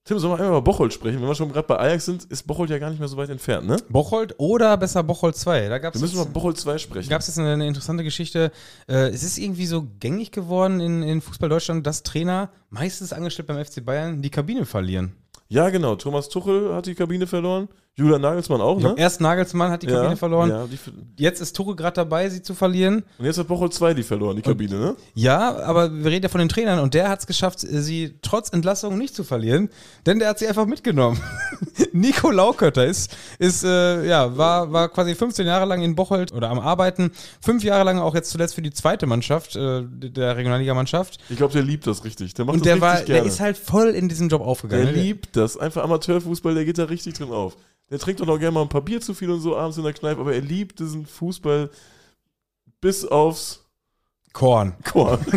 [SPEAKER 2] Tim, sollen wir einmal über Bocholt sprechen? Wenn wir schon gerade bei Ajax sind, ist Bocholt ja gar nicht mehr so weit entfernt, ne?
[SPEAKER 1] Bocholt oder besser Bocholt 2. Da gab
[SPEAKER 2] Wir
[SPEAKER 1] es
[SPEAKER 2] müssen über Bocholt 2 sprechen.
[SPEAKER 1] gab's jetzt eine, eine interessante Geschichte. Äh, es ist irgendwie so gängig geworden in, in Fußball Deutschland, dass Trainer, meistens angestellt beim FC Bayern, die Kabine verlieren.
[SPEAKER 2] ja, genau. Thomas Tuchel hat die Kabine verloren. Julian Nagelsmann auch, ne?
[SPEAKER 1] erst Nagelsmann hat die Kabine
[SPEAKER 2] ja,
[SPEAKER 1] verloren.
[SPEAKER 2] Ja, die,
[SPEAKER 1] Jetzt ist Tuchel gerade dabei, sie zu verlieren.
[SPEAKER 2] und jetzt hat Bocholt 2 die verloren, die Kabine, ne?
[SPEAKER 1] Ja, aber wir reden ja von den Trainern und der hat es geschafft, sie trotz Entlassung nicht zu verlieren, denn der hat sie einfach mitgenommen. Nico Laukötter ist, ist äh, ja, war, war quasi 15 Jahre lang in Bocholt oder am Arbeiten, fünf Jahre lang auch jetzt zuletzt für die zweite Mannschaft, äh, der Regionalligamannschaft.
[SPEAKER 2] Ich glaube, der liebt das richtig. Der macht
[SPEAKER 1] Und
[SPEAKER 2] das
[SPEAKER 1] der war,
[SPEAKER 2] richtig gerne.
[SPEAKER 1] der ist halt voll in diesem Job aufgegangen.
[SPEAKER 2] Der liebt das. Einfach Amateurfußball, der geht da richtig drin auf. Der trinkt doch noch gerne mal ein paar Bier zu viel und so abends in der Kneipe, aber er liebt diesen Fußball bis aufs
[SPEAKER 1] Korn.
[SPEAKER 2] Korn.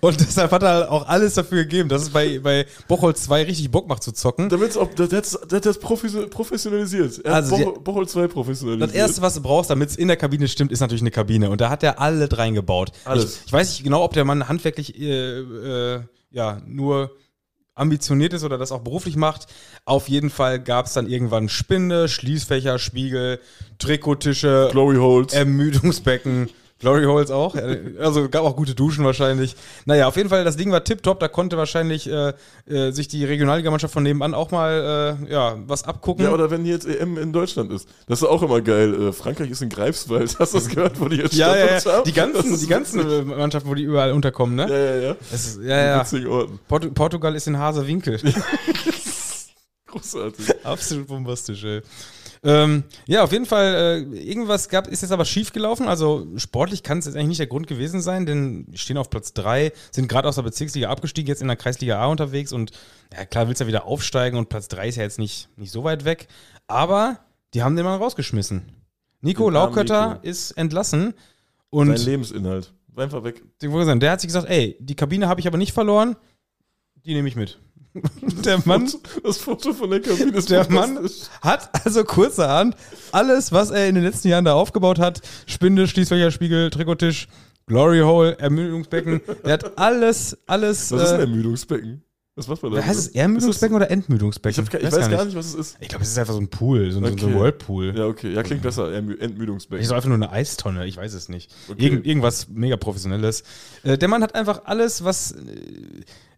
[SPEAKER 1] Und deshalb hat er auch alles dafür gegeben, dass es bei, bei Bocholt 2 richtig Bock macht zu zocken.
[SPEAKER 2] Damit auch, das profession- professionalisiert. Er
[SPEAKER 1] Also
[SPEAKER 2] Bocholt, Bocholt 2 professionalisiert.
[SPEAKER 1] Das erste, was du brauchst, damit es in der Kabine stimmt, ist natürlich eine Kabine. Und da hat er alle reingebaut.
[SPEAKER 2] Alles.
[SPEAKER 1] Ich, ich weiß nicht genau, ob der Mann handwerklich äh, äh, ja, nur ambitioniert ist oder das auch beruflich macht. Auf jeden Fall gab es dann irgendwann Spinde, Schließfächer, Spiegel, Trikottische,
[SPEAKER 2] Glory Holes.
[SPEAKER 1] Ermüdungsbecken. Glory Holes auch. Also gab auch gute Duschen wahrscheinlich. Naja, auf jeden Fall, das Ding war tipptopp. Da konnte wahrscheinlich äh, äh, sich die Regionalligamannschaft von nebenan auch mal äh, ja, was abgucken.
[SPEAKER 2] ja, oder wenn jetzt EM in Deutschland ist. Das ist auch immer geil. Äh, Frankreich ist in Greifswald. Hast du das gehört, wo die jetzt
[SPEAKER 1] Ja, ja, ja. Die ganzen, die ganzen Mannschaften, wo die überall unterkommen, ne?
[SPEAKER 2] Ja, ja, ja.
[SPEAKER 1] Das ist, ja, ja. Portu Portugal ist in Hasewinkel.
[SPEAKER 2] Großartig.
[SPEAKER 1] Absolut bombastisch, ey. Ähm, ja, auf jeden Fall, äh, irgendwas gab, ist jetzt aber schief gelaufen. Also sportlich kann es jetzt eigentlich nicht der Grund gewesen sein, denn die stehen auf Platz 3, sind gerade aus der Bezirksliga abgestiegen, jetzt in der Kreisliga A unterwegs und ja, klar willst du ja wieder aufsteigen und Platz 3 ist ja jetzt nicht, nicht so weit weg. Aber die haben den mal rausgeschmissen. Nico Laukötter
[SPEAKER 2] Nico.
[SPEAKER 1] ist entlassen
[SPEAKER 2] Sein
[SPEAKER 1] und
[SPEAKER 2] Lebensinhalt. War einfach weg.
[SPEAKER 1] Der hat sich gesagt, ey, die Kabine habe ich aber nicht verloren, die nehme ich mit. der Mann
[SPEAKER 2] Das Foto von der Kabine ist
[SPEAKER 1] Der Mann hat also kurzerhand alles, was er in den letzten Jahren da aufgebaut hat, Spinde, Schließfächer, Spiegel, Trikottisch, Glory Hole, Ermüdungsbecken, er hat alles, alles,
[SPEAKER 2] Was ist ein
[SPEAKER 1] äh,
[SPEAKER 2] Ermüdungsbecken? Was macht man da?
[SPEAKER 1] heißt es Ermüdungsbecken oder Entmüdungsbecken?
[SPEAKER 2] Ich, hab, ich weiß gar nicht, was es ist.
[SPEAKER 1] Ich glaube, es ist einfach so ein Pool, so, ein- so ein
[SPEAKER 2] Okay.
[SPEAKER 1] Whirlpool.
[SPEAKER 2] Ja, okay. Ja, klingt besser. Entmüdungsbecken.
[SPEAKER 1] Ich so einfach nur eine Eistonne, ich weiß es nicht.
[SPEAKER 2] Okay.
[SPEAKER 1] Irgend, irgendwas mega professionelles. Äh, der Mann hat einfach alles, was, äh,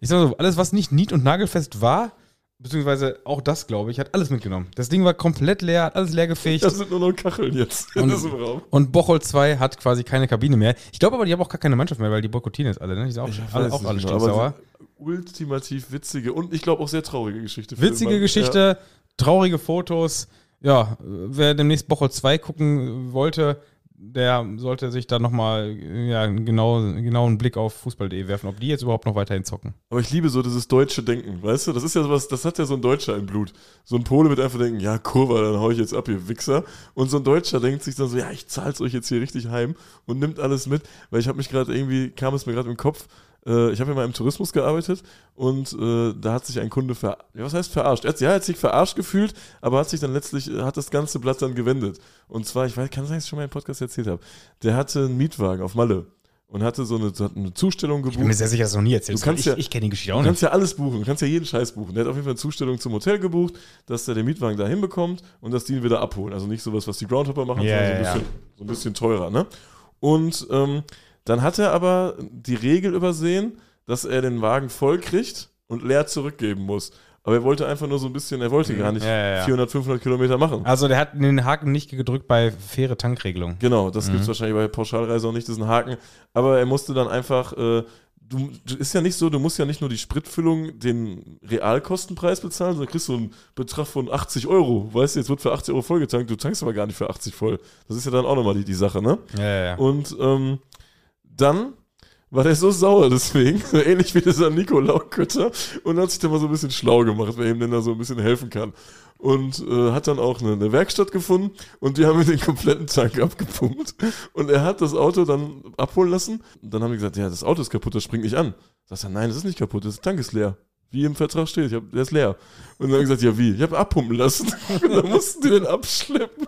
[SPEAKER 1] ich sag mal so, alles, was nicht nied- und nagelfest war, beziehungsweise auch das, glaube ich, hat alles mitgenommen. Das Ding war komplett leer, hat alles leer gefegt.
[SPEAKER 2] Das sind nur noch Kacheln jetzt in
[SPEAKER 1] Und-
[SPEAKER 2] diesem Raum.
[SPEAKER 1] Und Bocholt 2 hat quasi keine Kabine mehr. Ich glaube aber, die haben auch gar keine Mannschaft mehr, weil die boykottieren jetzt alle, ne? Die sind auch, alle,
[SPEAKER 2] weiß
[SPEAKER 1] auch alle stinksauer.
[SPEAKER 2] aber ultimativ witzige und ich glaube auch sehr traurige Geschichte.
[SPEAKER 1] Witzige. Geschichte, traurige Fotos. Ja, wer demnächst Bocholt 2 gucken wollte, der sollte sich da nochmal ja, einen genau, genauen Blick auf Fußball.de werfen, ob die jetzt überhaupt noch weiterhin zocken.
[SPEAKER 2] Ja. Aber ich liebe so dieses deutsche Denken, weißt du? Das ist ja sowas, das hat ja so ein Deutscher im Blut. So ein Pole wird einfach denken, ja, Kurva, dann hau ich jetzt ab, ihr Wichser. Und so ein Deutscher denkt sich dann so, ja, ich zahl's euch jetzt hier richtig heim und nimmt alles mit, weil ich habe mich gerade irgendwie, kam es mir gerade im Kopf, äh, ich habe ja mal im Tourismus gearbeitet und äh, da hat sich ein Kunde ver ja, was heißt verarscht? Er hat, ja, er hat sich verarscht gefühlt, aber hat sich dann letztlich, äh, hat das ganze Blatt dann gewendet. Und zwar, ich weiß, kann sein, dass ich schon mal im Podcast erzählt habe, der hatte einen Mietwagen auf Malle und hatte so eine, hat eine Zustellung gebucht.
[SPEAKER 1] Ich bin mir sehr sicher, dass du noch nie erzählt
[SPEAKER 2] Du kannst
[SPEAKER 1] ich
[SPEAKER 2] ja-
[SPEAKER 1] ich kenne die Geschichte auch
[SPEAKER 2] Du
[SPEAKER 1] nicht.
[SPEAKER 2] kannst ja alles buchen, du kannst ja jeden Scheiß buchen. Der hat auf jeden Fall eine Zustellung zum Hotel gebucht, dass der den Mietwagen da hinbekommt und dass die ihn wieder abholen. Also nicht sowas, was die Groundhopper machen,
[SPEAKER 1] Ja,
[SPEAKER 2] sondern so ein,
[SPEAKER 1] ja,
[SPEAKER 2] bisschen, so ein bisschen teurer. Ne? Und ähm, dann hat er aber die Regel übersehen, dass er den Wagen voll kriegt und leer zurückgeben muss. Aber er wollte einfach nur so ein bisschen, er wollte gar nicht
[SPEAKER 1] Ja, ja, ja.
[SPEAKER 2] 400, 500 Kilometer machen.
[SPEAKER 1] Also der hat den Haken nicht gedrückt bei faire Tankregelung.
[SPEAKER 2] Genau, das
[SPEAKER 1] Mhm.
[SPEAKER 2] gibt es wahrscheinlich bei Pauschalreise auch nicht, diesen Haken. Aber er musste dann einfach, äh, du, du ist ja nicht so, du musst ja nicht nur die Spritfüllung den Realkostenpreis bezahlen, sondern kriegst so einen Betrag von 80 Euro. Weißt du, jetzt wird für 80 Euro vollgetankt, du tankst aber gar nicht für 80 voll. Das ist ja dann auch nochmal die, die Sache, ne?
[SPEAKER 1] Ja, ja, ja.
[SPEAKER 2] Und ähm, dann war der so sauer deswegen, so ähnlich wie dieser Nico Laukötter und hat sich dann mal so ein bisschen schlau gemacht, wer ihm denn da so ein bisschen helfen kann. Und äh, hat dann auch eine, eine Werkstatt gefunden und die haben mir den kompletten Tank abgepumpt. Und er hat das Auto dann abholen lassen. Und dann haben die gesagt, ja, das Auto ist kaputt, das springt nicht an. Sagt er, nein, das ist nicht kaputt, das Tank ist leer. Wie im Vertrag steht, ich hab, der ist leer. Und dann haben gesagt, ja wie? Ich habe abpumpen lassen. Und dann mussten die den abschleppen.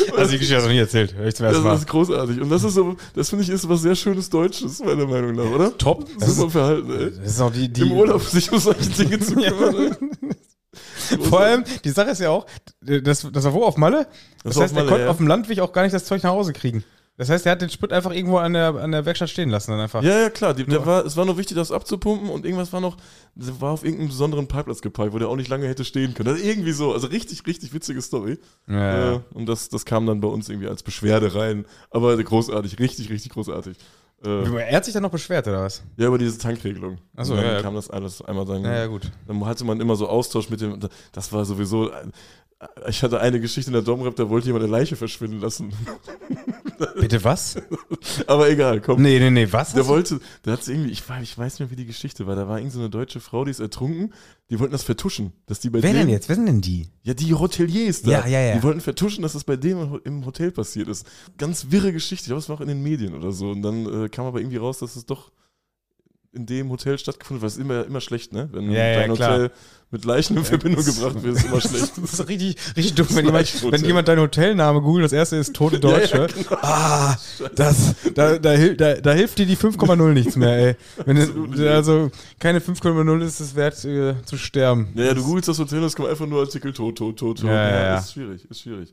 [SPEAKER 1] Also die Geschichte hast du noch nie erzählt. Hör ich zum ersten
[SPEAKER 2] Das
[SPEAKER 1] Mal.
[SPEAKER 2] ist großartig. Und das ist so, das finde ich ist was sehr schönes Deutsches, meiner Meinung nach, oder?
[SPEAKER 1] Top. Das
[SPEAKER 2] Super
[SPEAKER 1] ist,
[SPEAKER 2] Verhalten, ey.
[SPEAKER 1] das ist auch die, die
[SPEAKER 2] Im Urlaub sich um solche Dinge zu kümmern.
[SPEAKER 1] Vor allem, die Sache ist ja auch, das, das war wo auf Malle? Das,
[SPEAKER 2] war
[SPEAKER 1] heißt,
[SPEAKER 2] auf
[SPEAKER 1] er
[SPEAKER 2] Malle,
[SPEAKER 1] konnte
[SPEAKER 2] ja.
[SPEAKER 1] auf dem Landweg auch gar nicht das Zeug nach Hause kriegen. Das heißt, er hat den Sprit einfach irgendwo an der, an der Werkstatt stehen lassen dann einfach.
[SPEAKER 2] Ja, ja, klar. Die, der war, es war nur wichtig, das abzupumpen und irgendwas war noch, der war auf irgendeinem besonderen Parkplatz geparkt, wo der auch nicht lange hätte stehen können. Also irgendwie so. Also richtig, richtig witzige Story.
[SPEAKER 1] Ja.
[SPEAKER 2] Äh, und das, das kam dann bei uns irgendwie als Beschwerde rein. Aber großartig, richtig, richtig großartig. Äh,
[SPEAKER 1] Er hat sich dann noch beschwert, oder was?
[SPEAKER 2] ja, über diese Tankregelung.
[SPEAKER 1] Ach so,
[SPEAKER 2] und dann
[SPEAKER 1] ja, ja.
[SPEAKER 2] kam das alles einmal dann.
[SPEAKER 1] Ja, ja, gut.
[SPEAKER 2] Dann hatte man immer so Austausch mit dem. Das war sowieso. Ich hatte eine Geschichte in der Domrep, da wollte jemand eine Leiche verschwinden lassen.
[SPEAKER 1] Bitte was?
[SPEAKER 2] Aber egal, komm.
[SPEAKER 1] Nee, nee, nee, was?
[SPEAKER 2] Der wollte, der hat irgendwie, ich, weiß- ich weiß nicht mehr, wie die Geschichte war. Da war irgend so eine deutsche Frau, die ist ertrunken. Die wollten das vertuschen, dass die bei
[SPEAKER 1] Wer
[SPEAKER 2] denen,
[SPEAKER 1] denn jetzt? Wer sind denn die?
[SPEAKER 2] Ja, die Hoteliers da.
[SPEAKER 1] Ja, ja, ja.
[SPEAKER 2] Die wollten vertuschen, dass das bei dem im Hotel passiert ist. Ganz wirre Geschichte. Ich glaube, es war auch in den Medien oder so. Und dann äh, kam aber irgendwie raus, dass es doch in dem Hotel stattgefunden hat. Was ist immer, immer schlecht, ne? Wenn
[SPEAKER 1] Ja, ja,
[SPEAKER 2] dein
[SPEAKER 1] klar.
[SPEAKER 2] Hotel mit Leichen in Verbindung gebracht wird, ist immer schlecht.
[SPEAKER 1] Das ist richtig, richtig dumm, wenn
[SPEAKER 2] Das
[SPEAKER 1] jemand, wenn jemand deinen Hotelname googelt, das erste ist Tote
[SPEAKER 2] Ja, ja,
[SPEAKER 1] Deutsche.
[SPEAKER 2] genau.
[SPEAKER 1] Ah, das, da, da, da, da hilft dir die 5,0 nichts mehr, ey. Wenn
[SPEAKER 2] Absolut
[SPEAKER 1] es, also keine 5,0 ist es wert äh, zu sterben.
[SPEAKER 2] Ja, ja, du googelst das Hotel, es kommt einfach nur Artikel tot, tot, tot, tot.
[SPEAKER 1] Ja, ja, ja.
[SPEAKER 2] Ist schwierig, ist schwierig.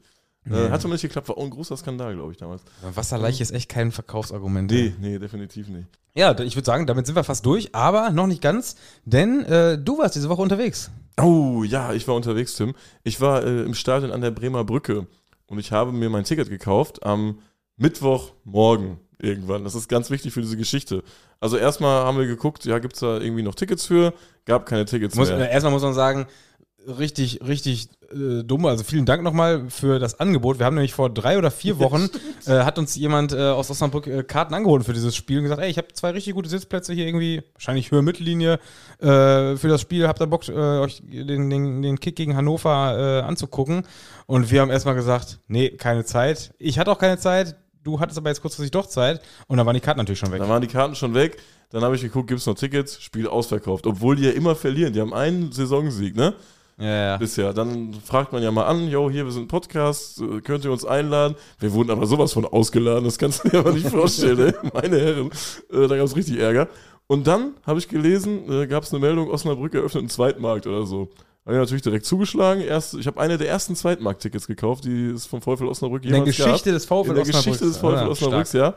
[SPEAKER 2] Äh, hat aber nicht geklappt, war auch ein großer Skandal, glaube ich, damals.
[SPEAKER 1] Wasserleiche ist echt kein Verkaufsargument.
[SPEAKER 2] Nee, nee, definitiv nicht.
[SPEAKER 1] Ja, ich würde sagen, damit sind wir fast durch, aber noch nicht ganz, denn äh, du warst diese Woche unterwegs.
[SPEAKER 2] Oh, ja, ich war unterwegs, Tim. Ich war äh, im Stadion an der Bremer Brücke und ich habe mir mein Ticket gekauft am Mittwochmorgen irgendwann. Das ist ganz wichtig für diese Geschichte. Also erstmal haben wir geguckt, ja, gibt es da irgendwie noch Tickets für? Gab keine Tickets
[SPEAKER 1] Muss,
[SPEAKER 2] mehr.
[SPEAKER 1] erstmal muss man sagen, richtig, richtig äh, dumm. Also vielen Dank nochmal für das Angebot. Wir haben nämlich vor drei oder vier Wochen, äh, hat uns jemand äh, aus Osnabrück äh, Karten angeboten für dieses Spiel und gesagt, ey, ich habe zwei richtig gute Sitzplätze hier irgendwie, wahrscheinlich Höhe Mittellinie, äh, für das Spiel. Habt ihr Bock, äh, euch den, den, den Kick gegen Hannover anzugucken? Und wir haben erstmal gesagt, nee, keine Zeit. Ich hatte auch keine Zeit. Du hattest aber jetzt kurzfristig doch Zeit. Und dann waren die Karten natürlich schon weg.
[SPEAKER 2] Dann waren die Karten schon weg. Dann habe ich geguckt, gibt es noch Tickets? Spiel ausverkauft. Obwohl die ja immer verlieren. Die haben einen Saisonsieg, ne?
[SPEAKER 1] Ja, ja.
[SPEAKER 2] Bisher. Dann fragt man ja mal an, yo, hier, wir sind ein Podcast, äh, könnt ihr uns einladen? Wir wurden aber sowas von ausgeladen, das kannst du dir aber nicht vorstellen, ey. Meine Herren. Äh, da gab es richtig Ärger. Und dann habe ich gelesen, äh, gab es eine Meldung, Osnabrück eröffnet einen Zweitmarkt oder so. Habe ich natürlich direkt zugeschlagen. Erst, ich habe eine der ersten Zweitmarkt-Tickets gekauft, die es vom VfL Osnabrück
[SPEAKER 1] In der
[SPEAKER 2] jemals
[SPEAKER 1] Geschichte
[SPEAKER 2] gab.
[SPEAKER 1] des VfL
[SPEAKER 2] In der
[SPEAKER 1] Osnabrücks.
[SPEAKER 2] Geschichte des VfL
[SPEAKER 1] Ja,
[SPEAKER 2] Osnabrücks,
[SPEAKER 1] stark.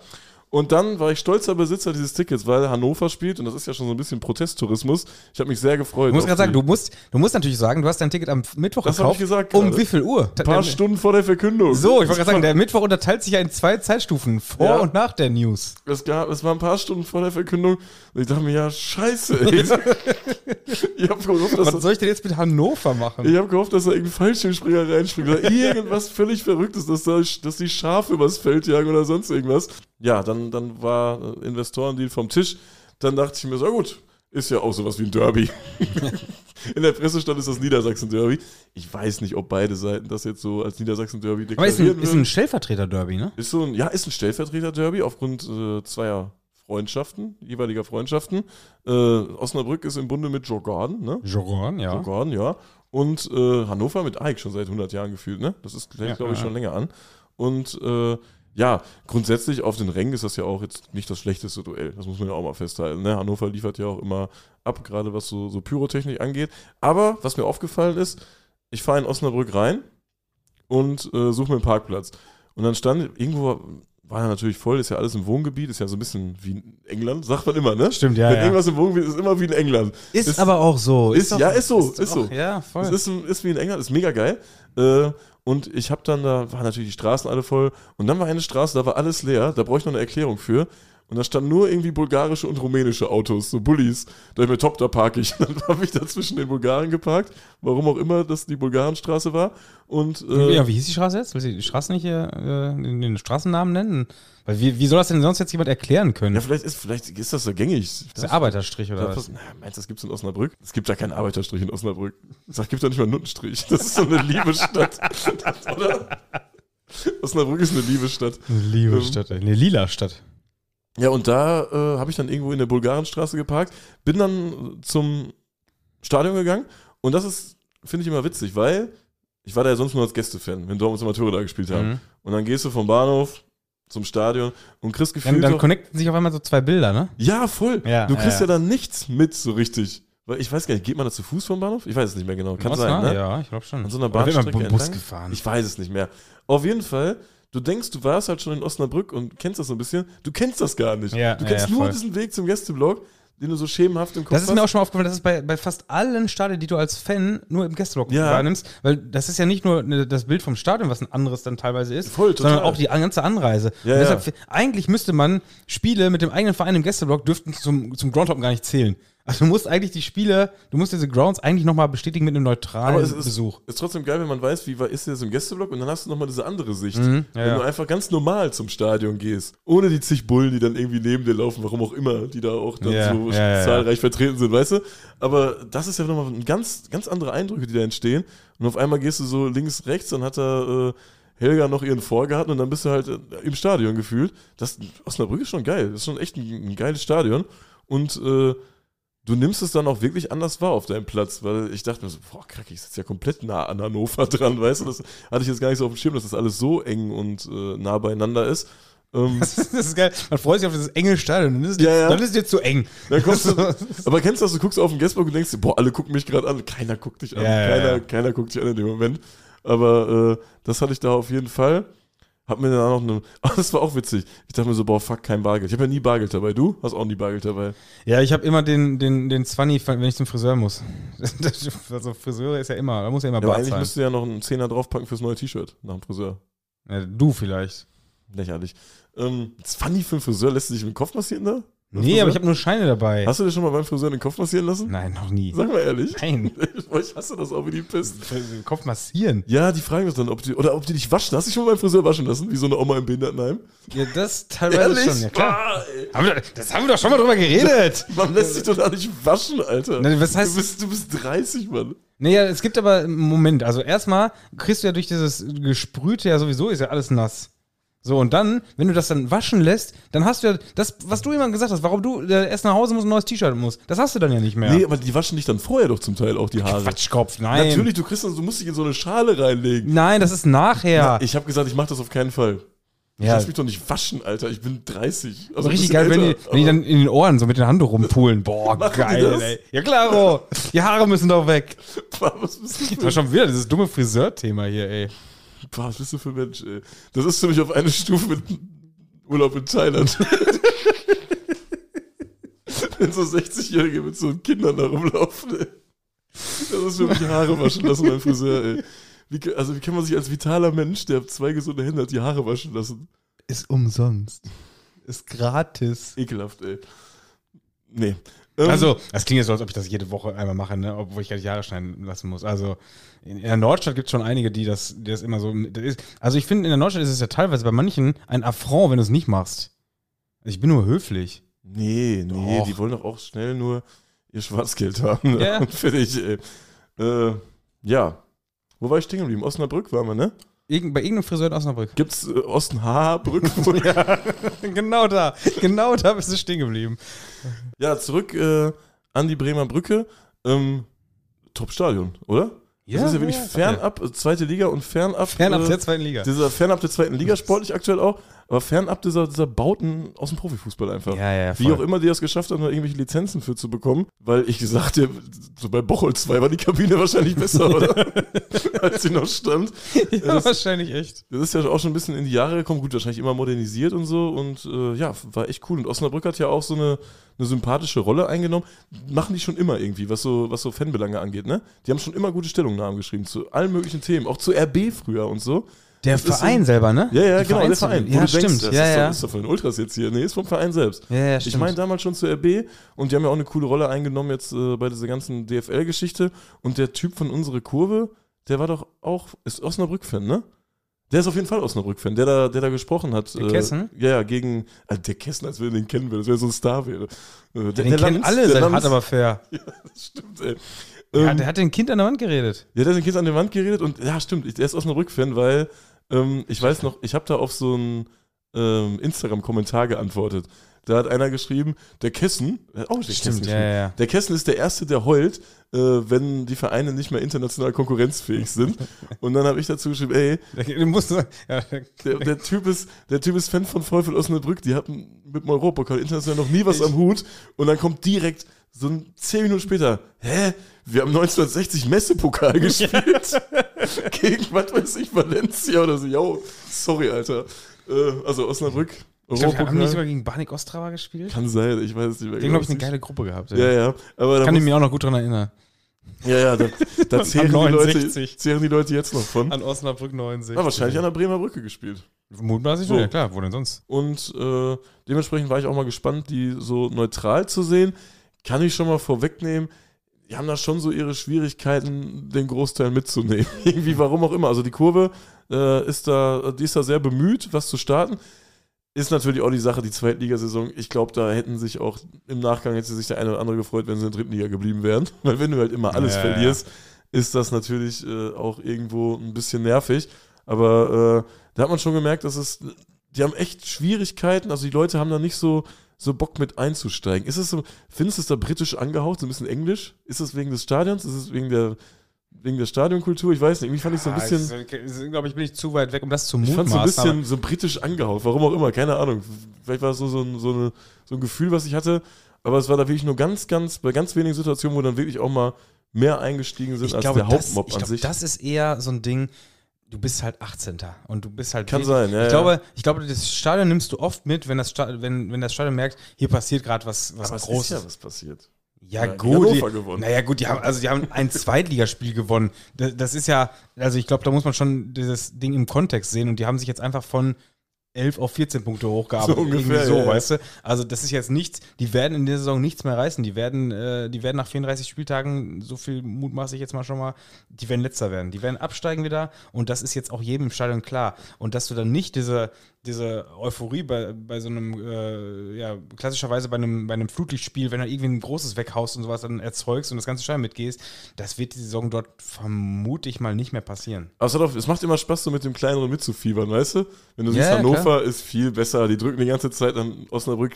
[SPEAKER 2] Und dann war ich stolzer Besitzer dieses Tickets, weil Hannover spielt und das ist ja schon so ein bisschen Protesttourismus. Ich habe mich sehr gefreut.
[SPEAKER 1] Ich muss
[SPEAKER 2] auf
[SPEAKER 1] gerade sagen, du musst, du musst natürlich sagen, du hast dein Ticket am Mittwoch
[SPEAKER 2] Das hab
[SPEAKER 1] gekauft.
[SPEAKER 2] ich gesagt
[SPEAKER 1] Um
[SPEAKER 2] gerade.
[SPEAKER 1] wie viel Uhr?
[SPEAKER 2] ein paar Stunden vor der Verkündung.
[SPEAKER 1] So, ich wollte gerade sagen, der Mittwoch unterteilt sich ja in zwei Zeitstufen, vor
[SPEAKER 2] Ja.
[SPEAKER 1] und nach der News.
[SPEAKER 2] Es, gab, es war ein paar Stunden vor der Verkündung und ich dachte mir, ja, scheiße, ey. ich habe gehofft, dass,
[SPEAKER 1] Was soll ich denn jetzt mit Hannover machen?
[SPEAKER 2] ich hab gehofft, dass da irgendein Fallschirmspringer reinspringt oder irgendwas völlig Verrücktes, dass, da, dass die Schafe übers Feld jagen oder sonst irgendwas. Ja, dann, dann war Investorendeal vom Tisch. Dann dachte ich mir so, gut, ist ja auch sowas wie ein Derby. In der Presse stand es das Niedersachsen-Derby. Ich weiß nicht, ob beide Seiten das jetzt so als Niedersachsen-Derby
[SPEAKER 1] Aber ist
[SPEAKER 2] deklarieren
[SPEAKER 1] ein, ist ein Stellvertreter-Derby, ne?
[SPEAKER 2] Ist so ein, ja, ist ein Stellvertreter-Derby aufgrund äh, zweier Freundschaften, jeweiliger Freundschaften. Äh, Osnabrück ist im Bunde mit Jorgarden, ne?
[SPEAKER 1] Joran, ja.
[SPEAKER 2] Jorgarden, ja. Und äh, Hannover mit Ike schon seit 100 Jahren gefühlt, ne? Das ist,
[SPEAKER 1] Ja,
[SPEAKER 2] glaube ich,
[SPEAKER 1] ja.
[SPEAKER 2] schon länger an. Und äh, ja, grundsätzlich auf den Rängen ist das ja auch jetzt nicht das schlechteste Duell. Das muss man ja auch mal festhalten. Ne? Hannover liefert ja auch immer ab, gerade was so, so Pyrotechnik angeht. Aber was mir aufgefallen ist, ich fahre in Osnabrück rein und äh, suche mir einen Parkplatz. Und dann stand irgendwo, war ja natürlich voll, ist ja alles im Wohngebiet, ist ja so ein bisschen wie in England, sagt man immer, ne?
[SPEAKER 1] Stimmt, ja,
[SPEAKER 2] Wenn
[SPEAKER 1] ja.
[SPEAKER 2] irgendwas im Wohngebiet ist, ist immer wie in England.
[SPEAKER 1] Ist,
[SPEAKER 2] ist-
[SPEAKER 1] aber auch so.
[SPEAKER 2] ist-
[SPEAKER 1] doch-
[SPEAKER 2] ja, ist so, ist so.
[SPEAKER 1] doch- Ja, voll.
[SPEAKER 2] Es ist, ist wie in England, ist mega geil. Äh, und ich habe dann, da waren natürlich die Straßen alle voll. Und dann war eine Straße, da war alles leer. Da brauche ich noch eine Erklärung für. Und da standen nur irgendwie bulgarische und rumänische Autos, so Bullis. Da ich mir top, da parke ich. Dann habe ich da zwischen den Bulgaren geparkt, warum auch immer das die Bulgarenstraße war. Und äh,
[SPEAKER 1] ja, wie hieß die Straße jetzt? Willst du die Straße nicht hier äh, den, Straßennamen nennen? Weil wie, wie soll das denn sonst jetzt jemand erklären können?
[SPEAKER 2] ja, vielleicht ist, vielleicht ist das so gängig.
[SPEAKER 1] das ist der Arbeiterstrich oder was?
[SPEAKER 2] na, meinst du, das gibt es in Osnabrück? Es gibt ja keinen Arbeiterstrich in Osnabrück. Es gibt ja nicht mal einen Nuttenstrich. Das ist so eine liebe Stadt. Oder? Osnabrück ist eine liebe Stadt.
[SPEAKER 1] Eine liebe
[SPEAKER 2] Ähm,
[SPEAKER 1] Stadt, ey. eine lila Stadt.
[SPEAKER 2] Ja, und da äh, habe ich dann irgendwo in der Bulgarenstraße geparkt, bin dann zum Stadion gegangen und das ist, finde ich immer witzig, weil ich war da ja sonst nur als Gästefan, wenn Dortmunds Amateure da gespielt haben.
[SPEAKER 1] Mhm.
[SPEAKER 2] Und dann gehst du vom Bahnhof zum Stadion und kriegst
[SPEAKER 1] Dann,
[SPEAKER 2] gefühlt
[SPEAKER 1] dann
[SPEAKER 2] doch-
[SPEAKER 1] connecten sich auf einmal so zwei Bilder, ne?
[SPEAKER 2] Ja, voll.
[SPEAKER 1] Ja,
[SPEAKER 2] du kriegst ja,
[SPEAKER 1] ja.
[SPEAKER 2] dann nichts mit so richtig. Weil ich weiß gar nicht, geht man da zu Fuß vom Bahnhof? Ich weiß es nicht mehr genau. Kann
[SPEAKER 1] Was,
[SPEAKER 2] sein,
[SPEAKER 1] ne? Ja, ich glaube schon.
[SPEAKER 2] An so einer
[SPEAKER 1] Oder wird man
[SPEAKER 2] Bahnstrecke
[SPEAKER 1] Bu- Bus gefahren.
[SPEAKER 2] Ich weiß es nicht mehr. Auf jeden Fall, du denkst, du warst halt schon in Osnabrück und kennst das so ein bisschen. Du kennst das gar nicht.
[SPEAKER 1] Ja,
[SPEAKER 2] du kennst
[SPEAKER 1] ja,
[SPEAKER 2] nur
[SPEAKER 1] voll.
[SPEAKER 2] diesen Weg zum Gästeblock, den du so schemenhaft im Kopf
[SPEAKER 1] Das ist
[SPEAKER 2] hast.
[SPEAKER 1] mir auch schon mal aufgefallen, das ist bei, bei fast allen Stadien, die du als Fan nur im Gästeblock
[SPEAKER 2] Ja.
[SPEAKER 1] wahrnimmst, weil das ist ja nicht nur ne, das Bild vom Stadion, was ein anderes dann teilweise ist,
[SPEAKER 2] Voll,
[SPEAKER 1] sondern auch die ganze Anreise.
[SPEAKER 2] Ja.
[SPEAKER 1] deshalb, eigentlich müsste man Spiele mit dem eigenen Verein im Gästeblock dürften zum, zum Groundhop gar nicht zählen. Also du musst eigentlich die Spiele, du musst diese Grounds eigentlich nochmal bestätigen mit einem neutralen
[SPEAKER 2] Aber es ist,
[SPEAKER 1] Besuch.
[SPEAKER 2] ist trotzdem geil, wenn man weiß, wie war- ist das im Gästeblock und dann hast du nochmal diese andere Sicht.
[SPEAKER 1] Mhm, ja,
[SPEAKER 2] wenn
[SPEAKER 1] ja.
[SPEAKER 2] du einfach ganz normal zum Stadion gehst. Ohne die zig Bullen, die dann irgendwie neben dir laufen, warum auch immer, die da auch dann
[SPEAKER 1] Ja,
[SPEAKER 2] so zahlreich vertreten sind, weißt du? Aber das ist ja nochmal ein ganz, ganz andere Eindrücke, die da entstehen. Und auf einmal gehst du so links, rechts, dann hat da äh, Helga noch ihren Vorgarten und dann bist du halt äh, im Stadion gefühlt. Das, Osnabrück ist schon geil. Das ist schon echt ein, ein geiles Stadion. Und äh, du nimmst es dann auch wirklich anders wahr auf deinem Platz, weil ich dachte mir so, boah, krack, ich sitze ja komplett nah an Hannover dran, weißt du, das hatte ich jetzt gar nicht so auf dem Schirm, dass das alles so eng und äh, nah beieinander ist. Ähm,
[SPEAKER 1] Das ist, das ist geil. Man freut sich auf dieses enge Stadion. Dann ist,
[SPEAKER 2] Ja, ja.
[SPEAKER 1] dann ist es dir zu eng.
[SPEAKER 2] dann kommst du, aber kennst du das, du guckst auf den Gästeblock und denkst dir, boah, alle gucken mich gerade an, keiner guckt dich an,
[SPEAKER 1] Ja,
[SPEAKER 2] keiner, keiner guckt dich an in dem Moment. Aber äh, das hatte ich da auf jeden Fall. Hab mir dann auch noch eine, ach, das war auch witzig. Ich dachte mir so, boah, fuck, kein Bargeld. Ich habe ja nie Bargeld dabei. Du hast auch nie Bargeld dabei.
[SPEAKER 1] Ja, ich habe immer den, den, den 20, wenn ich zum Friseur muss. Also Friseure ist ja immer, da muss ja immer
[SPEAKER 2] Ja,
[SPEAKER 1] Bar
[SPEAKER 2] eigentlich
[SPEAKER 1] zahlen.
[SPEAKER 2] müsst du ja noch einen Zehner draufpacken fürs neue T-Shirt nach dem Friseur.
[SPEAKER 1] Ja, du vielleicht.
[SPEAKER 2] Lächerlich. Ähm, 20 für einen Friseur lässt du dich mit dem Kopf massieren da? Beim
[SPEAKER 1] Nee, aber ich habe nur Scheine dabei.
[SPEAKER 2] Hast du dir schon mal beim Friseur den Kopf massieren lassen?
[SPEAKER 1] Nein, noch nie.
[SPEAKER 2] Sag mal ehrlich.
[SPEAKER 1] Nein.
[SPEAKER 2] Ich hasse das auch wie die Pest.
[SPEAKER 1] Den Kopf massieren.
[SPEAKER 2] Ja, die fragen das dann, ob die, oder ob die dich waschen. Hast du dich schon mal beim Friseur waschen lassen, wie so eine Oma im Behindertenheim?
[SPEAKER 1] Ja, das teilweise schon. Ja, klar.
[SPEAKER 2] Ah.
[SPEAKER 1] Haben wir, das haben wir doch schon mal drüber geredet.
[SPEAKER 2] Man lässt sich doch da nicht waschen, Alter.
[SPEAKER 1] Na, was heißt-
[SPEAKER 2] du, bist, du bist 30, Mann.
[SPEAKER 1] Naja, es gibt aber einen Moment. Also erstmal kriegst du ja durch dieses Gesprühte ja sowieso, ist ja alles nass. So, und dann, wenn du das dann waschen lässt, dann hast du ja das, was du immer gesagt hast, warum du äh, erst nach Hause musst und ein neues T-Shirt musst. Das hast du dann ja nicht mehr.
[SPEAKER 2] Nee, aber die waschen dich dann vorher doch zum Teil auch die Haare.
[SPEAKER 1] Quatschkopf, nein.
[SPEAKER 2] Natürlich, du kriegst das, du musst dich in so eine Schale reinlegen.
[SPEAKER 1] Nein, das ist nachher.
[SPEAKER 2] Ich habe gesagt, ich mache das auf keinen Fall. Ich
[SPEAKER 1] ja,
[SPEAKER 2] lass mich doch nicht waschen, Alter. Ich bin 30. Also
[SPEAKER 1] richtig geil, wenn
[SPEAKER 2] bisschen
[SPEAKER 1] die,
[SPEAKER 2] älter,
[SPEAKER 1] wenn die dann in den Ohren so mit den Hand rumpulen. Boah, geil, ey. Ja, klaro. Die Haare müssen doch weg.
[SPEAKER 2] Was bist du
[SPEAKER 1] Das war schon wieder dieses dumme Friseur-Thema hier, ey.
[SPEAKER 2] Boah, was bist du für ein Mensch, ey? Das ist für mich auf eine Stufe mit Urlaub in Thailand. Wenn so 60-Jährige mit so Kindern da rumlaufen, ey. Das ist für mich Haare waschen lassen beim Friseur, ey. Wie, also wie kann man sich als vitaler Mensch, der zwei gesunde Hände hat, die Haare waschen lassen?
[SPEAKER 1] Ist umsonst. Ist gratis.
[SPEAKER 2] Ekelhaft, ey. Nee. Ähm,
[SPEAKER 1] Also, das klingt jetzt so, als ob ich das jede Woche einmal mache, ne? obwohl ich gar nicht die Haare schneiden lassen muss. Also, in, in der Nordstadt gibt es schon einige, die das, die das immer so. Das ist, also, ich finde, in der Nordstadt ist es ja teilweise bei manchen ein Affront, wenn du es nicht machst. Also ich bin nur höflich.
[SPEAKER 2] Nee, nee,
[SPEAKER 1] Doch.
[SPEAKER 2] die wollen doch auch schnell nur ihr Schwarzgeld haben. Ne?
[SPEAKER 1] Ja.
[SPEAKER 2] Und fertig, ey. Äh, ja. Wo war ich stehen geblieben? Osnabrück waren wir, ne?
[SPEAKER 1] Irgend, bei irgendeinem Friseur in Osnabrück.
[SPEAKER 2] Gibt's äh, Ostenhaarbrück?
[SPEAKER 1] ja, genau da. Genau da bist du stehen geblieben.
[SPEAKER 2] ja, zurück äh, an die Bremer Brücke. Ähm, Top-Stadion, oder? Das ist ja wirklich fernab, äh, zweite Liga und fernab.
[SPEAKER 1] Fernab
[SPEAKER 2] äh,
[SPEAKER 1] der zweiten Liga.
[SPEAKER 2] Dieser fernab der zweiten Liga, sportlich aktuell auch, aber fernab dieser, dieser Bauten aus dem Profifußball einfach.
[SPEAKER 1] Ja, ja,
[SPEAKER 2] Wie auch immer die das geschafft haben, da irgendwelche Lizenzen für zu bekommen, weil ich gesagt habe, so bei Bocholt 2 war die Kabine wahrscheinlich besser, oder? Als sie noch stand.
[SPEAKER 1] Ja,
[SPEAKER 2] das-
[SPEAKER 1] wahrscheinlich echt.
[SPEAKER 2] Das ist ja auch schon ein bisschen in die Jahre gekommen, gut, wahrscheinlich immer modernisiert und so und äh, ja, war echt cool. Und Osnabrück hat ja auch so eine, eine sympathische Rolle eingenommen. Machen die schon immer irgendwie, was so, was so Fanbelange angeht, ne? Die haben schon immer gute Stellungnahmen geschrieben zu allen möglichen Themen, auch zu RB früher und so.
[SPEAKER 1] Der
[SPEAKER 2] Das
[SPEAKER 1] Verein
[SPEAKER 2] so-
[SPEAKER 1] selber, ne?
[SPEAKER 2] Ja, ja,
[SPEAKER 1] Die
[SPEAKER 2] genau, der
[SPEAKER 1] Vereins-
[SPEAKER 2] Verein. Wo
[SPEAKER 1] Ja,
[SPEAKER 2] du
[SPEAKER 1] stimmt.
[SPEAKER 2] Denkst, das
[SPEAKER 1] ja,
[SPEAKER 2] ist,
[SPEAKER 1] ja.
[SPEAKER 2] Doch, ist doch von den Ultras jetzt hier. Nee, ist vom Verein selbst.
[SPEAKER 1] ja, ja,
[SPEAKER 2] Ich
[SPEAKER 1] stimmt.
[SPEAKER 2] meine damals schon zur RB und die haben ja auch eine coole Rolle eingenommen jetzt äh, bei dieser ganzen DFL-Geschichte. Und der Typ von unserer Kurve, der war doch auch, ist Osnabrück-Fan, ne? Der ist auf jeden Fall Osnabrück-Fan, der da, der da gesprochen hat.
[SPEAKER 1] Der Kessen?
[SPEAKER 2] Ja, ja, gegen, also der Kessen, als wir den kennen würden, das wäre so ein Star wäre. Äh,
[SPEAKER 1] Ja, den kennen alle, sein hat aber fair.
[SPEAKER 2] das stimmt, ey.
[SPEAKER 1] Ja,
[SPEAKER 2] Ähm,
[SPEAKER 1] der hat den Kind an der Wand geredet.
[SPEAKER 2] ja, der hat den Kids an die Wand geredet und ja, stimmt, ich- der ist Osnabrück-Fan, weil ähm, ich weiß noch, ich habe da auf so einen ähm, Instagram-Kommentar geantwortet. Da hat einer geschrieben, der Kessen, er hat auch den Kessen
[SPEAKER 1] ja, ja.
[SPEAKER 2] Der Kessen ist der Erste, der heult, äh, wenn die Vereine nicht mehr international konkurrenzfähig sind. Und dann habe ich dazu geschrieben, ey,
[SPEAKER 1] Du musst, ja,
[SPEAKER 2] der, der, typ ist, der Typ ist Fan von VfL Osnabrück, die hatten mit dem Europapokal international noch nie was am Hut. Und dann kommt direkt so zehn Minuten später, hä? Wir haben 1960 Messepokal gespielt. Gegen, was weiß ich, Valencia oder so. Jo, sorry, Alter. Äh, also Osnabrück,
[SPEAKER 1] ich glaub, haben nicht sogar gegen Banik Ostrava gespielt.
[SPEAKER 2] Kann sein, ich weiß es nicht mehr.
[SPEAKER 1] Den, glaube ich, eine
[SPEAKER 2] genau.
[SPEAKER 1] geile Gruppe gehabt.
[SPEAKER 2] Ja, ja. Aber da
[SPEAKER 1] Kann ich mich auch noch gut dran erinnern.
[SPEAKER 2] ja, ja, da, da zehren, die
[SPEAKER 1] 69.
[SPEAKER 2] Leute, zehren die Leute jetzt noch von.
[SPEAKER 1] An Osnabrück 69.
[SPEAKER 2] Na, wahrscheinlich an der Bremer Brücke gespielt.
[SPEAKER 1] Mutmaßlich
[SPEAKER 2] So.
[SPEAKER 1] ja klar, wo denn sonst?
[SPEAKER 2] Und äh, dementsprechend war ich auch mal gespannt, die so neutral zu sehen. Kann ich schon mal vorwegnehmen, die haben da schon so ihre Schwierigkeiten, den Großteil mitzunehmen. Irgendwie, warum auch immer. Also die Kurve äh, ist da, die ist da sehr bemüht, was zu starten. Ist natürlich auch die Sache, die Zweitligasaison. Ich glaube, da hätten sich auch im Nachgang hätte sich der eine oder andere gefreut, wenn sie in der dritten Liga geblieben wären. Weil wenn du halt immer alles
[SPEAKER 1] Ja, ja,
[SPEAKER 2] verlierst, ist das natürlich äh, auch irgendwo ein bisschen nervig. Aber äh, da hat man schon gemerkt, dass es, die haben echt Schwierigkeiten. Also die Leute haben da nicht so, so Bock mit einzusteigen. Ist es so, findest du es da britisch angehaucht, so ein bisschen englisch? Ist es wegen des Stadions? Ist es wegen der, wegen der Stadionkultur? Ich weiß nicht. Irgendwie fand ich so ein bisschen.
[SPEAKER 1] glaube ich, bin ich zu weit weg, um das zu
[SPEAKER 2] Ich fand
[SPEAKER 1] mutmaßen.
[SPEAKER 2] es so ein bisschen so britisch angehaucht, warum auch immer, keine Ahnung. Vielleicht war es so, so, ein, so, eine, so ein Gefühl, was ich hatte, aber es war da wirklich nur ganz, ganz, bei ganz wenigen Situationen, wo dann wirklich auch mal mehr eingestiegen sind
[SPEAKER 1] ich
[SPEAKER 2] als
[SPEAKER 1] glaube,
[SPEAKER 2] der
[SPEAKER 1] das,
[SPEAKER 2] Hauptmob
[SPEAKER 1] ich
[SPEAKER 2] an
[SPEAKER 1] glaube,
[SPEAKER 2] sich.
[SPEAKER 1] das ist eher so ein Ding, du bist halt 18. und du bist halt
[SPEAKER 2] Kann sein, ja,
[SPEAKER 1] ich
[SPEAKER 2] ja.
[SPEAKER 1] glaube, ich glaube, das Stadion nimmst du oft mit, wenn das Stadion, wenn, wenn das Stadion merkt, hier passiert gerade was, was
[SPEAKER 2] aber es ist
[SPEAKER 1] Großes.
[SPEAKER 2] ja was passiert.
[SPEAKER 1] Ja,
[SPEAKER 2] Ja,
[SPEAKER 1] gut. Die,
[SPEAKER 2] gewonnen.
[SPEAKER 1] Naja, gut, die haben, also die haben ein Zweitligaspiel gewonnen. Das, das ist ja, also ich glaube, da muss man schon dieses Ding im Kontext sehen und die haben sich jetzt einfach von 11 auf 14 Punkte hochgearbeitet.
[SPEAKER 2] So ungefähr,
[SPEAKER 1] Irgendwie so,
[SPEAKER 2] ja,
[SPEAKER 1] weißt du? Also das ist jetzt nichts, die werden in der Saison nichts mehr reißen. Die werden, äh, die werden nach 34 Spieltagen, so viel mutmaße ich jetzt mal schon mal, die werden letzter werden. Die werden absteigen wieder und das ist jetzt auch jedem im Stadion klar. Und dass du dann nicht diese, diese Euphorie bei, bei so einem, äh, ja, klassischerweise bei einem, bei einem Flutlichtspiel, wenn du irgendwie ein großes weghaust und sowas dann erzeugst und das ganze Stadion mitgehst, das wird die Saison dort vermute ich mal nicht mehr passieren.
[SPEAKER 2] Aber es, macht immer Spaß, so mit dem Kleineren mitzufiebern, weißt du? Wenn du
[SPEAKER 1] Ja,
[SPEAKER 2] siehst, Hannover ist viel besser, die drücken die ganze Zeit an Osnabrück,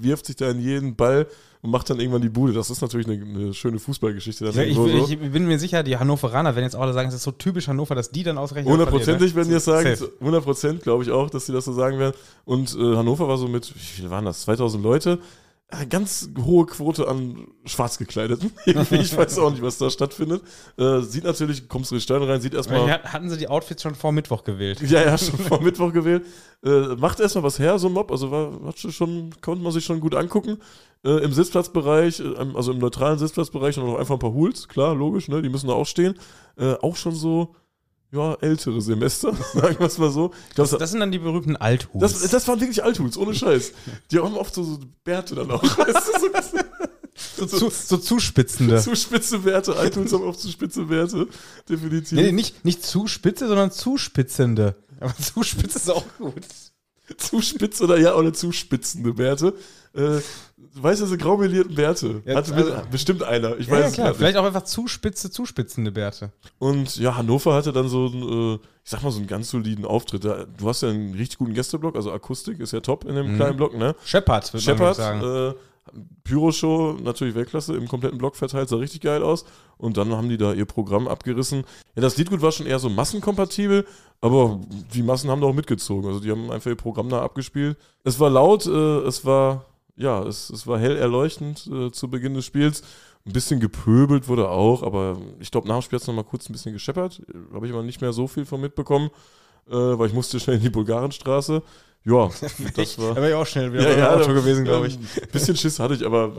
[SPEAKER 2] wirft sich da in jeden Ball und macht dann irgendwann die Bude. Das ist natürlich eine, eine schöne Fußballgeschichte.
[SPEAKER 1] Ich,
[SPEAKER 2] irgendwo so.
[SPEAKER 1] ich bin mir sicher, die Hannoveraner werden jetzt auch alle sagen, es ist so typisch Hannover, dass die dann ausrechnen. ne?
[SPEAKER 2] Hundertprozentig werden die das sagen.
[SPEAKER 1] Safe.
[SPEAKER 2] 100 Prozent glaube ich auch, dass die das so sagen werden. Und äh, Hannover war so mit, wie viele waren das? 2000 Leute. Eine ganz hohe Quote an schwarz gekleideten. Irgendwie, ich weiß auch nicht, was da stattfindet. Äh, sieht natürlich, kommst du in die Stadion rein, sieht erstmal.
[SPEAKER 1] Hat- Hatten sie die Outfits schon vor Mittwoch gewählt?
[SPEAKER 2] Ja, ja, schon vor Mittwoch gewählt. Äh, macht erstmal was her, so ein Mob. Also war, hat schon, konnte man sich schon gut angucken. Äh, Im Sitzplatzbereich, äh, also im neutralen Sitzplatzbereich, und noch einfach ein paar Hools, klar, logisch, ne? Die müssen da auch stehen. Äh, auch schon so, ja, ältere Semester, sagen wir es mal so. Glaub, das,
[SPEAKER 1] Das sind dann die berühmten Althus.
[SPEAKER 2] das, das waren wirklich Althools, ohne Scheiß. Die haben oft so, so Bärte dann auch.
[SPEAKER 1] So, zu, so zuspitzende.
[SPEAKER 2] so, zu spitze Bärte. Althools haben oft zu spitze Bärte. Definitiv.
[SPEAKER 1] nee, nee, nicht, nicht zu spitze, sondern zuspitzende. Aber zu spitze ist auch gut.
[SPEAKER 2] zu spitz oder ja, oder zu spitzende Bärte. Äh, du weißt, diese graumelierten Bärte.
[SPEAKER 1] Ja,
[SPEAKER 2] Hatte
[SPEAKER 1] also-
[SPEAKER 2] bestimmt einer. Ich
[SPEAKER 1] Ja,
[SPEAKER 2] weiß
[SPEAKER 1] ja klar. Vielleicht auch einfach zu spitze, zuspitzende Bärte.
[SPEAKER 2] Und ja, Hannover hatte dann so einen, äh, ich sag mal, so einen ganz soliden Auftritt. Du hast ja einen richtig guten Gästeblock, also Akustik ist ja top in dem
[SPEAKER 1] Mhm.
[SPEAKER 2] kleinen Block, ne?
[SPEAKER 1] Shepard, würde man
[SPEAKER 2] Shepard,
[SPEAKER 1] sagen.
[SPEAKER 2] äh, Pyro-Show, natürlich Weltklasse, im kompletten Block verteilt, sah richtig geil aus. Und dann haben die da ihr Programm abgerissen. Ja, das Liedgut war schon eher so massenkompatibel, aber die Massen haben da auch mitgezogen. Also die haben einfach ihr Programm da abgespielt. Es war laut, äh, es war, ja, es, es war hell erleuchtend äh, zu Beginn des Spiels. Ein bisschen gepöbelt wurde auch, aber ich glaube, nach dem Spiel hat es nochmal kurz ein bisschen gescheppert. Habe ich aber nicht mehr so viel von mitbekommen, äh, weil ich musste schnell in die Bulgarenstraße. Ja, das war.
[SPEAKER 1] Da wäre ich auch schnell wieder
[SPEAKER 2] Ja, ja,
[SPEAKER 1] Auto gewesen, glaube ich.
[SPEAKER 2] Ein bisschen Schiss hatte ich, aber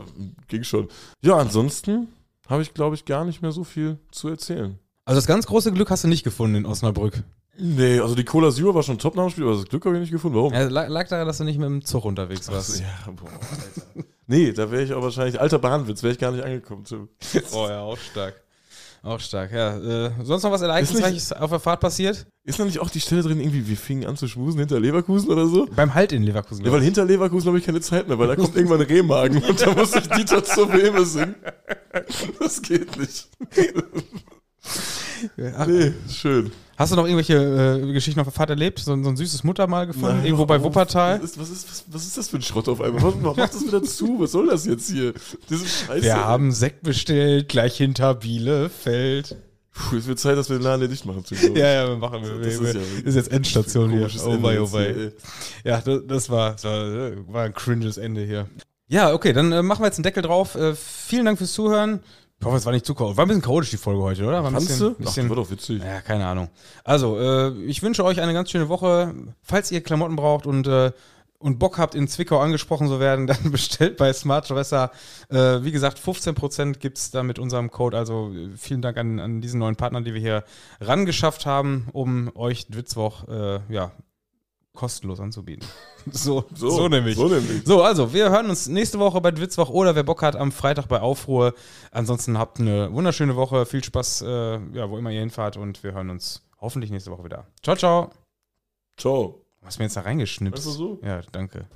[SPEAKER 2] ging schon. Ja, ansonsten habe ich, glaube ich, gar nicht mehr so viel zu erzählen.
[SPEAKER 1] Also das ganz große Glück hast du nicht gefunden in Osnabrück.
[SPEAKER 2] Nee, also die Cola Zero war schon top nach dem Spiel, aber das Glück habe ich nicht gefunden. Warum?
[SPEAKER 1] Ja, lag, lag daran, dass du nicht mit dem Zug unterwegs warst.
[SPEAKER 2] ja, boah, Alter. Nee, da wäre ich auch wahrscheinlich, alter Bahnwitz, wäre ich gar nicht angekommen. Zu.
[SPEAKER 1] Oh ja, auch stark. Auch stark, ja. Äh, sonst noch was Ereignisreiches auf der Fahrt passiert?
[SPEAKER 2] Ist da nicht auch die Stelle drin, irgendwie, wir fingen an zu schmusen hinter Leverkusen oder so?
[SPEAKER 1] Beim Halt in Leverkusen.
[SPEAKER 2] Ja, weil hinter Leverkusen habe ich keine Zeit mehr, weil da kommt irgendwann Rehmagen und da muss ich Dieter zur Weme singen. Das geht nicht.
[SPEAKER 1] Ach,
[SPEAKER 2] Nee, schön.
[SPEAKER 1] Hast du noch irgendwelche äh, Geschichten auf der Fahrt erlebt? So, so ein süßes Muttermal gefunden?
[SPEAKER 2] Nein,
[SPEAKER 1] Irgendwo bei. Wuppertal?
[SPEAKER 2] Was ist, was, ist, was, was ist das für ein Schrott auf einmal? Was, mach das wieder zu. Was soll das jetzt hier? Diese Scheiße.
[SPEAKER 1] Wir haben Sekt bestellt, gleich hinter Bielefeld.
[SPEAKER 2] Puh, es wird Zeit, dass wir den Laden hier dicht machen.
[SPEAKER 1] Ja, ja, wir machen wir.
[SPEAKER 2] Das ist ja
[SPEAKER 1] ist jetzt Endstation hier. Oh wei, oh wei. Ja, das, das, war, das war, war ein cringes Ende hier. Ja, okay, dann äh, machen wir jetzt einen Deckel drauf. Äh, vielen Dank fürs Zuhören. Ich hoffe, es war nicht zu chaotisch. War ein bisschen chaotisch, die Folge heute, oder? War ein bisschen,
[SPEAKER 2] du? Ach,
[SPEAKER 1] bisschen,
[SPEAKER 2] die war doch witzig.
[SPEAKER 1] Ja, keine Ahnung. Also, äh, ich wünsche euch eine ganz schöne Woche. Falls ihr Klamotten braucht und, äh, und Bock habt, in Zwickau angesprochen zu werden, dann bestellt bei Smart Dresser. Äh, wie gesagt, 15% gibt es da mit unserem Code. Also vielen Dank an, an diesen neuen Partner, die wir hier rangeschafft haben, um euch Witzwoch äh, ja, kostenlos anzubieten. So, so, nämlich.
[SPEAKER 2] So nämlich.
[SPEAKER 1] So, also, wir hören uns nächste Woche bei Witzwoch oder wer Bock hat, am Freitag bei Aufruhr. Ansonsten habt eine wunderschöne Woche, viel Spaß, äh, ja, wo immer ihr hinfahrt und wir hören uns hoffentlich nächste Woche wieder. Ciao, ciao.
[SPEAKER 2] Ciao.
[SPEAKER 1] Du hast mir jetzt da reingeschnipst.
[SPEAKER 2] Einfach so?
[SPEAKER 1] Ja, danke.